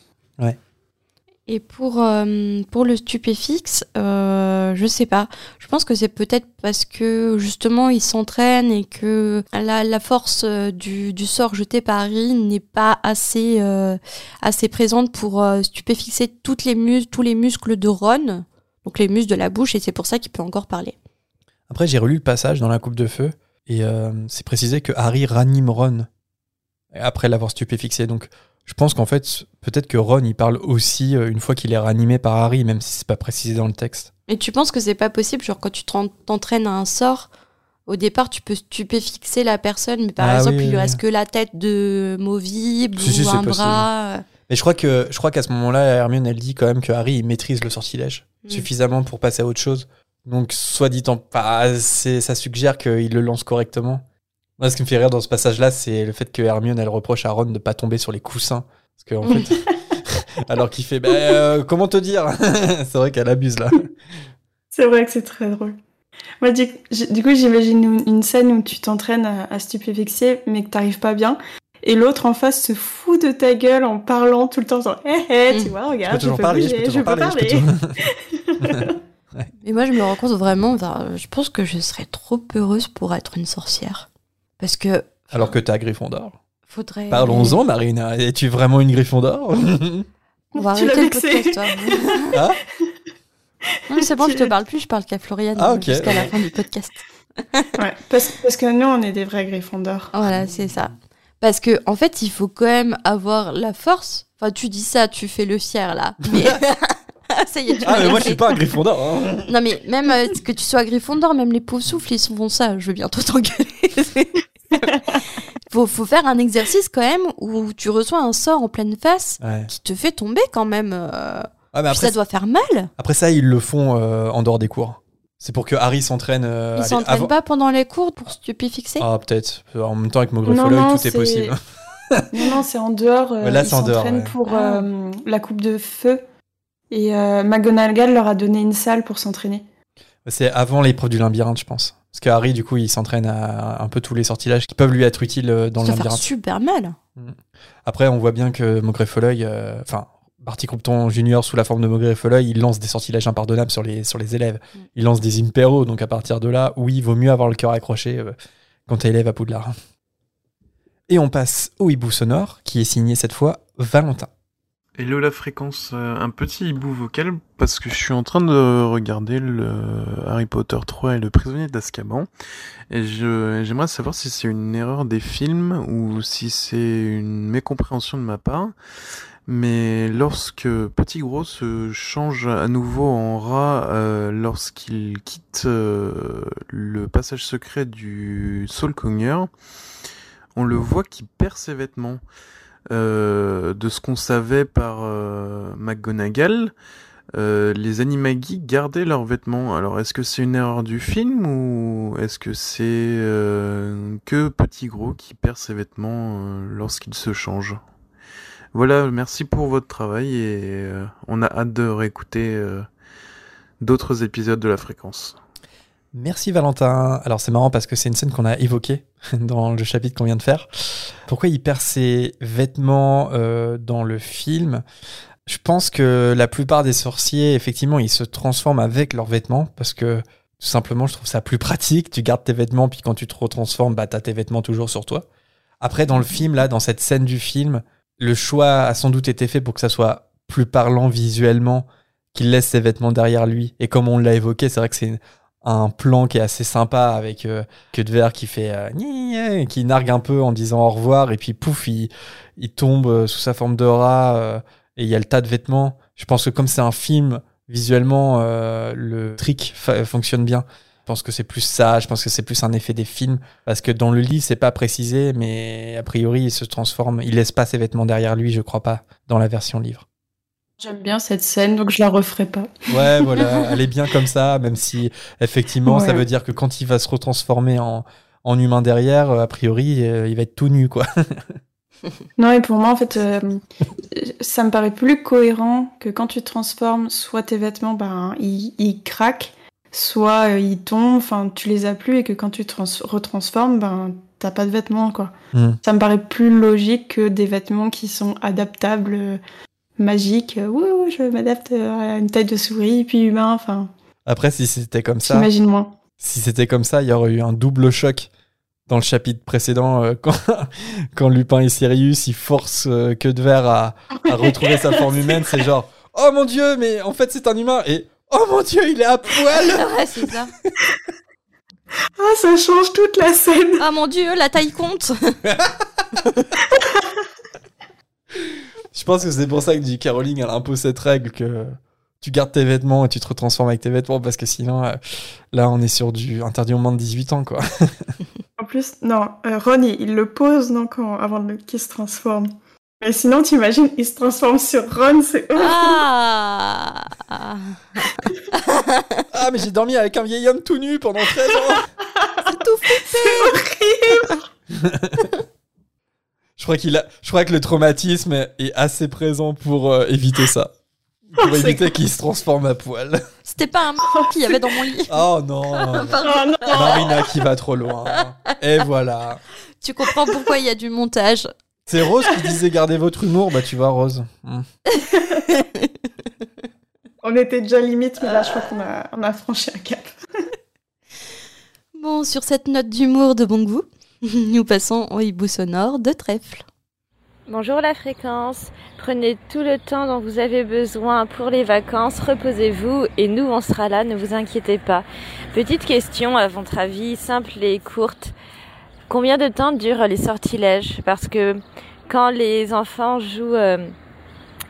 Et pour, euh, pour le stupéfixe, euh, je sais pas. Je pense que c'est peut-être parce que justement il s'entraîne et que la, la force euh, du, du sort jeté par Harry n'est pas assez, euh, assez présente pour euh, stupéfixer toutes les mus tous les muscles de Ron, donc les muscles de la bouche, et c'est pour ça qu'il peut encore parler. Après, j'ai relu le passage dans la coupe de feu et euh, c'est précisé que Harry ranime Ron après l'avoir stupéfixé. Donc, je pense qu'en fait, peut-être que Ron il parle aussi euh, une fois qu'il est ranimé par Harry, même si c'est pas précisé dans le texte. Et tu penses que c'est pas possible, genre quand tu t'en- t'entraînes à un sort, au départ tu peux stupéfixer la personne, mais par Ah exemple oui, il lui reste oui. que la tête de Movible Si, ou un bras. euh. Mais je crois que je crois qu'à ce moment-là, Hermione elle dit quand même que Harry il maîtrise le sortilège Mm. suffisamment pour passer à autre chose. Donc, soit dit en pas, ça suggère qu'il le lance correctement. Moi, ce qui me fait rire dans ce passage-là, c'est le fait que Hermione elle reproche à Ron de pas tomber sur les coussins, parce que en fait, (laughs) (laughs) alors qu'il fait, bah, euh, comment te dire? (laughs) C'est vrai qu'elle abuse là. C'est vrai que c'est très drôle. Moi, du, coup, j'imagine une, une scène où tu t'entraînes à, à stupéfixer, mais que t'arrives pas bien. Et l'autre en face se fout de ta gueule en parlant tout le temps, genre, hé hé, tu Mm. vois, Je regarde, peux parler, je peux bouger, toujours parler, je peux toujours- Et moi je me rends compte vraiment, je pense que je serais trop heureuse pour être une sorcière. Parce que Alors que t'as Gryffondor. faudrait. Parlons-en, Marina. Es-tu vraiment une Gryffondor On va Tu arrêter le podcast, toi. (laughs) Ah? Non, mais c'est bon, je te parle plus, je parle qu'à Floriane Ah, euh, ok. jusqu'à la fin du podcast. Ouais, parce, parce que nous, on est des vrais Gryffondors. Voilà, c'est ça. Parce que en fait, il faut quand même avoir la force. Enfin, tu dis ça, tu fais le fier là. Mais (laughs) ça y est, tu Ah, mais moi je suis pas un Gryffondor. hein. Non mais même euh, que tu sois Gryffondor, même les pauvres souffles, ils font ça. Je veux bientôt (laughs) t'engueuler. faut, faut faire un exercice quand même où tu reçois un sort en pleine face Ouais. qui te fait tomber quand même. euh, Ah, mais après, ça doit faire mal. après ça, ils le font euh, en dehors des cours. C'est pour que Harry s'entraîne. euh, s'entraînent avant- pas pendant les cours pour stupéfixer? Ah, peut-être. En même temps, avec non, tout est possible. Non, (laughs) non, c'est en dehors. euh, Ouais, là, ils c'est en dehors, s'entraînent ouais. pour Ah. euh, la coupe de feu. Et euh, McGonagall leur a donné une salle pour s'entraîner. C'est avant l'épreuve du labyrinthe, je pense. Parce que Harry, du coup, il s'entraîne à un peu tous les sortilèges qui peuvent lui être utiles euh, dans ça le labyrinthe. super mal. Après, on voit bien que euh, enfin, Barty Crompton Junior sous la forme de Maugrey Folleuil, il lance des sortilèges impardonnables sur les, sur les élèves. Mm. Il lance des impéros, donc à partir de là, oui, il vaut mieux avoir le cœur accroché euh, quand t'es élève à Poudlard. Et on passe au hibou sonore, qui est signé cette fois Valentin. Hello la fréquence, euh, un petit hibou vocal parce que je suis en train de regarder le Harry Potter 3 et le prisonnier d'Azkaban et je j'aimerais savoir si c'est une erreur des films ou si c'est une mécompréhension de ma part. Mais lorsque Petit Gros se change à nouveau en rat euh, lorsqu'il quitte euh, le passage secret du Saul on le voit qui perd ses vêtements. Euh, de ce qu'on savait par McGonagall, les Animagi gardaient leurs vêtements. Alors est-ce que c'est une erreur du film ou est-ce que c'est que Petit Gros qui perd ses vêtements lorsqu'il se change? Voilà, merci pour votre travail et euh, on a hâte de réécouter euh, d'autres épisodes de la fréquence. Merci Valentin. Alors c'est marrant parce que c'est une scène qu'on a évoquée (laughs) dans le chapitre qu'on vient de faire. Pourquoi il perd ses vêtements euh, dans le film? Je pense que la plupart des sorciers, effectivement, ils se transforment avec leurs vêtements parce que tout simplement, je trouve ça plus pratique. Tu gardes tes vêtements, puis quand tu te retransformes, bah, t'as tes vêtements toujours sur toi. Après, dans le film, là, dans cette scène du film, le choix a sans doute été fait pour que ça soit plus parlant visuellement, qu'il laisse ses vêtements derrière lui. Et comme on l'a évoqué, c'est vrai que c'est un plan qui est assez sympa avec euh, que de verre qui fait euh, qui nargue un peu en disant au revoir et puis pouf il, tombe euh, sous sa forme de rat et il y a le tas de vêtements je pense que comme c'est un film visuellement le trick fonctionne bien je pense que c'est plus ça je pense que c'est plus un effet des films parce que dans le livre c'est pas précisé mais a priori il se transforme il laisse pas ses vêtements derrière lui je crois pas dans la version livre J'aime bien cette scène, donc je la referai pas. Ouais, (laughs) voilà, elle est bien comme ça, même si effectivement, ça veut dire que quand il va se retransformer en, en humain derrière, euh, a priori, euh, il va être tout nu, quoi. (laughs) Non, et pour moi, en fait, euh, ça me paraît plus cohérent que quand tu transformes, soit tes vêtements, ben, ils, ils craquent, soit euh, ils tombent, enfin, tu les as plus, et que quand tu te trans- retransformes, ben, t'as pas de vêtements, quoi. Hmm. Ça me paraît plus logique que des vêtements qui sont adaptables, euh, magiques. Oui, oui, je m'adapte euh, à une taille de souris, puis humain, enfin, Après, si c'était comme ça, j'imagine moins. si c'était comme ça, il y aurait eu un double choc dans le chapitre précédent euh, quand, (laughs) quand Lupin et Sirius ils forcent euh, que de verre à, à retrouver sa forme (laughs) humaine. C'est genre, oh mon dieu, mais en fait c'est un humain et oh mon dieu, il est à poil. (laughs) Ouais, c'est ça. Ah, ça change toute la scène Ah mon dieu, la taille compte. (laughs) Je pense que c'est pour ça que J.K. Rowling elle impose cette règle que tu gardes tes vêtements et tu te retransformes avec tes vêtements parce que sinon euh, là on est sur du interdit au moins de 18 ans quoi. En plus, non, euh, Ron, il, le pose non, quand, avant qu'il se transforme. Mais sinon, t'imagines, il se transforme sur Ron, c'est horrible. Ah. (laughs) Ah. Mais j'ai dormi avec un vieil homme tout nu pendant 13 ans. (laughs) C'est tout flippé. (laughs) Je crois qu'il a je crois que le traumatisme est assez présent pour euh, éviter ça. Pour C'est éviter qu'il se transforme à poil. C'était pas un m- qu'il y avait dans mon lit. Oh non. Oh non Marina qui va trop loin. Et voilà. Tu comprends pourquoi il y a du montage. C'est Rose qui disait gardez votre humour, bah tu vois Rose. Hmm. On était déjà limite, mais là, je crois qu'on a, on a franchi un cap. (laughs) Bon, sur cette note d'humour de bon goût, (laughs) nous passons au hibou sonore de trèfle. Bonjour la fréquence, prenez tout le temps dont vous avez besoin pour les vacances, reposez-vous et nous on sera là, ne vous inquiétez pas. Petite question à votre avis, simple et courte. Combien de temps durent les sortilèges? Parce que quand les enfants jouent euh,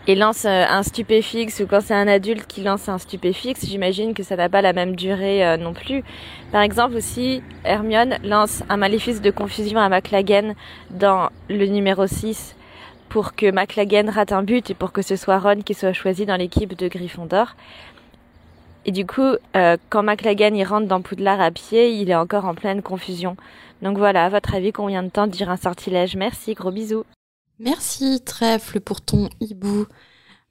et lancent euh, un stupéfixe ou quand c'est un adulte qui lance un stupéfixe, j'imagine que ça n'a pas la même durée euh, non plus. Par exemple aussi, Hermione lance un maléfice de confusion à McLaggen dans le numéro 6 pour que McLaggen rate un but et pour que ce soit Ron qui soit choisi dans l'équipe de Gryffondor. Et du coup, euh, quand McLaggen il rentre dans Poudlard à pied, il est encore en pleine confusion. Donc voilà, à votre avis, combien de temps dure un sortilège? Merci, gros bisous. Merci trèfle pour ton hibou.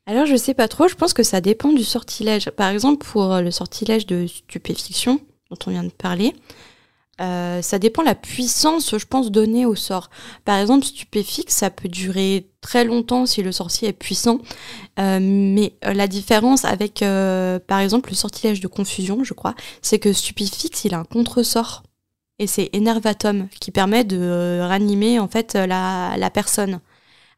Alors je sais pas trop, je pense que ça dépend du sortilège. Par exemple pour le sortilège de stupéfiction dont on vient de parler, euh, ça dépend la puissance, je pense, donnée au sort. Par exemple, stupéfixe, ça peut durer très longtemps si le sorcier est puissant, Euh, mais euh, la différence avec, par exemple, le sortilège de confusion, je crois, c'est que stupéfixe, il a un contre-sort. Et c'est énervatum qui permet de ranimer en fait la, personne.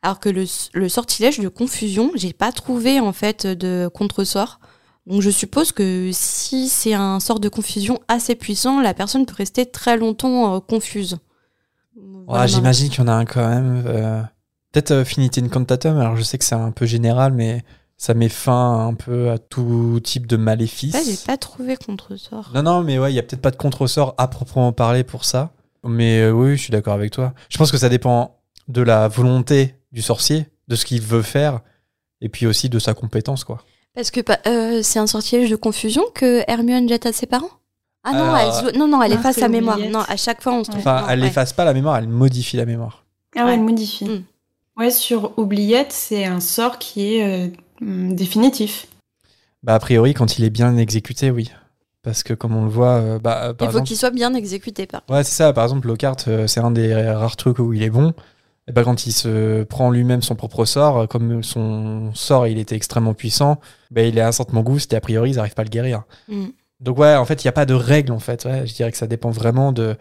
Alors que le, le sortilège de confusion, j'ai pas trouvé en fait de contre-sort. Donc je suppose que si c'est un sort de confusion assez puissant, la personne peut rester très longtemps euh, confuse. Ouais. J'imagine qu'il y en a un quand même. euh, Peut-être euh, Finite Incantatum, alors je sais que c'est un peu général, mais ça met fin un peu à tout type de maléfice. Ouais, j'ai pas trouvé contre-sort. Non, non, mais ouais, il y a peut-être pas de contre-sort à proprement parler pour ça. Mais euh, oui, je suis d'accord avec toi. Je pense que ça dépend de la volonté du sorcier, de ce qu'il veut faire, et puis aussi de sa compétence, quoi. Parce que bah, euh, c'est un sortilège de confusion que Hermione jette à ses parents? Ah non, Alors, elle non, non, elle Ah, efface sa mémoire. Non, à chaque fois on se trompe. Enfin, Non, elle ouais. n'efface pas la mémoire, elle modifie la mémoire. Ah ouais, Ouais. elle modifie. Mm. Ouais, sur Oubliette, c'est un sort qui est euh, hum, définitif. Bah, a priori, quand il est bien exécuté, oui. Parce que comme on le voit, euh, bah, euh, Il faut exemple... qu'il soit bien exécuté. Par... Ouais, c'est ça. Par exemple, Lockhart, euh, c'est un des rares trucs où il est bon. Et bah, quand il se prend lui-même son propre sort, euh, comme son sort il était extrêmement puissant, bah, il est instantanément gouste et a priori ils n'arrivent pas à le guérir. Mm. Donc ouais, en fait, il n'y a pas de règle en fait. Ouais, je dirais que ça dépend vraiment de.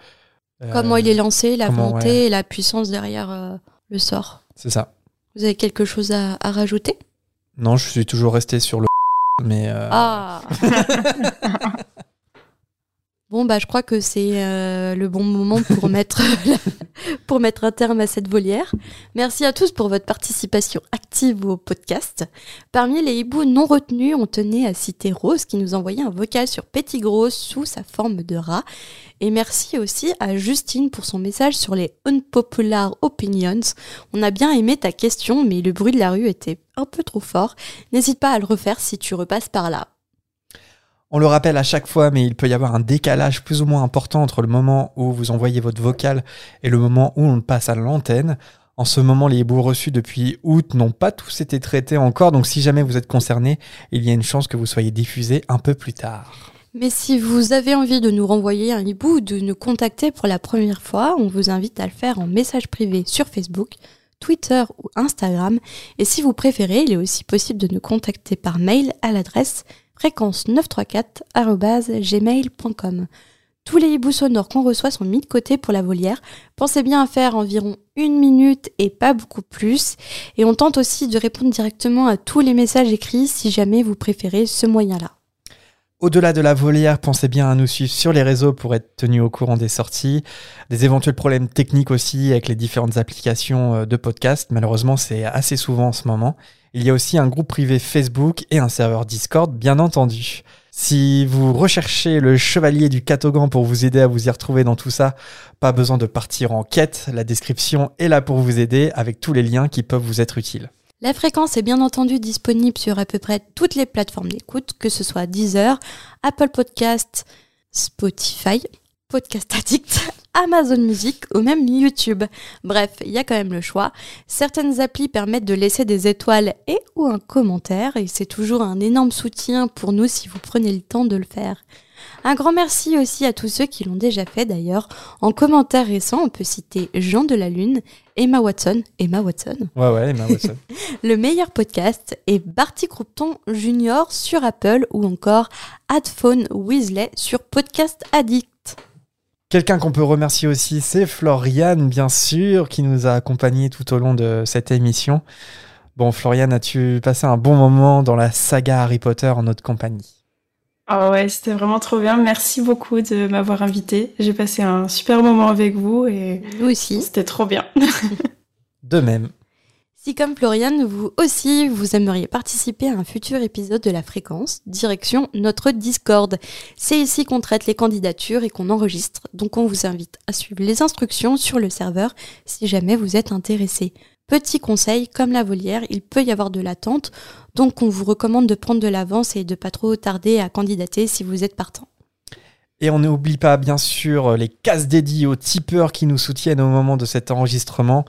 euh, Comment il est lancé, la comment, volonté ouais. et la puissance derrière euh, le sort. C'est ça. Vous avez quelque chose à, à rajouter? Non, je suis toujours resté sur le. (laughs) Mais. euh, Ah (laughs) Bon, bah, je crois que c'est euh, le bon moment pour (laughs) mettre, pour mettre un terme à cette volière. Merci à tous pour votre participation active au podcast. Parmi les hiboux non retenus, on tenait à citer Rose qui nous envoyait un vocal sur Petit Gros sous sa forme de rat. Et merci aussi à Justine pour son message sur les unpopular opinions. On a bien aimé ta question, mais le bruit de la rue était un peu trop fort. N'hésite pas à le refaire si tu repasses par là. On le rappelle à chaque fois, mais il peut y avoir un décalage plus ou moins important entre le moment où vous envoyez votre vocal et le moment où on passe à l'antenne. En ce moment, les hiboux reçus depuis août n'ont pas tous été traités encore, donc si jamais vous êtes concerné, il y a une chance que vous soyez diffusé un peu plus tard. Mais si vous avez envie de nous renvoyer un hibou ou de nous contacter pour la première fois, on vous invite à le faire en message privé sur Facebook, Twitter ou Instagram. Et si vous préférez, il est aussi possible de nous contacter par mail à l'adresse fréquence934.gmail.com. Tous les hiboux sonores qu'on reçoit sont mis de côté pour la volière. Pensez bien à faire environ une minute et pas beaucoup plus. Et on tente aussi de répondre directement à tous les messages écrits si jamais vous préférez ce moyen-là. Au-delà de la volière, pensez bien à nous suivre sur les réseaux pour être tenu au courant des sorties, des éventuels problèmes techniques aussi avec les différentes applications euh, de podcast. Malheureusement, c'est assez souvent en ce moment. Il y a aussi un groupe privé Facebook et un serveur Discord, bien entendu. Si vous recherchez le chevalier du Catogan pour vous aider à vous y retrouver dans tout ça, pas besoin de partir en quête, la description est là pour vous aider avec tous les liens qui peuvent vous être utiles. La fréquence est bien entendu disponible sur à peu près toutes les plateformes d'écoute, que ce soit Deezer, Apple Podcast, Spotify, Podcast Addict, Amazon Music ou même YouTube. Bref, il y a quand même le choix. Certaines applis permettent de laisser des étoiles et ou un commentaire et c'est toujours un énorme soutien pour nous si vous prenez le temps de le faire. Un grand merci aussi à tous ceux qui l'ont déjà fait d'ailleurs. En commentaire récent, on peut citer Jean de la Lune, Emma Watson, Emma Watson. Ouais, ouais, Emma Watson. (laughs) le meilleur podcast et Barty Croupton Junior sur Apple ou encore Adphone Weasley sur Podcast Addict. Quelqu'un qu'on peut remercier aussi, c'est Floriane, bien sûr, qui nous a accompagnés tout au long de cette émission. Bon, Floriane, as-tu passé un bon moment dans la saga Harry Potter en notre compagnie? Oh ouais, c'était vraiment trop bien. Merci beaucoup de m'avoir invité. J'ai passé un super moment avec vous et nous aussi. C'était trop bien. (laughs) de même. Si comme Floriane, vous aussi, vous aimeriez participer à un futur épisode de la fréquence, direction notre Discord. C'est ici qu'on traite les candidatures et qu'on enregistre, donc on vous invite à suivre les instructions sur le serveur si jamais vous êtes intéressé. Petit conseil, comme la volière, il peut y avoir de l'attente, donc on vous recommande de prendre de l'avance et de pas trop tarder à candidater si vous êtes partant. Et on n'oublie pas bien sûr les cases dédiées aux tipeurs qui nous soutiennent au moment de cet enregistrement.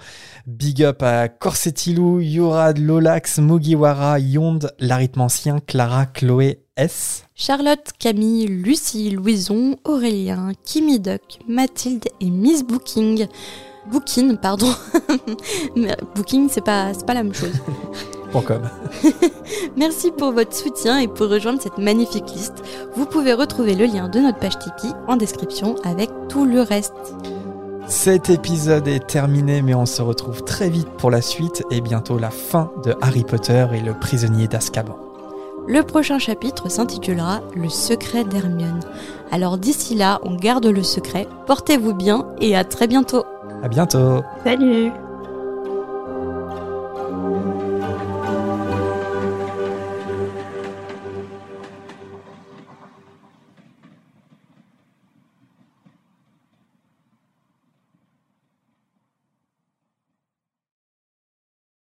Big up à Corsetilou, Yorad, Lolax, Mugiwara, Yond, l'arythmancien, Clara, Chloé, S. Charlotte, Camille, Lucie, Louison, Aurélien, Kimi Duck, Mathilde et Miss Booking. Booking, pardon. (laughs) Booking, c'est pas, pas la même chose. (laughs) (laughs) Merci pour votre soutien et pour rejoindre cette magnifique liste. Vous pouvez retrouver le lien de notre page Tipeee en description avec tout le reste. Cet épisode est terminé, mais on se retrouve très vite pour la suite et bientôt la fin de Harry Potter et le prisonnier d'Azkaban. Le prochain chapitre s'intitulera Le secret d'Hermione. Alors d'ici là, on garde le secret, portez-vous bien et à très bientôt. À bientôt. Salut.